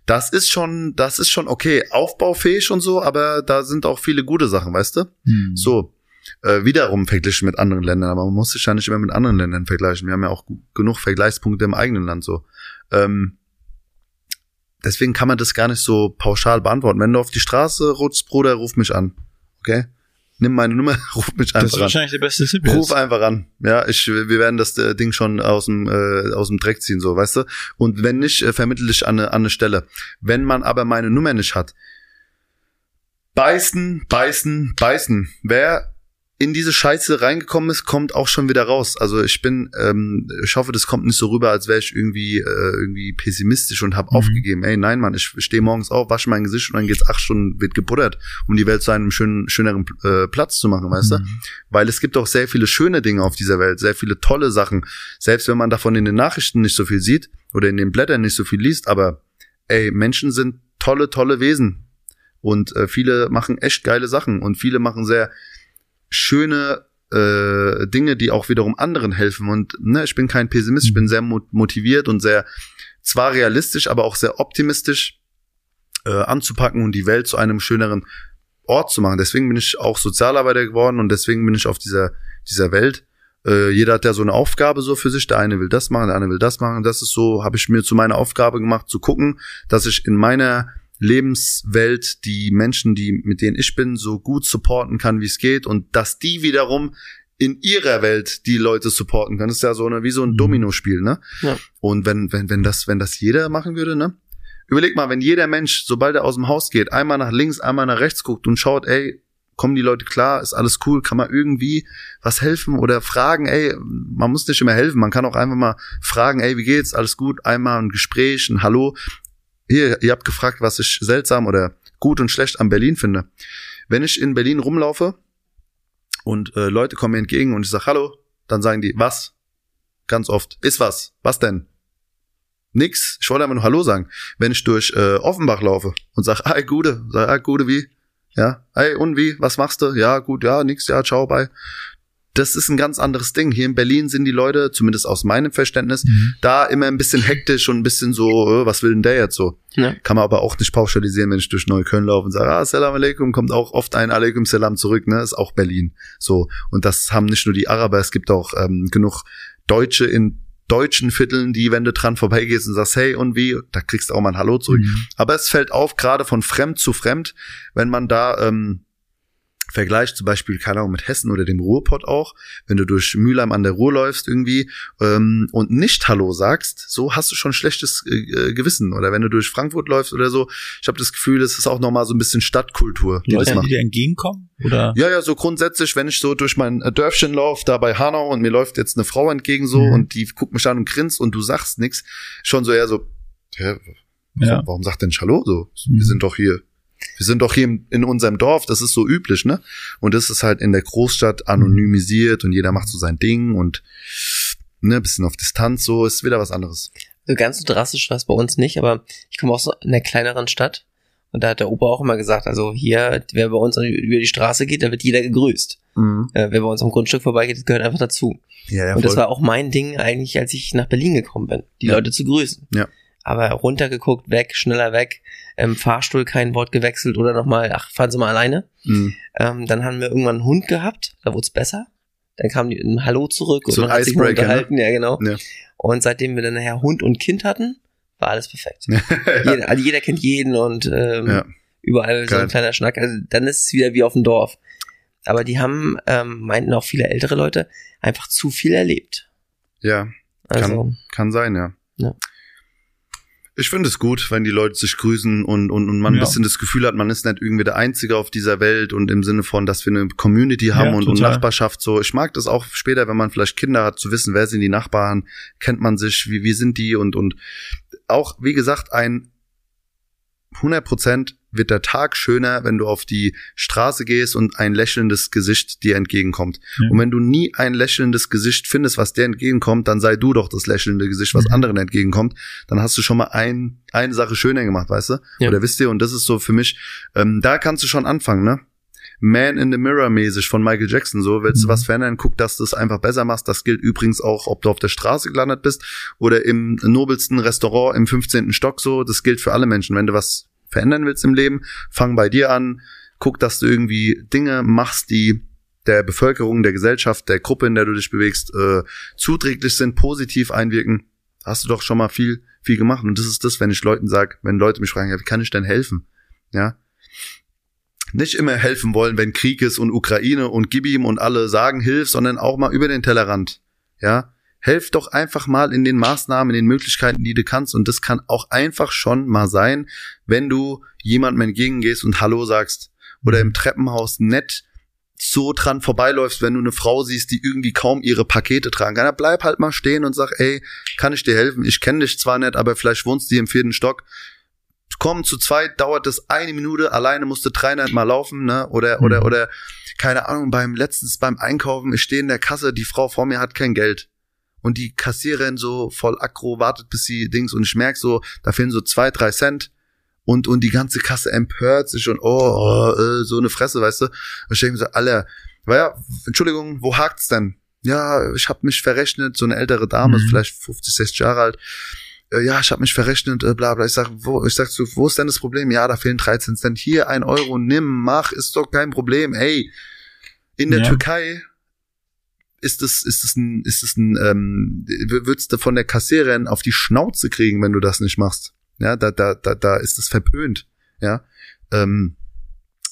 das ist schon, das ist schon okay, aufbaufähig und so, aber da sind auch viele gute Sachen, weißt du? Hm. So, äh, wiederum verglichen mit anderen Ländern, aber man muss sich ja nicht immer mit anderen Ländern vergleichen. Wir haben ja auch genug Vergleichspunkte im eigenen Land so. Ähm, deswegen kann man das gar nicht so pauschal beantworten. Wenn du auf die Straße rutschst, Bruder, ruf mich an. Okay? nimm meine Nummer, ruf mich einfach an. Das ist wahrscheinlich der beste Tipp. Ruf einfach an. Ja, ich, wir werden das äh, Ding schon aus dem, äh, aus dem Dreck ziehen, so, weißt du? Und wenn nicht, äh, vermittel ich an eine, an eine Stelle. Wenn man aber meine Nummer nicht hat, beißen, beißen, beißen. Wer in diese Scheiße reingekommen ist, kommt auch schon wieder raus. Also ich bin, ähm, ich hoffe, das kommt nicht so rüber, als wäre ich irgendwie äh, irgendwie pessimistisch und habe mhm. aufgegeben. Ey, nein, Mann, ich stehe morgens auf, wasche mein Gesicht und dann geht's acht Stunden, wird gebuddert, um die Welt zu einem schönen, schöneren äh, Platz zu machen, weißt mhm. du? Weil es gibt auch sehr viele schöne Dinge auf dieser Welt, sehr viele tolle Sachen. Selbst wenn man davon in den Nachrichten nicht so viel sieht oder in den Blättern nicht so viel liest, aber ey, Menschen sind tolle, tolle Wesen. Und äh, viele machen echt geile Sachen und viele machen sehr schöne äh, Dinge, die auch wiederum anderen helfen. Und ne, ich bin kein Pessimist, ich bin sehr motiviert und sehr zwar realistisch, aber auch sehr optimistisch äh, anzupacken und die Welt zu einem schöneren Ort zu machen. Deswegen bin ich auch Sozialarbeiter geworden und deswegen bin ich auf dieser dieser Welt. Äh, jeder hat ja so eine Aufgabe so für sich. Der eine will das machen, der andere will das machen. Das ist so, habe ich mir zu meiner Aufgabe gemacht, zu gucken, dass ich in meiner Lebenswelt die Menschen, die mit denen ich bin, so gut supporten kann, wie es geht und dass die wiederum in ihrer Welt die Leute supporten kann. Das ist ja so eine, wie so ein mhm. Domino-Spiel, ne? Ja. Und wenn, wenn, wenn das, wenn das jeder machen würde, ne? Überleg mal, wenn jeder Mensch, sobald er aus dem Haus geht, einmal nach links, einmal nach rechts guckt und schaut, ey, kommen die Leute klar, ist alles cool, kann man irgendwie was helfen oder fragen, ey, man muss nicht immer helfen, man kann auch einfach mal fragen, ey, wie geht's, alles gut, einmal ein Gespräch, ein Hallo, hier, ihr habt gefragt, was ich seltsam oder gut und schlecht an Berlin finde. Wenn ich in Berlin rumlaufe und äh, Leute kommen mir entgegen und ich sag Hallo, dann sagen die, was? Ganz oft. Ist was? Was denn? Nix. Ich wollte einfach nur Hallo sagen. Wenn ich durch äh, Offenbach laufe und sag, hey, Gude, sag, ah, Gude, wie? Ja, hey, und wie? Was machst du? Ja, gut, ja, nix, ja, ciao, bye das ist ein ganz anderes Ding. Hier in Berlin sind die Leute, zumindest aus meinem Verständnis, mhm. da immer ein bisschen hektisch und ein bisschen so, äh, was will denn der jetzt so? Ja. Kann man aber auch nicht pauschalisieren, wenn ich durch Neukölln laufe und sage, ah, Salam Aleikum, kommt auch oft ein Aleikum Salam zurück, ne? Ist auch Berlin. So. Und das haben nicht nur die Araber, es gibt auch ähm, genug Deutsche in deutschen Vierteln, die, wenn du dran vorbeigehst und sagst, hey, und wie, da kriegst du auch mal ein Hallo zurück. Mhm. Aber es fällt auf, gerade von fremd zu fremd, wenn man da ähm, Vergleich zum Beispiel, keine Ahnung, mit Hessen oder dem Ruhrpott auch, wenn du durch Mülheim an der Ruhr läufst irgendwie ähm, und nicht Hallo sagst, so hast du schon schlechtes äh, äh Gewissen. Oder wenn du durch Frankfurt läufst oder so, ich habe das Gefühl, das ist auch nochmal so ein bisschen Stadtkultur. Die Leute, die dir entgegenkommen? Oder? Ja, ja, so grundsätzlich, wenn ich so durch mein äh, Dörfchen laufe, da bei Hanau und mir läuft jetzt eine Frau entgegen so mhm. und die guckt mich an und grinst und du sagst nix, schon so eher so, hä, ja. warum sagt denn nicht Hallo so? Mhm. Wir sind doch hier wir sind doch hier in unserem Dorf, das ist so üblich, ne? Und das ist halt in der Großstadt anonymisiert und jeder macht so sein Ding und ne, bisschen auf Distanz, so ist wieder was anderes. Also ganz so drastisch war es bei uns nicht, aber ich komme auch so in einer kleineren Stadt und da hat der Opa auch immer gesagt, also hier, wer bei uns über die Straße geht, dann wird jeder gegrüßt. Mhm. Äh, wer bei uns am Grundstück vorbeigeht, das gehört einfach dazu. Ja, ja, und das war auch mein Ding eigentlich, als ich nach Berlin gekommen bin, die ja. Leute zu grüßen. Ja. Aber runtergeguckt, weg, schneller weg, im Fahrstuhl kein Wort gewechselt oder nochmal, ach, fahren Sie mal alleine. Mhm. Ähm, dann haben wir irgendwann einen Hund gehabt, da wurde es besser. Dann kam die ein Hallo zurück und so man hat sich unterhalten, ne? ja genau. Ja. Und seitdem wir dann nachher Hund und Kind hatten, war alles perfekt. jeder, also jeder kennt jeden und ähm, ja. Überall so Geil. ein kleiner Schnack. Also dann ist es wieder wie auf dem Dorf. Aber die haben, ähm, meinten auch viele ältere Leute, einfach zu viel erlebt. Ja, Also, kann sein, ja. Ja. Ich finde es gut, wenn die Leute sich grüßen und, und, und man ein Ja. bisschen das Gefühl hat, man ist nicht irgendwie der Einzige auf dieser Welt und im Sinne von, dass wir eine Community haben Ja, und, und. Nachbarschaft so. Ich mag das auch später, wenn man vielleicht Kinder hat, zu wissen, wer sind die Nachbarn, kennt man sich, wie, wie sind die und, und auch, wie gesagt, ein 100 Prozent wird der Tag schöner, wenn du auf die Straße gehst und ein lächelndes Gesicht dir entgegenkommt. Ja. Und wenn du nie ein lächelndes Gesicht findest, was dir entgegenkommt, dann sei du doch das lächelnde Gesicht, was Mhm. anderen entgegenkommt. Dann hast du schon mal ein, eine Sache schöner gemacht, weißt du? Ja. Oder wisst ihr, und das ist so für mich, ähm, da kannst du schon anfangen, ne? Man in the Mirror mäßig von Michael Jackson, so, willst du Mhm. was verändern, guck, dass du es einfach besser machst. Das gilt übrigens auch, ob du auf der Straße gelandet bist oder im nobelsten Restaurant im 15. Stock, so, das gilt für alle Menschen. Wenn du was verändern willst im Leben, fang bei dir an, guck, dass du irgendwie Dinge machst, die der Bevölkerung, der Gesellschaft, der Gruppe, in der du dich bewegst, äh, zuträglich sind, positiv einwirken. Hast du doch schon mal viel, viel gemacht. Und das ist das, wenn ich Leuten sage, wenn Leute mich fragen, ja, wie kann ich denn helfen? Ja. Nicht immer helfen wollen, wenn Krieg ist und Ukraine und gib ihm und alle sagen, hilf, sondern auch mal über den Tellerrand. Ja. Helf doch einfach mal in den Maßnahmen, in den Möglichkeiten, die du kannst. Und das kann auch einfach schon mal sein, wenn du jemandem entgegengehst und Hallo sagst. Oder im Treppenhaus nett so dran vorbeiläufst, wenn du eine Frau siehst, die irgendwie kaum ihre Pakete tragen kann. Ja, bleib halt mal stehen und sag, ey, kann ich dir helfen? Ich kenne dich zwar nicht, aber vielleicht wohnst du hier im vierten Stock. Kommen zu zweit, dauert das eine Minute, alleine musst du 300 Mal laufen, ne? Oder, oder, Mhm. oder, keine Ahnung, beim letztens beim Einkaufen, ich stehe in der Kasse, die Frau vor mir hat kein Geld. Und die Kassiererin so voll aggro wartet, bis sie Dings, und ich merk so, da fehlen so zwei, drei Cent. Und, und die ganze Kasse empört sich und, oh, oh so eine Fresse, weißt du? Und ich denke mir so, Alter, ja, Entschuldigung, wo hakt's denn? Ja, ich habe mich verrechnet, so eine ältere Dame, Mhm. ist vielleicht 50, 60 Jahre alt. Äh, ja, ich habe mich verrechnet, äh, bla bla. Ich sag, wo, ich sag so, wo ist denn das Problem? Ja, da fehlen 13 Cent. Hier ein Euro, nimm, mach, ist doch kein Problem. Ey, in der Ja. Türkei ist es, ist es ein, ist es ein, ähm, würdest du von der Kassiererin auf die Schnauze kriegen, wenn du das nicht machst. Ja, da, da, da, da ist es verpönt. Ja, ähm,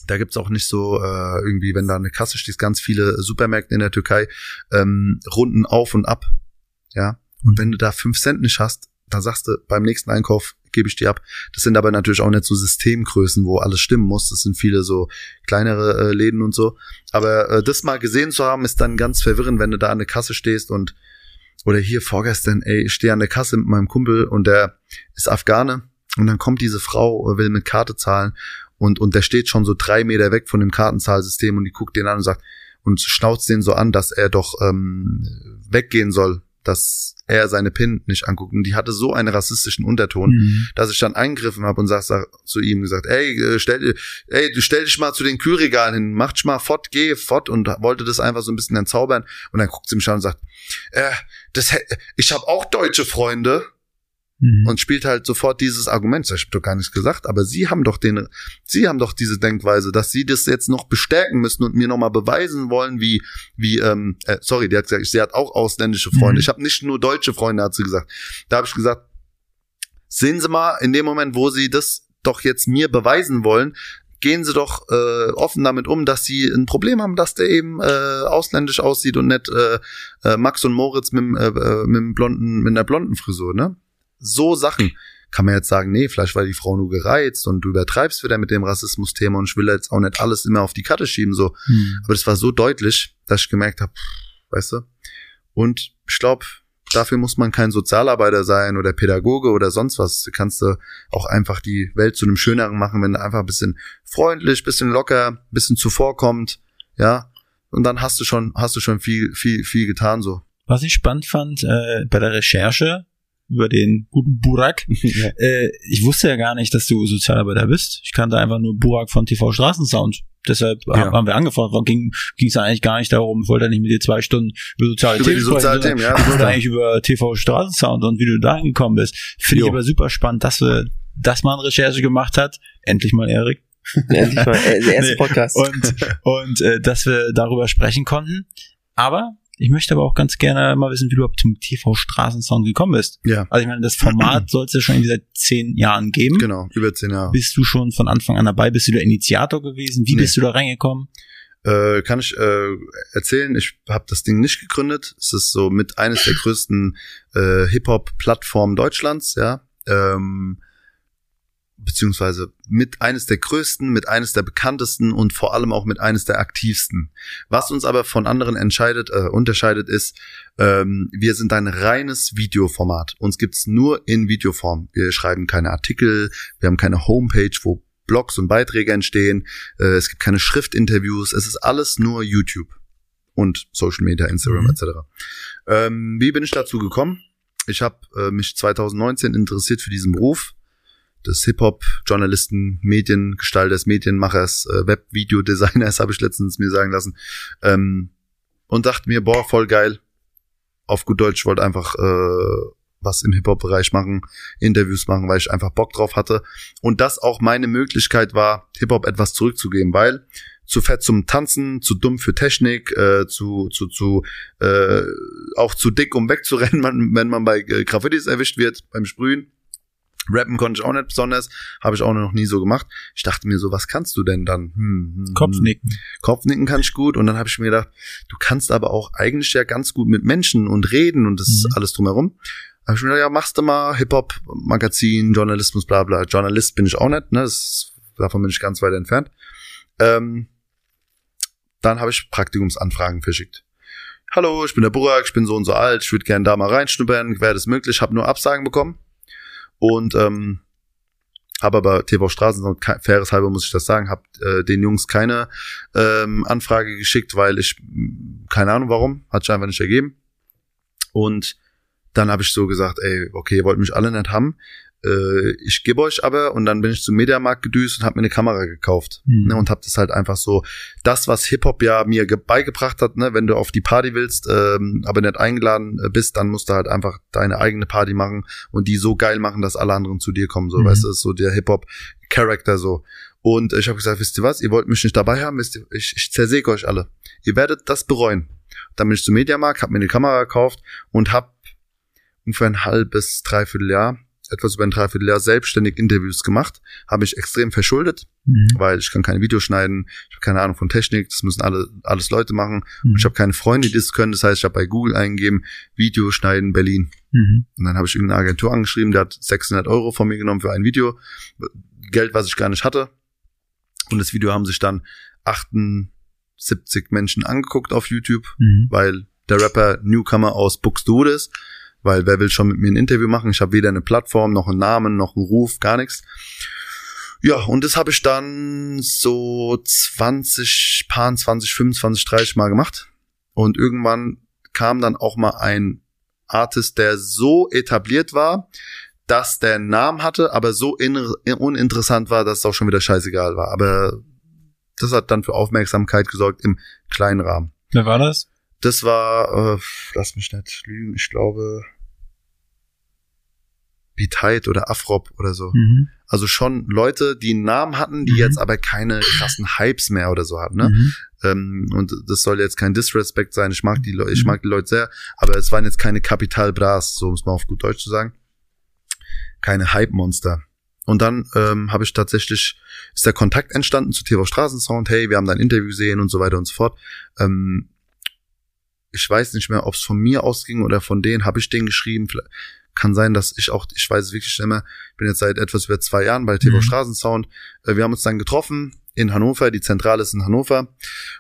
da gibt's auch nicht so äh, irgendwie, wenn da eine Kasse steht, ganz viele Supermärkte in der Türkei ähm, runden auf und ab. Ja, und wenn du da fünf Cent nicht hast, dann sagst du beim nächsten Einkauf gebe ich dir ab. Das sind aber natürlich auch nicht so Systemgrößen, wo alles stimmen muss. Das sind viele so kleinere äh, Läden und so. Aber äh, das mal gesehen zu haben, ist dann ganz verwirrend, wenn du da an der Kasse stehst und oder hier vorgestern, ey, ich stehe an der Kasse mit meinem Kumpel und der ist Afghane und dann kommt diese Frau, äh, will mit Karte zahlen und, und der steht schon so drei Meter weg von dem Kartenzahlsystem und die guckt den an und sagt und schnauzt den so an, dass er doch ähm, weggehen soll, dass er seine PIN nicht anguckt. Und die hatte so einen rassistischen Unterton, Mhm. dass ich dann eingegriffen habe und sag, sag zu ihm gesagt, ey, äh, stell, ey, du stell dich mal zu den Kühlregalen hin, mach dich mal fort, geh fort und wollte das einfach so ein bisschen entzaubern und dann guckt sie mich an und sagt, äh, das, ich habe auch deutsche Freunde Mhm. und spielt halt sofort dieses Argument. Ich habe doch gar nichts gesagt, aber sie haben doch den, sie haben doch diese Denkweise, dass sie das jetzt noch bestärken müssen und mir nochmal beweisen wollen, wie, wie, ähm, äh, sorry, die hat gesagt, sie hat auch ausländische Freunde. Mhm. Ich habe nicht nur deutsche Freunde, hat sie gesagt. Da habe ich gesagt, sehen Sie mal, in dem Moment, wo Sie das doch jetzt mir beweisen wollen, gehen Sie doch äh, offen damit um, dass Sie ein Problem haben, dass der eben äh, ausländisch aussieht und nicht äh, äh, Max und Moritz mit, äh, äh, mit, dem blonden, mit einer blonden Frisur, ne? So Sachen kann man jetzt sagen, nee, vielleicht war die Frau nur gereizt und du übertreibst wieder mit dem Rassismus-Thema und ich will jetzt auch nicht alles immer auf die Karte schieben, so. Mhm. Aber das war so deutlich, dass ich gemerkt habe, weißt du? Und ich glaube, dafür muss man kein Sozialarbeiter sein oder Pädagoge oder sonst was. Du kannst du auch einfach die Welt zu einem schöneren machen, wenn du einfach ein bisschen freundlich, bisschen locker, bisschen zuvorkommt, ja. Und dann hast du schon, hast du schon viel, viel, viel getan so. Was ich spannend fand äh, bei der Recherche über den guten Burak, äh, ich wusste ja gar nicht, dass du Sozialarbeiter bist. Ich kannte einfach nur Burak von TV Straßensound. Deshalb Ja. haben wir angefragt. Warum ging es eigentlich gar nicht darum, ich wollte ja nicht mit dir zwei Stunden über soziale Über Themen sprechen, Themen, ja. ich wollte eigentlich über TV Straßensound und wie du da hingekommen bist. Finde ich aber super spannend, dass wir dass man Recherche gemacht hat. Endlich mal, Erik. Endlich mal, äh, der erste Nee. Podcast. Und, und äh, dass wir darüber sprechen konnten. Aber Ich möchte aber auch ganz gerne mal wissen, wie du überhaupt zum TV Straßensound gekommen bist. Ja. Also ich meine, das Format soll es ja schon irgendwie seit zehn Jahren geben. Genau, über zehn Jahre. Bist du schon von Anfang an dabei? Bist du der Initiator gewesen? Wie Nee. bist du da reingekommen? Äh, kann ich äh, erzählen, ich habe das Ding nicht gegründet. Es ist so mit eines der größten äh, Hip-Hop-Plattformen Deutschlands, ja. Ähm, beziehungsweise mit eines der größten, mit eines der bekanntesten und vor allem auch mit eines der aktivsten. Was uns aber von anderen entscheidet, äh, unterscheidet, ist, ähm, wir sind ein reines Videoformat. Uns gibt's nur in Videoform. Wir schreiben keine Artikel, wir haben keine Homepage, wo Blogs und Beiträge entstehen. Äh, es gibt keine Schriftinterviews. Es ist alles nur YouTube und Social Media, Instagram Mhm. etc. Ähm, wie bin ich dazu gekommen? Ich habe äh, mich 2019 interessiert für diesen Beruf des Hip-Hop-Journalisten, Mediengestalters, Medienmachers, äh, Web-Video-Designers, habe ich letztens mir sagen lassen. Ähm, und dachte mir, boah, voll geil. Auf gut Deutsch wollte einfach äh, was im Hip-Hop-Bereich machen, Interviews machen, weil ich einfach Bock drauf hatte. Und das auch meine Möglichkeit war, Hip-Hop etwas zurückzugeben, weil zu fett zum Tanzen, zu dumm für Technik, äh, zu, zu, zu äh, auch zu dick, um wegzurennen, wenn man bei äh, Graffitis erwischt wird, beim Sprühen. Rappen konnte ich auch nicht besonders, habe ich auch noch nie so gemacht. Ich dachte mir so, was kannst du denn dann? Hm, hm, hm. Kopfnicken. Kopfnicken kann ich gut. Und dann habe ich mir gedacht, du kannst aber auch eigentlich ja ganz gut mit Menschen und reden und das ist Mhm. alles drumherum. Habe ich mir gedacht, ja, machst du mal Hip-Hop, Magazin, Journalismus, bla bla. Journalist bin ich auch nicht, ne? Das ist, davon bin ich ganz weit entfernt. Ähm, dann habe ich Praktikumsanfragen verschickt. Hallo, ich bin der Burak, ich bin so und so alt, ich würde gerne da mal reinschnuppern, wäre das möglich? Habe nur Absagen bekommen. Und ähm, habe aber TV Straßen, faires halber muss ich das sagen, habe äh, den Jungs keine ähm, Anfrage geschickt, weil ich, mh, keine Ahnung warum, hat sich einfach nicht ergeben. Und dann habe ich so gesagt, ey, okay, ihr wollt mich alle nicht haben. Äh, ich gebe euch aber und dann bin ich zum Mediamarkt gedüst und habe mir eine Kamera gekauft Mhm. ne, und habe das halt einfach so das was Hip Hop ja mir ge- beigebracht hat ne wenn du auf die Party willst ähm, aber nicht eingeladen äh, bist dann musst du halt einfach deine eigene Party machen und die so geil machen dass alle anderen zu dir kommen so Mhm. weißt du das ist so der Hip Hop Charakter so und ich habe gesagt wisst ihr was ihr wollt mich nicht dabei haben wisst ihr ich, ich zersäge euch alle ihr werdet das bereuen dann bin ich zum Mediamarkt habe mir eine Kamera gekauft und habe ungefähr ein halbes dreiviertel Jahr etwas über ein Dreivierteljahr selbstständig Interviews gemacht, habe ich extrem verschuldet, Mhm. weil ich kann keine Videos schneiden, ich habe keine Ahnung von Technik, das müssen alle alles Leute machen. Mhm. Und ich habe keine Freunde, die das können. Das heißt, ich habe bei Google eingegeben, Video schneiden Berlin. Mhm. Und dann habe ich irgendeine Agentur angeschrieben, der hat 600 Euro von mir genommen für ein Video, Geld, was ich gar nicht hatte. Und das Video haben sich dann 78 Menschen angeguckt auf YouTube, Mhm. weil der Rapper Newcomer aus Buxtehude ist. Weil wer will schon mit mir ein Interview machen? Ich habe weder eine Plattform, noch einen Namen, noch einen Ruf, gar nichts. Ja, und das habe ich dann so 20, paar 20, 25, 30 Mal gemacht. Und irgendwann kam dann auch mal ein Artist, der so etabliert war, dass der einen Namen hatte, aber so in, uninteressant war, dass es auch schon wieder scheißegal war. Aber das hat dann für Aufmerksamkeit gesorgt im kleinen Rahmen. Wer war das? Das war, äh, lass mich nicht lügen, ich glaube Hyde oder Afrop oder so. Mhm. Also schon Leute, die einen Namen hatten, die Mhm. jetzt aber keine krassen Hypes mehr oder so hatten. Ne? Mhm. Ähm, und das soll jetzt kein Disrespect sein. Ich mag die, Leute, ich Mhm. mag die Leute sehr, aber es waren jetzt keine Kapital Bras, so muss man auf gut Deutsch zu sagen. Keine Hype-Monster. Und dann ähm, habe ich tatsächlich, ist der Kontakt entstanden zu TV Straßensound, hey, wir haben da ein Interview gesehen und so weiter und so fort. Ähm, ich weiß nicht mehr, ob es von mir ausging oder von denen, habe ich denen geschrieben. Vielleicht- Kann sein, dass ich auch, ich weiß es wirklich nicht mehr, ich bin jetzt seit etwas über zwei Jahren bei TV Mhm. Straßensound. Äh, wir haben uns dann getroffen in Hannover, die Zentrale ist in Hannover.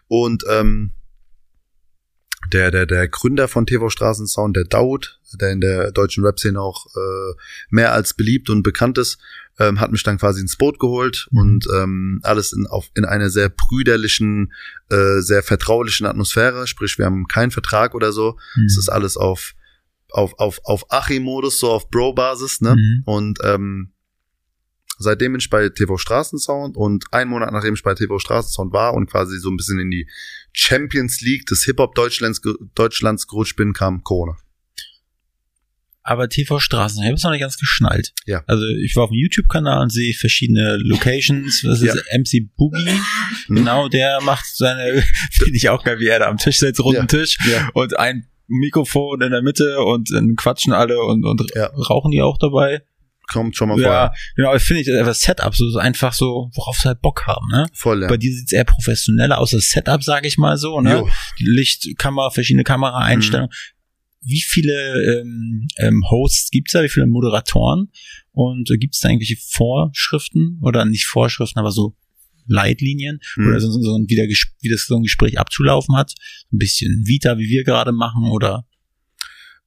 Und ähm, der, der, der Gründer von TV Straßensound, der Daud, der in der deutschen Rap-Szene auch äh, mehr als beliebt und bekannt ist, ähm, hat mich dann quasi ins Boot geholt Mhm. und ähm, alles in, auf, in einer sehr brüderlichen, äh, sehr vertraulichen Atmosphäre. Sprich, wir haben keinen Vertrag oder so. Mhm. Es ist alles auf, auf, auf, auf Achi-Modus, so auf Bro-Basis, ne? Mhm. Und ähm, seitdem bin ich bei TV Straßensound und einen Monat nachdem ich bei TV Straßensound war und quasi so ein bisschen in die Champions League des Hip-Hop Deutschlands, Deutschlands gerutscht bin, kam Corona. Aber TV-Straßen, ich habe es noch nicht ganz geschnallt. Ja. Also ich war auf dem YouTube-Kanal und sehe verschiedene Locations. Was ist Ja. MC Boogie? Mhm. Genau, der macht seine, finde ich auch geil, wie er da am Tisch sitzt, runden Ja. Tisch Ja. und ein Mikrofon in der Mitte und dann quatschen alle und, und rauchen die auch dabei. Kommt schon mal Ja, genau, aber finde ich das einfach Setup so, einfach so, worauf sie halt Bock haben, ne? vor. Voll, ja. Bei dir sieht's eher professioneller aus, das Setup, sage ich mal so, ne? Jo. Licht, Kamera, verschiedene Kameraeinstellungen. Wie viele ähm, ähm, Hosts gibt's da? Wie viele Moderatoren? Und äh, gibt's da irgendwelche Vorschriften oder nicht Vorschriften, aber so Leitlinien Mhm. oder so, so ein, wie, der, wie das so ein Gespräch abzulaufen hat? Ein bisschen Vita, wie wir gerade machen oder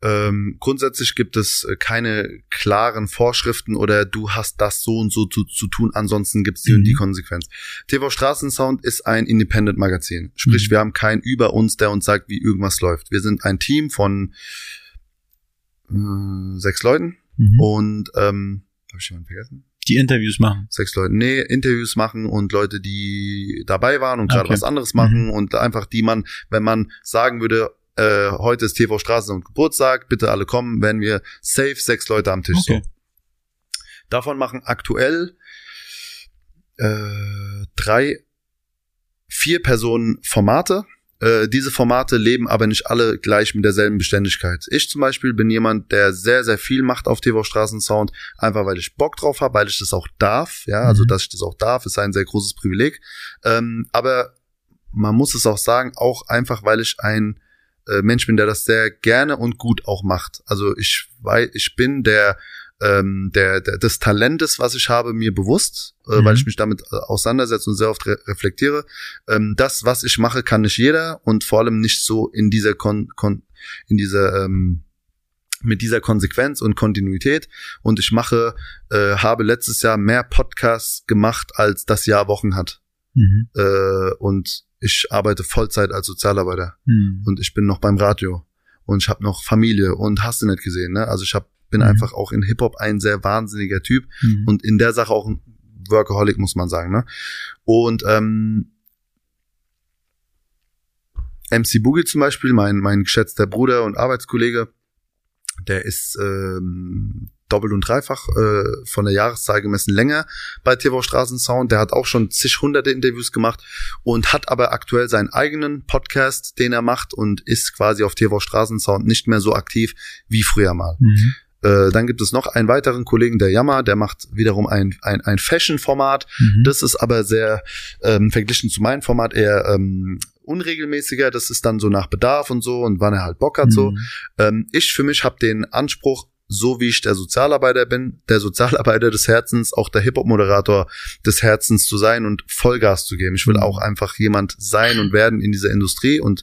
Ähm, grundsätzlich gibt es äh, keine klaren Vorschriften oder du hast das so und so zu, zu tun, ansonsten gibt es die und die Mhm. Konsequenz. TV Straßensound ist ein Independent-Magazin. Sprich, Mhm. wir haben keinen über uns, der uns sagt, wie irgendwas läuft. Wir sind ein Team von äh, sechs Leuten Mhm. und ähm, habe ich jemanden vergessen? die Interviews machen. Sechs Leute, nee, Interviews machen und Leute, die dabei waren und gerade Okay. was anderes machen Mhm. und einfach die man, wenn man sagen würde, äh, heute ist TV Straßen und Geburtstag, bitte alle kommen, wären wir safe sechs Leute am Tisch. Okay. So. Davon machen aktuell äh, drei, vier Personen Formate. Äh, diese Formate leben aber nicht alle gleich mit derselben Beständigkeit. Ich zum Beispiel bin jemand, der sehr, sehr viel macht auf TV Straßensound, einfach weil ich Bock drauf habe, weil ich das auch darf. Ja, also Mhm. dass ich das auch darf, ist ein sehr großes Privileg. Ähm, aber man muss es auch sagen, auch einfach, weil ich ein äh, Mensch bin, der das sehr gerne und gut auch macht. Also ich weil ich bin der ähm, der, der des Talentes, was ich habe, mir bewusst, äh, Mhm. weil ich mich damit äh, auseinandersetze und sehr oft re reflektiere. Ähm, das, was ich mache, kann nicht jeder und vor allem nicht so in dieser Kon Kon in dieser ähm, mit dieser Konsequenz und Kontinuität. Und ich mache, äh, habe letztes Jahr mehr Podcasts gemacht, als das Jahr Wochen hat. Mhm. Äh, und ich arbeite Vollzeit als Sozialarbeiter Mhm. und ich bin noch beim Radio und ich habe noch Familie und hast du nicht gesehen, ne? Also ich hab, bin Mhm. einfach auch in Hip Hop ein sehr wahnsinniger Typ Mhm. und in der Sache auch ein Workaholic muss man sagen, ne? Und ähm, MC Boogie zum Beispiel, mein mein geschätzter Bruder und Arbeitskollege, der ist ähm, doppelt und dreifach äh, von der Jahreszahl gemessen länger bei TV Straßensound. Der hat auch schon zig hunderte Interviews gemacht und hat aber aktuell seinen eigenen Podcast, den er macht und ist quasi auf TV Straßensound nicht mehr so aktiv wie früher mal. Mhm. Äh, dann gibt es noch einen weiteren Kollegen, der Jammer, der macht wiederum ein, ein, ein Fashion-Format. Mhm. Das ist aber sehr ähm, verglichen zu meinem Format eher ähm, unregelmäßiger. Das ist dann so nach Bedarf und so und wann er halt Bock hat so. Mhm. Ähm, ich für mich habe den Anspruch, so wie ich der Sozialarbeiter bin, der Sozialarbeiter des Herzens, auch der Hip-Hop-Moderator des Herzens zu sein und Vollgas zu geben. Ich will Mhm. auch einfach jemand sein und werden in dieser Industrie und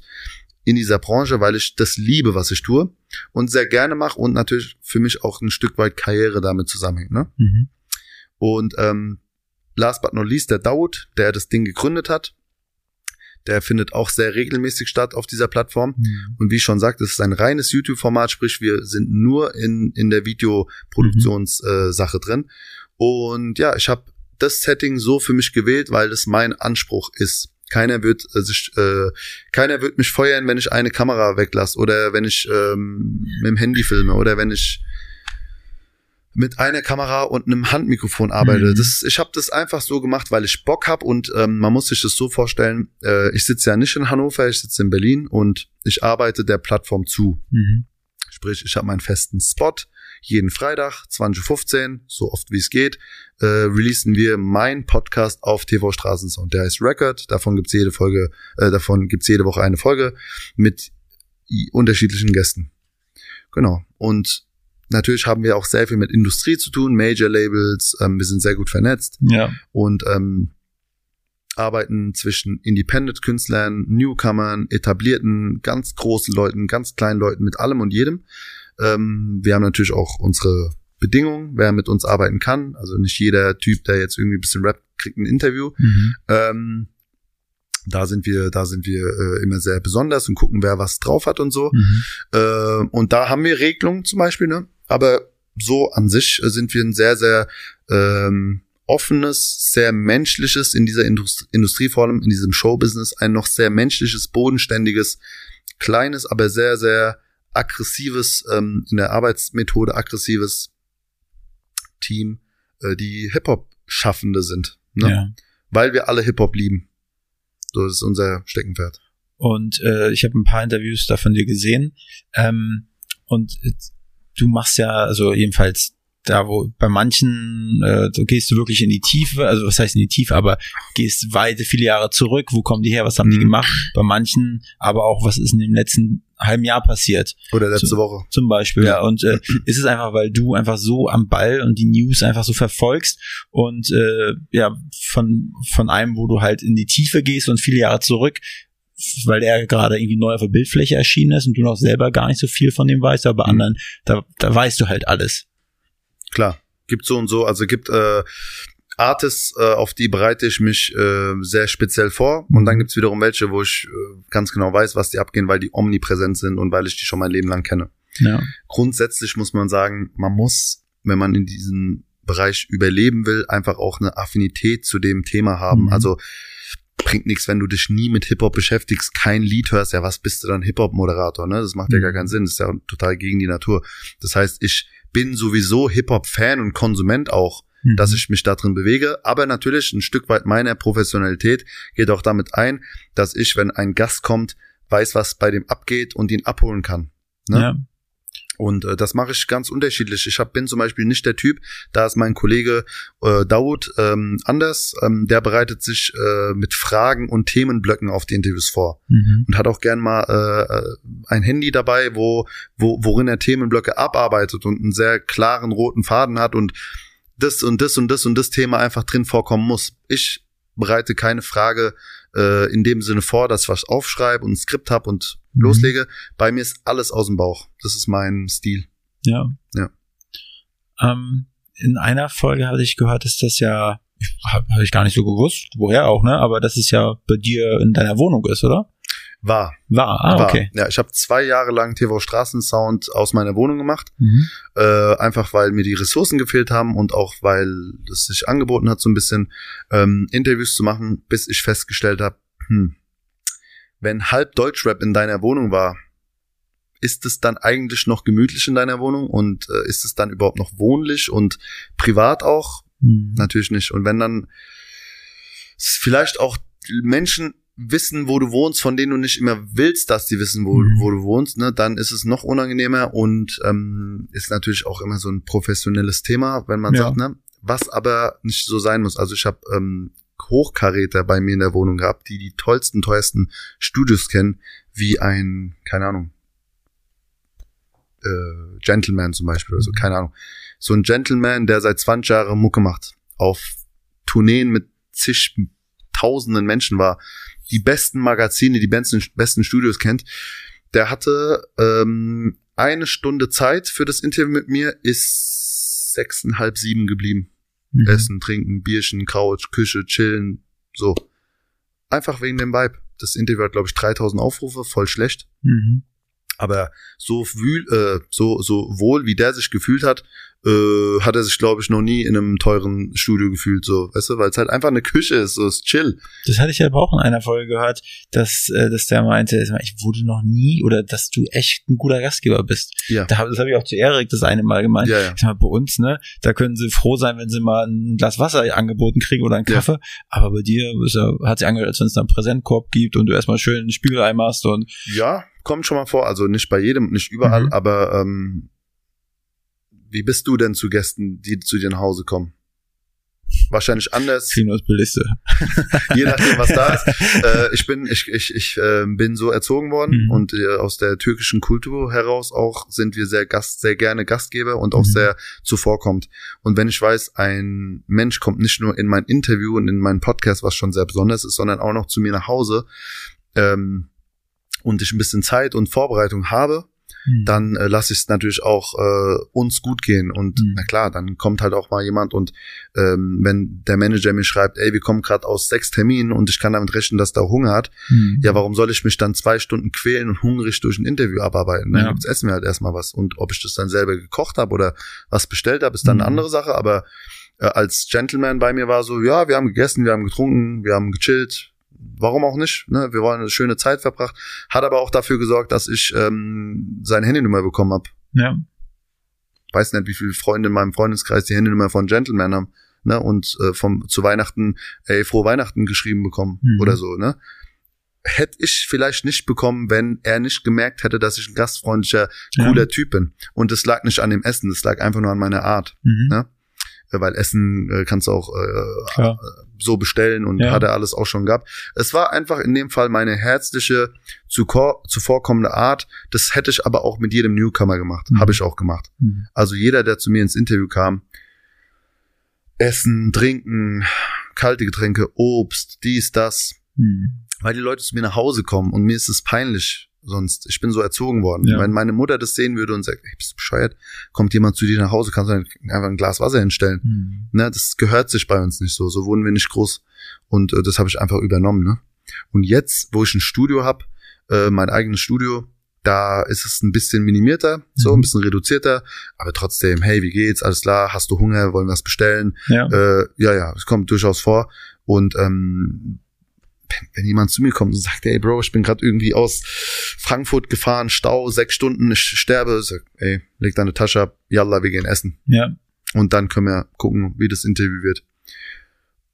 in dieser Branche, weil ich das liebe, was ich tue und sehr gerne mache und natürlich für mich auch ein Stück weit Karriere damit zusammenhängt. Ne? Mhm. Und ähm, last but not least, der Daud, der das Ding gegründet hat, der findet auch sehr regelmäßig statt auf dieser Plattform. Mhm. Und wie ich schon sagte, es ist ein reines YouTube-Format, sprich wir sind nur in, in der Videoproduktionssache äh, Sache drin. Und ja, ich habe das Setting so für mich gewählt, weil das mein Anspruch ist. Keiner wird äh, sich, äh, keiner wird mich feuern, wenn ich eine Kamera weglasse oder wenn ich ähm, mit dem Handy filme oder wenn ich mit einer Kamera und einem Handmikrofon arbeite. Mhm. Das, ich habe das einfach so gemacht, weil ich Bock hab und ähm, man muss sich das so vorstellen, äh, ich sitze ja nicht in Hannover, ich sitze in Berlin und ich arbeite der Plattform zu. Mhm. Sprich, ich habe meinen festen Spot. Jeden Freitag, 20.15 Uhr, so oft wie es geht, äh, releasen wir meinen Podcast auf TV Straßensound. Der heißt Record. Davon gibt's jede Folge, äh, davon gibt's jede Woche eine Folge mit unterschiedlichen Gästen. Genau. Und natürlich haben wir auch sehr viel mit Industrie zu tun, Major Labels. Ähm, wir sind sehr gut vernetzt Ja. und ähm, arbeiten zwischen Independent-Künstlern, Newcomern, etablierten, ganz großen Leuten, ganz kleinen Leuten, mit allem und jedem. Ähm, wir haben natürlich auch unsere Bedingungen, wer mit uns arbeiten kann. Also nicht jeder Typ, der jetzt irgendwie ein bisschen rappt, kriegt ein Interview. Mhm. Ähm, da sind wir, da sind wir äh, immer sehr besonders und gucken, wer was drauf hat und so. Mhm. Äh, und da haben wir Regelungen zum Beispiel, ne? Aber so an sich äh, sind wir ein sehr, sehr ähm, offenes, sehr menschliches in dieser Indust Industrie, vor allem in diesem Showbusiness, ein noch sehr menschliches, bodenständiges, kleines, aber sehr, sehr aggressives, ähm, in der Arbeitsmethode aggressives Team, äh, die Hip-Hop-Schaffende sind. Ne? Ja. Weil wir alle Hip-Hop lieben. So das ist unser Steckenpferd. Und äh, ich habe ein paar Interviews da von dir gesehen. Ähm, und äh, du machst ja, also jedenfalls da wo bei manchen äh, du gehst du wirklich in die Tiefe, also was heißt in die Tiefe, aber gehst weite viele Jahre zurück, wo kommen die her, was haben die Mhm. gemacht? Bei manchen aber auch, was ist in dem letzten halben Jahr passiert? Oder letzte So. Woche. Zum Beispiel, ja. Und äh, ist es einfach, weil du einfach so am Ball und die News einfach so verfolgst und äh, ja, von, von einem, wo du halt in die Tiefe gehst und viele Jahre zurück, weil der gerade irgendwie neu auf der Bildfläche erschienen ist und du noch selber gar nicht so viel von dem weißt, aber bei Mhm. anderen, da, da weißt du halt alles. Klar, gibt so und so, also gibt äh, Artists, äh, auf die bereite ich mich äh, sehr speziell vor. Und dann gibt's wiederum welche, wo ich äh, ganz genau weiß, was die abgehen, weil die omnipräsent sind und weil ich die schon mein Leben lang kenne. Ja. Grundsätzlich muss man sagen, man muss, wenn man in diesem Bereich überleben will, einfach auch eine Affinität zu dem Thema haben. Mhm. Also bringt nichts, wenn du dich nie mit Hip-Hop beschäftigst, kein Lied hörst, ja, was bist du dann Hip-Hop-Moderator, ne? Das macht ja Mhm. gar keinen Sinn, das ist ja total gegen die Natur. Das heißt, ich bin sowieso Hip-Hop-Fan und Konsument auch, Mhm. dass ich mich da drin bewege, aber natürlich ein Stück weit meiner Professionalität geht auch damit ein, dass ich, wenn ein Gast kommt, weiß, was bei dem abgeht und ihn abholen kann. Ne? ja. Und äh, das mache ich ganz unterschiedlich. Ich hab, bin zum Beispiel nicht der Typ, da ist mein Kollege äh, Daud ähm, anders, ähm, der bereitet sich äh, mit Fragen und Themenblöcken auf die Interviews vor Mhm. und hat auch gern mal äh, äh, ein Handy dabei, wo, wo worin er Themenblöcke abarbeitet und einen sehr klaren roten Faden hat und das und das und das und das Thema einfach drin vorkommen muss. Ich bereite keine Frage äh, in dem Sinne vor, dass ich was aufschreibe und ein Skript habe und Mhm. loslege. Bei mir ist alles aus dem Bauch. Das ist mein Stil. Ja. Ja. Ähm, in einer Folge hatte ich gehört, dass das ja, habe hab ich gar nicht so gewusst, woher auch, ne? Aber dass es ja bei dir in deiner Wohnung ist, oder? War. War, ah, war. okay. Ja, ich habe zwei Jahre lang TV Straßensound aus meiner Wohnung gemacht. Mhm. äh, einfach weil mir die Ressourcen gefehlt haben und auch weil es sich angeboten hat, so ein bisschen ähm, Interviews zu machen, bis ich festgestellt habe, hm, wenn halb Deutschrap in deiner Wohnung war, ist es dann eigentlich noch gemütlich in deiner Wohnung und äh, ist es dann überhaupt noch wohnlich und privat auch? Mhm. Natürlich nicht. Und wenn dann vielleicht auch Menschen wissen, wo du wohnst, von denen du nicht immer willst, dass die wissen, wo, Mhm. wo du wohnst, ne, dann ist es noch unangenehmer und ähm, ist natürlich auch immer so ein professionelles Thema, wenn man Ja. sagt, ne, was aber nicht so sein muss. Also ich habe ähm, Hochkaräter bei mir in der Wohnung gehabt, die die tollsten, teuersten Studios kennen, wie ein, keine Ahnung, äh, Gentleman zum Beispiel oder so, keine Ahnung. So ein Gentleman, der seit 20 Jahren Mucke macht, auf Tourneen mit zig tausenden Menschen war, die besten Magazine, die besten, besten Studios kennt, der hatte ähm, eine Stunde Zeit für das Interview mit mir, ist sechseinhalb, sieben geblieben. Mhm. Essen, trinken, Bierchen, Couch, Küche, chillen, so. Einfach wegen dem Vibe. Das Interview hat, glaube ich, 3000 Aufrufe, voll schlecht. Mhm. Aber so wühl, äh, so, so wohl, wie der sich gefühlt hat, äh, hat er sich, glaube ich, noch nie in einem teuren Studio gefühlt, so, weißt du, weil es halt einfach eine Küche ist, so ist chill. Das hatte ich aber auch in einer Folge gehört, dass, äh, dass der meinte, ich wurde noch nie oder dass du echt ein guter Gastgeber bist. Ja. Da, hab- das habe ich auch zu Erik das eine Mal gemeint. Ja, ja. Ich sag mal, bei uns, ne, da können sie froh sein, wenn sie mal ein Glas Wasser angeboten kriegen oder einen Ja. Kaffee. Aber bei dir ist ja, hat sich angehört, als wenn es da einen Präsentkorb gibt und du erstmal schön einen Spiegelei machst und Ja, kommt schon mal vor. Also nicht bei jedem, nicht überall, Mhm. aber ähm, wie bist du denn zu Gästen, die zu dir nach Hause kommen? Wahrscheinlich anders, kriegen uns Beliste. je nachdem, was da ist. Äh, ich bin, ich, ich, ich äh, bin so erzogen worden Mhm. und äh, aus der türkischen Kultur heraus auch sind wir sehr Gast, sehr gerne Gastgeber und auch Mhm. sehr zuvorkommt. Und wenn ich weiß, ein Mensch kommt nicht nur in mein Interview und in meinen Podcast, was schon sehr besonders ist, sondern auch noch zu mir nach Hause, ähm, und ich ein bisschen Zeit und Vorbereitung habe, Mhm. dann äh, lasse ich es natürlich auch äh, uns gut gehen. Und Mhm. na klar, dann kommt halt auch mal jemand und ähm, wenn der Manager mir schreibt, ey, wir kommen gerade aus sechs Terminen und ich kann damit rechnen, dass der Hunger hat, Mhm. ja, warum soll ich mich dann zwei Stunden quälen und hungrig durch ein Interview abarbeiten? Dann Ja. gibt's essen wir halt erstmal was. Und ob ich das dann selber gekocht habe oder was bestellt habe, ist dann eine andere Sache. Aber äh, als Gentleman bei mir war so, ja, wir haben gegessen, wir haben getrunken, wir haben gechillt. Warum auch nicht? Ne? Wir wollen eine schöne Zeit verbracht. Hat aber auch dafür gesorgt, dass ich ähm, seine Handynummer bekommen habe. Ja. Weiß nicht, wie viele Freunde in meinem Freundeskreis die Handynummer von Gentleman haben. Ne? Und äh, vom zu Weihnachten, ey, frohe Weihnachten geschrieben bekommen Mhm. oder so, ne? Hätte ich vielleicht nicht bekommen, wenn er nicht gemerkt hätte, dass ich ein gastfreundlicher, cooler Ja. Typ bin. Und das lag nicht an dem Essen, das lag einfach nur an meiner Art. Mhm. Ne? Äh, Weil Essen äh, kannst du auch äh, Klar. So bestellen und Ja. hat er alles auch schon gehabt. Es war einfach in dem Fall meine herzliche, zuvorkommende Art. Das hätte ich aber auch mit jedem Newcomer gemacht. Mhm. Habe ich auch gemacht. Mhm. Also jeder, der zu mir ins Interview kam, Essen, Trinken, kalte Getränke, Obst, dies, das. Mhm. Weil die Leute zu mir nach Hause kommen und mir ist es peinlich sonst. Ich bin so erzogen worden. Ja. Wenn meine Mutter das sehen würde und sagt, ey, bist du bescheuert? Kommt jemand zu dir nach Hause, kannst du einfach ein Glas Wasser hinstellen. Mhm. Ne, das gehört sich bei uns nicht so. So wurden wir nicht groß. Und äh, das habe ich einfach übernommen. Ne? Und jetzt, wo ich ein Studio habe, äh, mein eigenes Studio, da ist es ein bisschen minimierter, so Mhm. ein bisschen reduzierter, aber trotzdem, hey, wie geht's? Alles klar, hast du Hunger? Wollen wir was bestellen? Ja. Äh, ja, ja, es kommt durchaus vor. Und ähm, wenn, jemand zu mir kommt und sagt, ey Bro, ich bin gerade irgendwie aus Frankfurt gefahren, Stau, sechs Stunden, ich sterbe, ich sag, ey, leg deine Tasche ab, yalla, wir gehen essen. ja. Und dann können wir gucken, wie das Interview wird.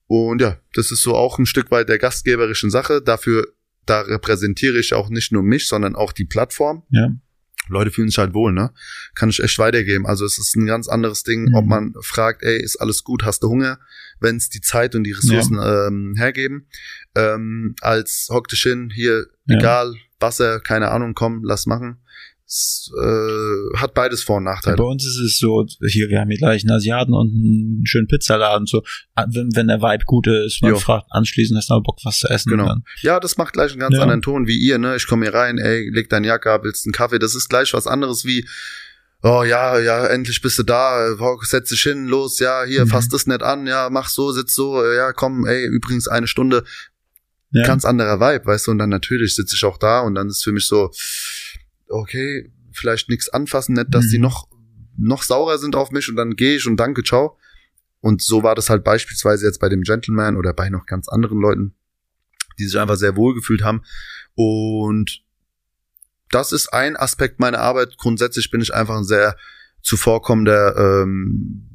Und ja, das ist so auch ein Stück weit der gastgeberischen Sache. Dafür, da repräsentiere ich auch nicht nur mich, sondern auch die Plattform. Ja. Leute fühlen sich halt wohl, ne? Kann ich echt weitergeben. Also es ist ein ganz anderes Ding, Mhm. ob man fragt, ey, ist alles gut, hast du Hunger, wenn es die Zeit und die Ressourcen ähm, hergeben, ähm, als hock dich hin, hier, Ja. egal, Wasser, keine Ahnung, komm, lass machen. Es äh, hat beides Vor- und Nachteile. Bei uns ist es so, hier, wir haben hier gleich einen Asiaten und einen schönen Pizzaladen, so, Ah, wenn, wenn der Vibe gut ist, man Jo. fragt anschließend, hast du mal Bock, was zu essen? Genau. Dann, Ja, das macht gleich einen ganz Ja. anderen Ton wie ihr, ne? Ich komme hier rein, ey, leg deine Jacke ab, willst einen Kaffee? Das ist gleich was anderes wie, oh ja, ja, endlich bist du da, setz dich hin, los, ja, hier, Mhm. fass das nicht an, ja, mach so, sitz so, ja, komm, ey, übrigens eine Stunde, ja. ganz anderer Vibe, weißt du, und dann natürlich sitze ich auch da und dann ist für mich so, okay, vielleicht nichts anfassen, nicht, dass Mhm. die noch, noch saurer sind auf mich und dann gehe ich und danke, ciao. Und so war das halt beispielsweise jetzt bei dem Gentleman oder bei noch ganz anderen Leuten, die sich einfach sehr wohl gefühlt haben. Und das ist ein Aspekt meiner Arbeit. Grundsätzlich bin ich einfach ein sehr zuvorkommender, ähm,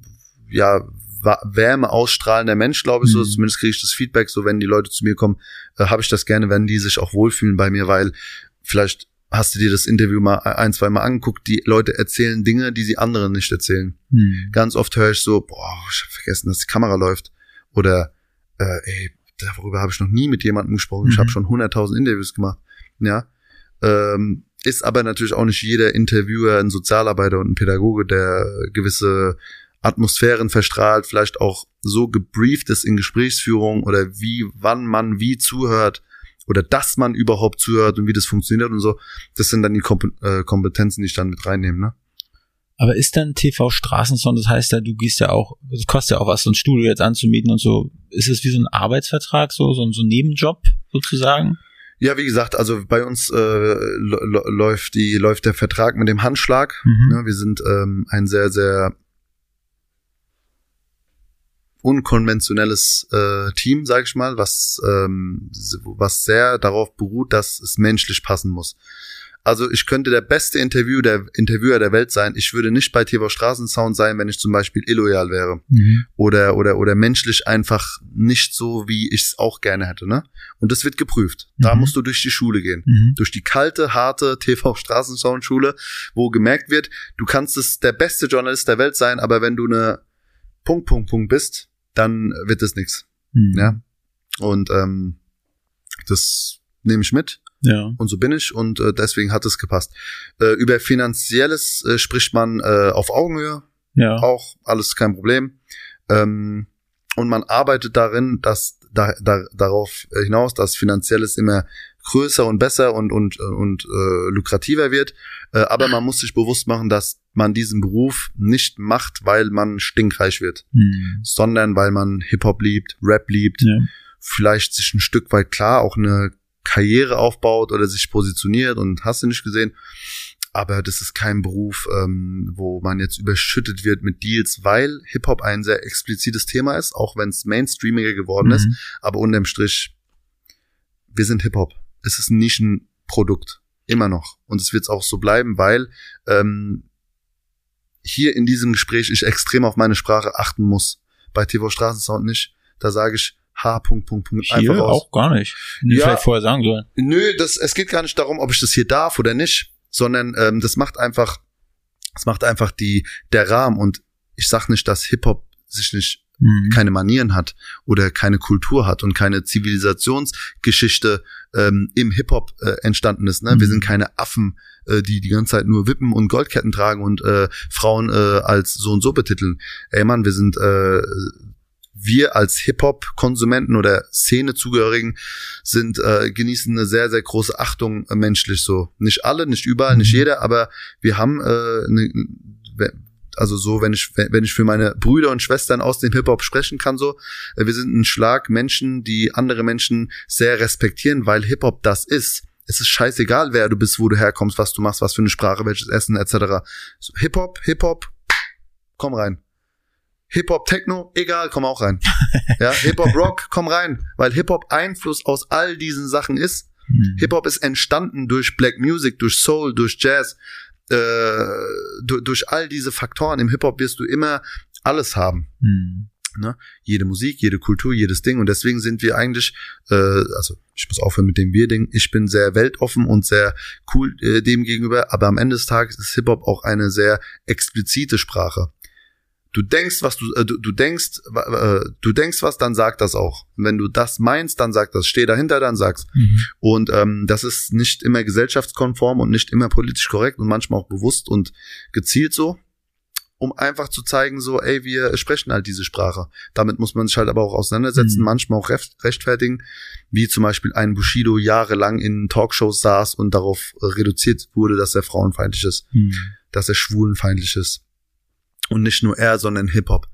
ja, Wärme ausstrahlender Mensch, glaube ich. So, Mhm. zumindest kriege ich das Feedback, so wenn die Leute zu mir kommen, äh, habe ich das gerne, wenn die sich auch wohlfühlen bei mir, weil vielleicht hast du dir das Interview mal ein, zwei Mal angeguckt, die Leute erzählen Dinge, die sie anderen nicht erzählen. Hm. Ganz oft höre ich so, boah, ich habe vergessen, dass die Kamera läuft. Oder, äh, ey, darüber habe ich noch nie mit jemandem gesprochen. Ich Mhm. habe schon 100.000 Interviews gemacht. Ja. Ähm, ist aber natürlich auch nicht jeder Interviewer ein Sozialarbeiter und ein Pädagoge, der gewisse Atmosphären verstrahlt, vielleicht auch so gebrieft ist in Gesprächsführung oder wie, wann man wie zuhört oder dass man überhaupt zuhört und wie das funktioniert und so. Das sind dann die äh, Kompetenzen, die ich dann mit reinnehme, ne? Aber ist dann TV Straßensound, das heißt ja, du gehst ja auch, es kostet ja auch was, so ein Studio jetzt anzumieten und so. Ist es wie so ein Arbeitsvertrag, so, so, so ein Nebenjob sozusagen? Ja, wie gesagt, also bei uns äh, läuft die läuft der Vertrag mit dem Handschlag. Mhm. Ne, wir sind ähm, ein sehr sehr unkonventionelles äh, Team, sag ich mal, was ähm, was sehr darauf beruht, dass es menschlich passen muss. Also ich könnte der beste Interview der Interviewer der Welt sein. Ich würde nicht bei TV Straßensound sein, wenn ich zum Beispiel illoyal wäre Mhm. oder oder oder menschlich einfach nicht so, wie ich es auch gerne hätte. Ne? Und das wird geprüft. Da Mhm. musst du durch die Schule gehen Mhm. durch die kalte, harte TV-Straßensoundschule, wo gemerkt wird, du kannst es der beste Journalist der Welt sein, aber wenn du eine Punkt, Punkt, Punkt bist, dann wird es nichts. Mhm. Ja. Und ähm, das nehme ich mit Ja. und so bin ich und äh, deswegen hat es gepasst. Äh, über Finanzielles äh, spricht man äh, auf Augenhöhe, Ja. auch alles kein Problem. Ähm, und man arbeitet darin, dass da, da, darauf hinaus, dass finanzielles immer größer und besser und und und äh, lukrativer wird. Äh, aber man muss sich bewusst machen, dass man diesen Beruf nicht macht, weil man stinkreich wird, Mhm. sondern weil man Hip Hop liebt, Rap liebt, Ja. vielleicht sich ein Stück weit klar auch eine Karriere aufbaut oder sich positioniert und hast du nicht gesehen. Aber das ist kein Beruf, ähm, wo man jetzt überschüttet wird mit Deals, weil Hip-Hop ein sehr explizites Thema ist, auch wenn es mainstreamiger geworden ist. Mhm. Aber unterm Strich wir sind Hip-Hop. Es ist ein Nischenprodukt. Immer noch. Und es wird es auch so bleiben, weil ähm, hier in diesem Gespräch ich extrem auf meine Sprache achten muss. Bei TV Straßensound nicht. Da sage ich H. Punkt, Punkt, Punkt. Hier einfach auch gar nicht. Ja, vielleicht vorher sagen sollen. Nö, das, es geht gar nicht darum, ob ich das hier darf oder nicht, sondern ähm, das macht einfach, das macht einfach die der Rahmen. Und ich sag nicht, dass Hip Hop sich nicht mhm. keine Manieren hat oder keine Kultur hat und keine Zivilisationsgeschichte ähm, im Hip-Hop äh, entstanden ist. Ne? Mhm. Wir sind keine Affen, äh, die die ganze Zeit nur Wippen und Goldketten tragen und äh, Frauen äh, als so und so betiteln. Ey Mann, wir sind äh, wir als Hip-Hop-Konsumenten oder Szene-Zugehörigen sind äh, genießen eine sehr sehr große Achtung äh, menschlich so nicht alle nicht überall nicht mhm. jeder aber wir haben äh, ne, also so, wenn ich, wenn ich für meine Brüder und Schwestern aus dem Hip-Hop sprechen kann, so, äh, wir sind ein Schlag Menschen, die andere Menschen sehr respektieren, weil Hip-Hop das ist. Es ist scheißegal, wer du bist, wo du herkommst, was du machst, was für eine Sprache, welches Essen, etc. So, Hip-Hop, Hip-Hop, komm rein. Hip-Hop, Techno, egal, komm auch rein. ja, Hip-Hop, Rock, komm rein. Weil Hip-Hop Einfluss aus all diesen Sachen ist. Mhm. Hip-Hop ist entstanden durch Black Music, durch Soul, durch Jazz, äh, durch, durch all diese Faktoren im Hip-Hop wirst du immer alles haben. Mhm. Ne? Jede Musik, jede Kultur, jedes Ding. Und deswegen sind wir eigentlich, äh, also ich muss aufhören mit dem Wir-Ding, ich bin sehr weltoffen und sehr cool äh, dem gegenüber, aber am Ende des Tages ist Hip-Hop auch eine sehr explizite Sprache du denkst, was du, äh, du, du denkst, äh, du denkst was, dann sag das auch. Wenn du das meinst, dann sag das. Steh dahinter, dann sag's. Mhm. Und ähm, das ist nicht immer gesellschaftskonform und nicht immer politisch korrekt und manchmal auch bewusst und gezielt so, um einfach zu zeigen, so, ey, wir sprechen halt diese Sprache. Damit muss man sich halt aber auch auseinandersetzen, mhm. manchmal auch rechtfertigen, wie zum Beispiel ein Bushido jahrelang in Talkshows saß und darauf reduziert wurde, dass er frauenfeindlich ist, mhm. dass er schwulenfeindlich ist und nicht nur er, sondern Hip-Hop.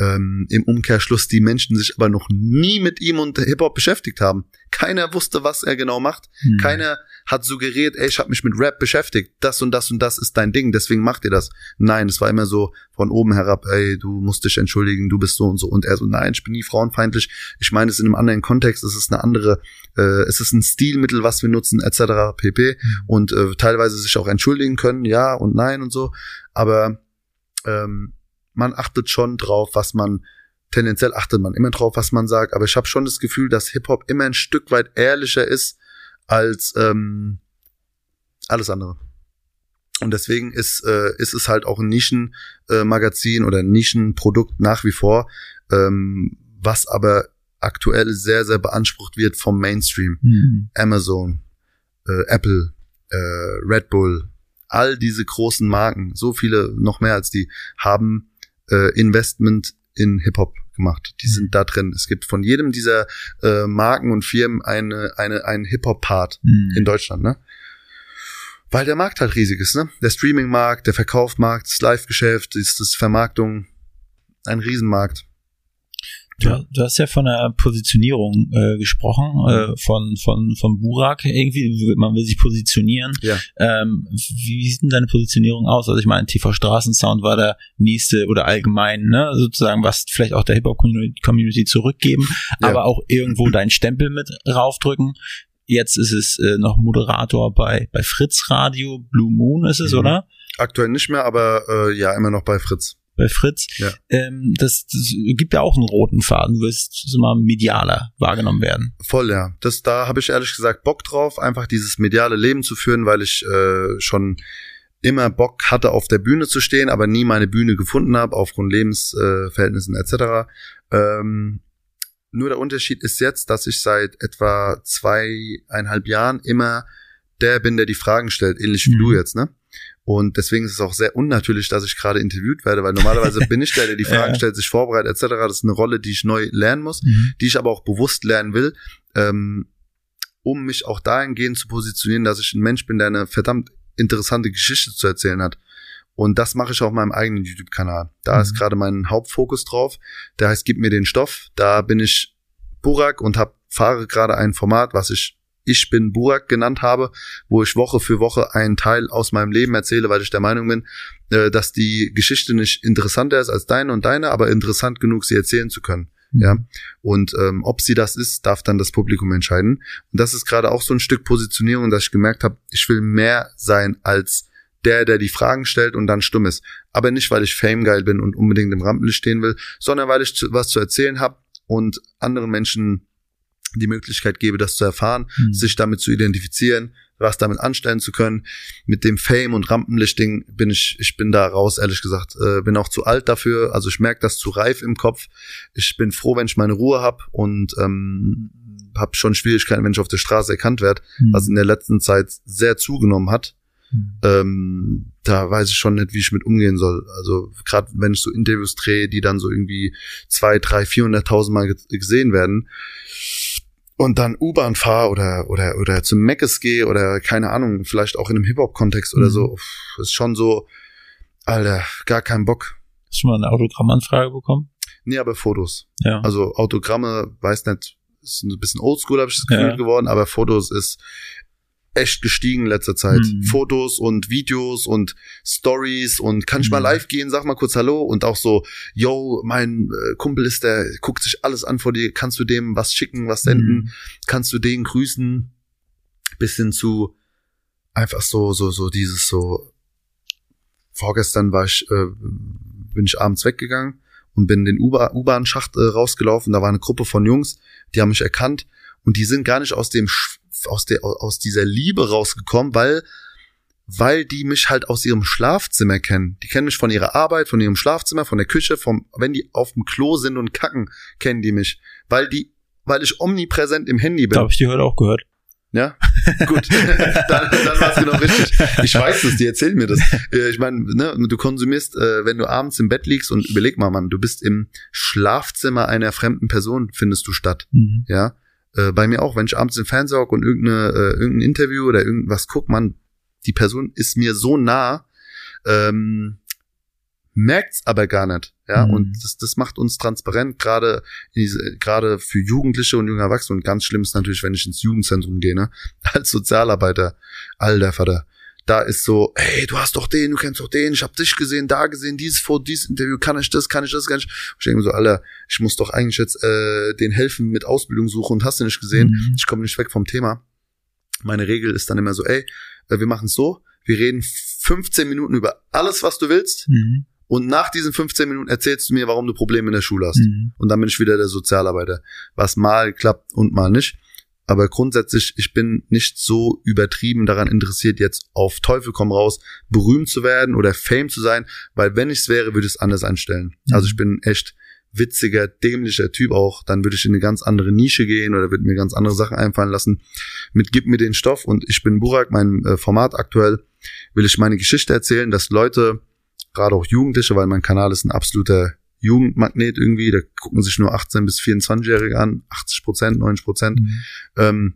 Ähm, Im Umkehrschluss die Menschen sich aber noch nie mit ihm und Hip-Hop beschäftigt haben. Keiner wusste, was er genau macht. Hm. Keiner hat suggeriert, ey, ich habe mich mit Rap beschäftigt. Das und das und das ist dein Ding, deswegen macht ihr das. Nein, es war immer so von oben herab, ey, du musst dich entschuldigen, du bist so und so. Und er so, nein, ich bin nie frauenfeindlich. Ich meine es in einem anderen Kontext, es ist eine andere, äh, es ist ein Stilmittel, was wir nutzen, etc. pp. Hm. Und äh, teilweise sich auch entschuldigen können, ja und nein und so. Aber ähm, man achtet schon drauf, was man tendenziell achtet man immer drauf, was man sagt, aber ich habe schon das Gefühl, dass Hip Hop immer ein Stück weit ehrlicher ist als ähm, alles andere. Und deswegen ist äh, ist es halt auch ein Nischenmagazin äh, oder ein Nischenprodukt nach wie vor, ähm, was aber aktuell sehr sehr beansprucht wird vom Mainstream, mhm. Amazon, äh, Apple, äh, Red Bull, all diese großen Marken, so viele noch mehr als die, haben äh, Investment in Hip-Hop gemacht. Die sind mhm. da drin. Es gibt von jedem dieser äh, Marken und Firmen eine, eine, einen Hip-Hop-Part mhm. in Deutschland, ne? Weil der Markt halt riesig ist, ne? Der Streaming-Markt, der Verkaufmarkt, das Live-Geschäft, ist das Vermarktung, ein Riesenmarkt. Du, du hast ja von der Positionierung äh, gesprochen, äh, von, von, von Burak irgendwie, man will sich positionieren. Ja. Ähm, wie sieht denn deine Positionierung aus? Also ich meine, TV Straßensound war der nächste oder allgemein, ne, sozusagen, was vielleicht auch der Hip-Hop-Community zurückgeben, ja. aber auch irgendwo deinen Stempel mit raufdrücken. Jetzt ist es äh, noch Moderator bei, bei Fritz Radio, Blue Moon ist es, mhm. oder? Aktuell nicht mehr, aber äh, ja, immer noch bei Fritz bei Fritz. Ja. Ähm, das, das gibt ja auch einen roten Faden. Du wirst so mal medialer wahrgenommen werden. Voll, ja. Das, da habe ich ehrlich gesagt Bock drauf, einfach dieses mediale Leben zu führen, weil ich äh, schon immer Bock hatte, auf der Bühne zu stehen, aber nie meine Bühne gefunden habe, aufgrund Lebensverhältnissen äh, etc. Ähm, nur der Unterschied ist jetzt, dass ich seit etwa zweieinhalb Jahren immer der bin, der die Fragen stellt, ähnlich wie mhm. du jetzt, ne? Und deswegen ist es auch sehr unnatürlich, dass ich gerade interviewt werde, weil normalerweise bin ich der, der die Fragen ja. stellt, sich vorbereitet etc. Das ist eine Rolle, die ich neu lernen muss, mhm. die ich aber auch bewusst lernen will, ähm, um mich auch dahingehend zu positionieren, dass ich ein Mensch bin, der eine verdammt interessante Geschichte zu erzählen hat. Und das mache ich auch in meinem eigenen YouTube-Kanal. Da mhm. ist gerade mein Hauptfokus drauf. Der heißt, gib mir den Stoff. Da bin ich Burak und hab, fahre gerade ein Format, was ich ich bin Burak genannt habe, wo ich Woche für Woche einen Teil aus meinem Leben erzähle, weil ich der Meinung bin, äh, dass die Geschichte nicht interessanter ist als deine und deine, aber interessant genug, sie erzählen zu können. Mhm. Ja. Und ähm, ob sie das ist, darf dann das Publikum entscheiden. Und das ist gerade auch so ein Stück Positionierung, dass ich gemerkt habe, ich will mehr sein als der, der die Fragen stellt und dann stumm ist. Aber nicht, weil ich famegeil bin und unbedingt im Rampenlicht stehen will, sondern weil ich was zu erzählen habe und anderen Menschen die Möglichkeit gebe, das zu erfahren, mhm. sich damit zu identifizieren, was damit anstellen zu können. Mit dem Fame und Rampenlichting bin ich, ich bin da raus, ehrlich gesagt, äh, bin auch zu alt dafür. Also ich merke das zu reif im Kopf. Ich bin froh, wenn ich meine Ruhe habe und ähm, habe schon Schwierigkeiten, wenn ich auf der Straße erkannt werde, mhm. was in der letzten Zeit sehr zugenommen hat. Mhm. Ähm, da weiß ich schon nicht, wie ich mit umgehen soll. Also gerade wenn ich so Interviews drehe, die dann so irgendwie zwei, drei, vierhunderttausend Mal gesehen werden, und dann U-Bahn fahre oder oder oder zum Meckes gehe oder keine Ahnung, vielleicht auch in einem Hip-Hop-Kontext mhm. oder so, ist schon so, Alter, gar kein Bock. Hast du schon mal eine Autogrammanfrage bekommen? Nee, aber Fotos. Ja. Also Autogramme, weiß nicht, ist ein bisschen oldschool, habe ich das Gefühl ja. geworden, aber Fotos ist echt gestiegen in letzter Zeit. Mhm. Fotos und Videos und Stories und kann ich mal mhm. live gehen, sag mal kurz Hallo und auch so, yo, mein äh, Kumpel ist der, guckt sich alles an vor dir, kannst du dem was schicken, was senden, mhm. kannst du den grüßen, bis hin zu einfach so, so, so dieses so, vorgestern war ich, äh, bin ich abends weggegangen und bin den U-Bahn-Schacht äh, rausgelaufen, da war eine Gruppe von Jungs, die haben mich erkannt und die sind gar nicht aus dem aus der aus dieser Liebe rausgekommen, weil weil die mich halt aus ihrem Schlafzimmer kennen. Die kennen mich von ihrer Arbeit, von ihrem Schlafzimmer, von der Küche, vom wenn die auf dem Klo sind und kacken, kennen die mich, weil die weil ich omnipräsent im Handy bin. Da habe ich die heute auch gehört. Ja, gut, dann, dann war es genau richtig. Ich weiß das, die erzählen mir das. Äh, ich meine, ne, du konsumierst, äh, wenn du abends im Bett liegst und überleg mal, Mann, du bist im Schlafzimmer einer fremden Person, findest du statt. Mhm. Ja, äh, bei mir auch, wenn ich abends im Fernseher und irgendeine, äh, irgendein Interview oder irgendwas guck, man, die Person ist mir so nah, ähm, merkt's aber gar nicht. Ja, mhm. und das, das macht uns transparent, gerade gerade für Jugendliche und junge Erwachsene. Und ganz schlimm ist natürlich, wenn ich ins Jugendzentrum gehe, ne? Als Sozialarbeiter, alter Vater da ist so, hey, du hast doch den, du kennst doch den, ich hab dich gesehen, da gesehen, dieses Foto, dieses Interview, kann ich das, kann ich das, kann ich. ich denke so, Alter, ich muss doch eigentlich jetzt äh, den helfen mit Ausbildung suchen und hast du nicht gesehen, mhm. ich komme nicht weg vom Thema. Meine Regel ist dann immer so, ey, äh, wir machen es so, wir reden 15 Minuten über alles, was du willst. Mhm. Und nach diesen 15 Minuten erzählst du mir, warum du Probleme in der Schule hast. Mhm. Und dann bin ich wieder der Sozialarbeiter. Was mal klappt und mal nicht. Aber grundsätzlich, ich bin nicht so übertrieben daran interessiert, jetzt auf Teufel komm raus, berühmt zu werden oder Fame zu sein, weil wenn ich es wäre, würde ich es anders anstellen. Mhm. Also ich bin echt witziger, dämlicher Typ auch, dann würde ich in eine ganz andere Nische gehen oder würde mir ganz andere Sachen einfallen lassen. Mit Gib mir den Stoff und ich bin Burak, mein äh, Format aktuell, will ich meine Geschichte erzählen, dass Leute, gerade auch Jugendliche, weil mein Kanal ist ein absoluter Jugendmagnet irgendwie, da gucken sich nur 18 bis 24-Jährige an, 80 Prozent, 90 Prozent. Mhm. Ähm,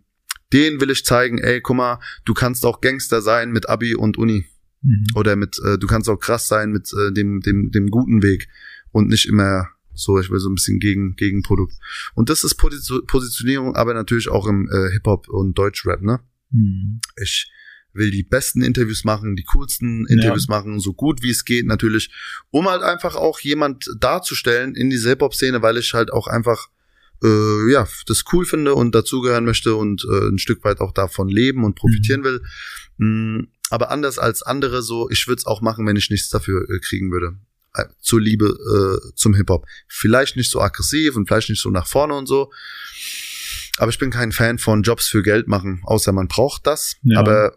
den will ich zeigen, ey, guck mal, du kannst auch Gangster sein mit Abi und Uni. Mhm. Oder mit, äh, du kannst auch krass sein mit äh, dem, dem, dem guten Weg und nicht immer so, ich will so ein bisschen gegen, gegen Produkt. Und das ist Positionierung, aber natürlich auch im äh, Hip-Hop und Deutschrap, ne? Mhm. Ich will die besten Interviews machen, die coolsten Interviews ja. machen, so gut wie es geht natürlich, um halt einfach auch jemand darzustellen in dieser Hip-Hop-Szene, weil ich halt auch einfach äh, ja das cool finde und dazugehören möchte und äh, ein Stück weit auch davon leben und profitieren mhm. will. Mhm, aber anders als andere so, ich würde es auch machen, wenn ich nichts dafür äh, kriegen würde äh, zur Liebe äh, zum Hip-Hop. Vielleicht nicht so aggressiv und vielleicht nicht so nach vorne und so. Aber ich bin kein Fan von Jobs für Geld machen, außer man braucht das. Ja. Aber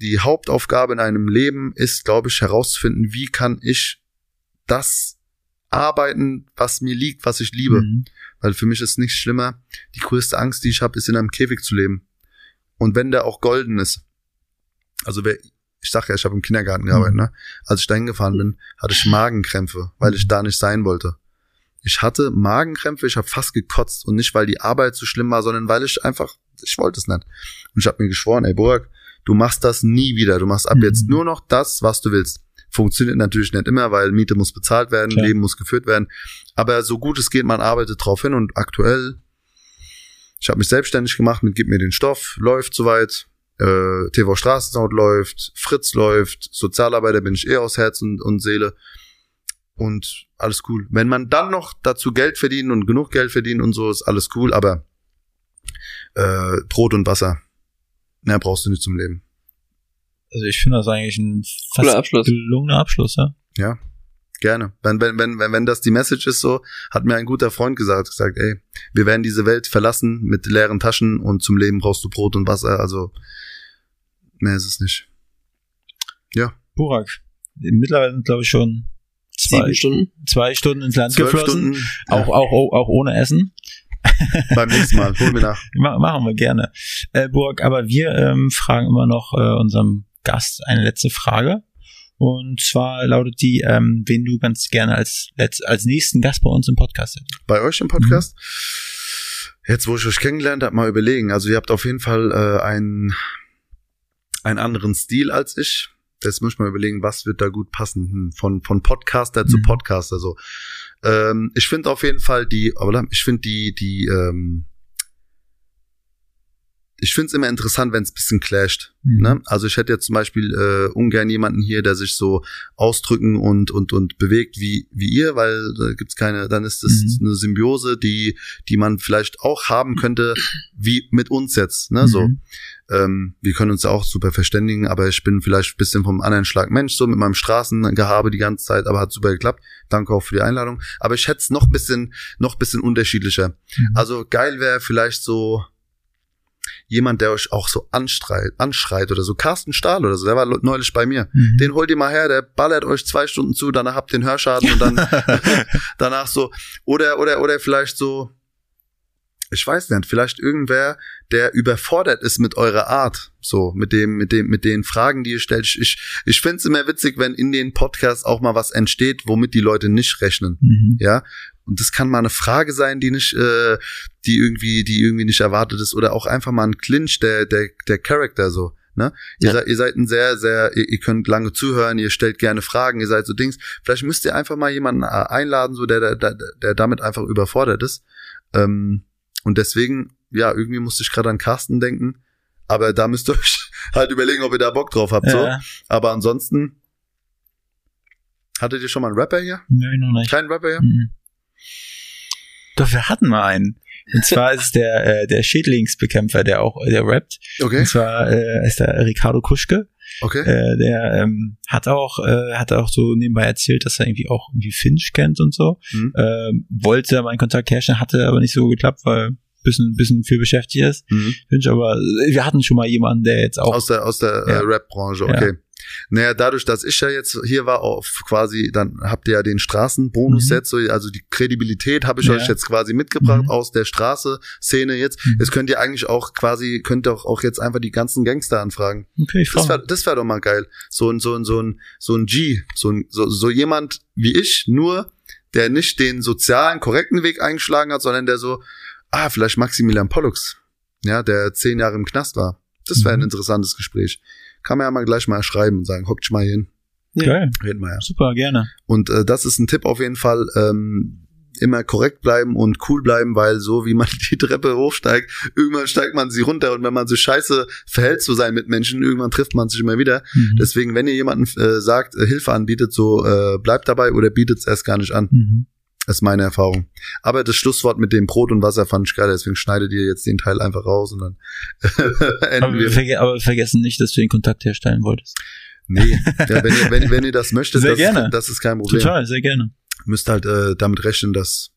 die Hauptaufgabe in einem Leben ist, glaube ich, herauszufinden, wie kann ich das arbeiten, was mir liegt, was ich liebe. Mhm. Weil für mich ist nichts schlimmer. Die größte Angst, die ich habe, ist in einem Käfig zu leben. Und wenn der auch golden ist. Also wer, ich sag ja, ich habe im Kindergarten mhm. gearbeitet, ne? Als ich da hingefahren bin, hatte ich Magenkrämpfe, weil ich da nicht sein wollte. Ich hatte Magenkrämpfe, ich habe fast gekotzt und nicht, weil die Arbeit so schlimm war, sondern weil ich einfach, ich wollte es nicht. Und ich habe mir geschworen, ey Burg, Du machst das nie wieder. Du machst ab mhm. jetzt nur noch das, was du willst. Funktioniert natürlich nicht immer, weil Miete muss bezahlt werden, Klar. Leben muss geführt werden. Aber so gut es geht, man arbeitet drauf hin und aktuell, ich habe mich selbstständig gemacht mit Gib mir den Stoff, läuft soweit. Äh, TV Straßensound läuft, Fritz läuft, Sozialarbeiter bin ich eh aus Herz und, und Seele. und alles cool. Wenn man dann noch dazu Geld verdient und genug Geld verdient und so, ist alles cool, aber äh, Brot und Wasser, mehr brauchst du nicht zum Leben. Also ich finde das eigentlich ein fast Abschluss. gelungener Abschluss, ja. Ja, gerne. Wenn, wenn, wenn, wenn, wenn das die Message ist so, hat mir ein guter Freund gesagt, gesagt, ey, wir werden diese Welt verlassen mit leeren Taschen und zum Leben brauchst du Brot und Wasser, also mehr ist es nicht. Burak, mittlerweile sind glaube ich schon zwei, Sieben Stunden. zwei Stunden ins Land Zwölf geflossen, Stunden, auch, auch, auch, auch ohne Essen. beim nächsten Mal, hol mir nach. Ma- Machen wir gerne. Äh, Burg, aber wir ähm, fragen immer noch äh, unserem Gast eine letzte Frage. Und zwar lautet die, ähm, wen du ganz gerne als, letz als nächsten Gast bei uns im Podcast hättest. Bei euch im Podcast? Jetzt, wo ich euch kennengelernt habe, mal überlegen. Also ihr habt auf jeden Fall äh, einen, einen anderen Stil als ich. Jetzt muss ich mal überlegen, was wird da gut passen. Hm, von, von Podcaster zu Mhm. Podcaster. So. Ähm, ich finde auf jeden Fall die, ich finde die, die, ähm, ich finde es immer interessant, wenn es bisschen clasht. Mhm. Ne? Also ich hätte jetzt zum Beispiel äh, ungern jemanden hier, der sich so ausdrücken und und und bewegt wie wie ihr, weil da gibt's keine, dann ist das Mhm. eine Symbiose, die die man vielleicht auch haben könnte, wie mit uns jetzt. Ne? So, Mhm. Ähm, wir können uns ja auch super verständigen, aber ich bin vielleicht ein bisschen vom anderen Schlag Mensch, so mit meinem Straßengehabe die ganze Zeit, aber hat super geklappt. Danke auch für die Einladung. Aber ich hätte es noch bisschen noch bisschen unterschiedlicher. Mhm. Also geil wäre vielleicht so jemand, der euch auch so anstreit, anschreit oder so. Carsten Stahl oder so, der war neulich bei mir. Mhm. Den holt ihr mal her, der ballert euch zwei Stunden zu, danach habt ihr den Hörschaden und dann danach so. Oder, oder, oder vielleicht so, ich weiß nicht, vielleicht irgendwer, der überfordert ist mit eurer Art, so, mit dem, mit dem, mit den Fragen, die ihr stellt. Ich, ich, ich find's immer witzig, wenn in den Podcasts auch mal was entsteht, womit die Leute nicht rechnen Mhm. ja. Und das kann mal eine Frage sein, die nicht, äh, die irgendwie, die irgendwie nicht erwartet ist, oder auch einfach mal ein Clinch der, der, der Charakter so. Ne? Ihr, Ja. seid, ihr seid ein sehr, sehr, ihr, ihr könnt lange zuhören, ihr stellt gerne Fragen, ihr seid so Dings. Vielleicht müsst ihr einfach mal jemanden äh, einladen, so der, der, der, der damit einfach überfordert ist. Ähm, und deswegen, ja, irgendwie musste ich gerade an Carsten denken. Aber da müsst ihr euch halt überlegen, ob ihr da Bock drauf habt. So. Ja, Aber ansonsten, hattet ihr schon mal einen Rapper hier? nee, noch nicht. Keinen Rapper hier? Mhm. Doch, wir hatten mal einen. Und zwar ist der, äh, der Schädlingsbekämpfer, der auch, äh, der rappt. Okay, Und zwar äh, ist der Ricardo Kuschke. okay. Äh, der ähm, hat auch, äh, hat auch so nebenbei erzählt, dass er irgendwie auch irgendwie Finch kennt und so. Mhm. Ähm, wollte mal einen Kontakt herstellen, hatte aber nicht so geklappt, weil bisschen, bisschen viel beschäftigt ist. Mhm. Finch, aber äh, wir hatten schon mal jemanden, der jetzt auch. Aus der, aus der Ja. äh, Rap-Branche, okay. Naja, dadurch, dass ich ja jetzt hier war, auf quasi, dann habt ihr ja den Straßenbonus Mhm. jetzt, so, also die Kredibilität habe ich Ja. euch jetzt quasi mitgebracht Mhm. aus der Straße-Szene jetzt. Mhm. Jetzt könnt ihr eigentlich auch quasi, könnt ihr auch, auch jetzt einfach die ganzen Gangster anfragen. okay, ich Das wäre das wär doch mal geil. So ein, so ein, so ein, so ein G, so ein, so, so jemand wie ich, nur, der nicht den sozialen, korrekten Weg eingeschlagen hat, sondern der so, ah, vielleicht Maximilian Pollux, ja, der zehn Jahre im Knast war. Das wäre ein Mhm. interessantes Gespräch. Kann man ja mal gleich mal schreiben und sagen, hockt mal hin, Geil. reden wir ja. Super, gerne. Und äh, das ist ein Tipp auf jeden Fall, ähm, immer korrekt bleiben und cool bleiben, weil so wie man die Treppe hochsteigt, irgendwann steigt man sie runter und wenn man so scheiße verhält zu seinen Mitmenschen, irgendwann trifft man sich immer wieder. Mhm. Deswegen, wenn ihr jemanden äh, sagt, äh, Hilfe anbietet, so äh, bleibt dabei oder bietet es erst gar nicht an. Mhm. Das ist meine Erfahrung. Aber das Schlusswort mit dem Brot und Wasser fand ich geil, deswegen schneidet ihr jetzt den Teil einfach raus und dann enden Aber, wir verge aber vergessen nicht, dass du den Kontakt herstellen wolltest. Nee, ja, wenn, ihr, wenn, wenn ihr das möchtet, Sehr das, gerne. Ist, das ist kein Problem. Total, sehr gerne. Müsst halt äh, damit rechnen, dass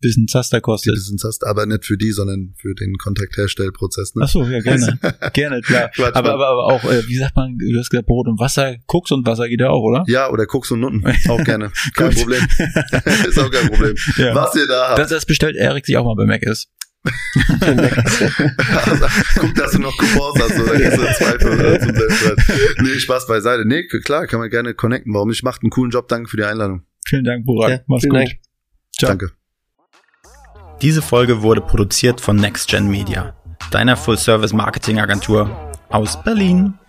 Bisschen Zaster die kostet. Business hast, aber nicht für die, sondern für den Kontaktherstellprozess. Ne? Ach so, ja, gerne. gerne, klar. Quatsch, Aber, aber, aber auch, äh, wie sagt man, du hast gesagt Brot und Wasser, Koks und Wasser geht ja auch, oder? Ja, oder Koks und Nutten. Auch gerne. Kein. Problem. ist auch kein Problem. Ja. Was ihr da habt. Das, das bestellt Erik sich auch mal bei Mac ist. also, guck, dass du noch Coupons hast, oder kriegst du zwei für, äh, zum Selbstwert. Nee, Spaß beiseite. Nee, klar, kann man gerne connecten. Warum nicht? Macht einen coolen Job. Danke für die Einladung. Vielen Dank, Burak. Ja, Mach's vielen gut. Dank. Ciao. Danke. Diese Folge wurde produziert von NextGen Media, deiner Full-Service-Marketing-Agentur aus Berlin.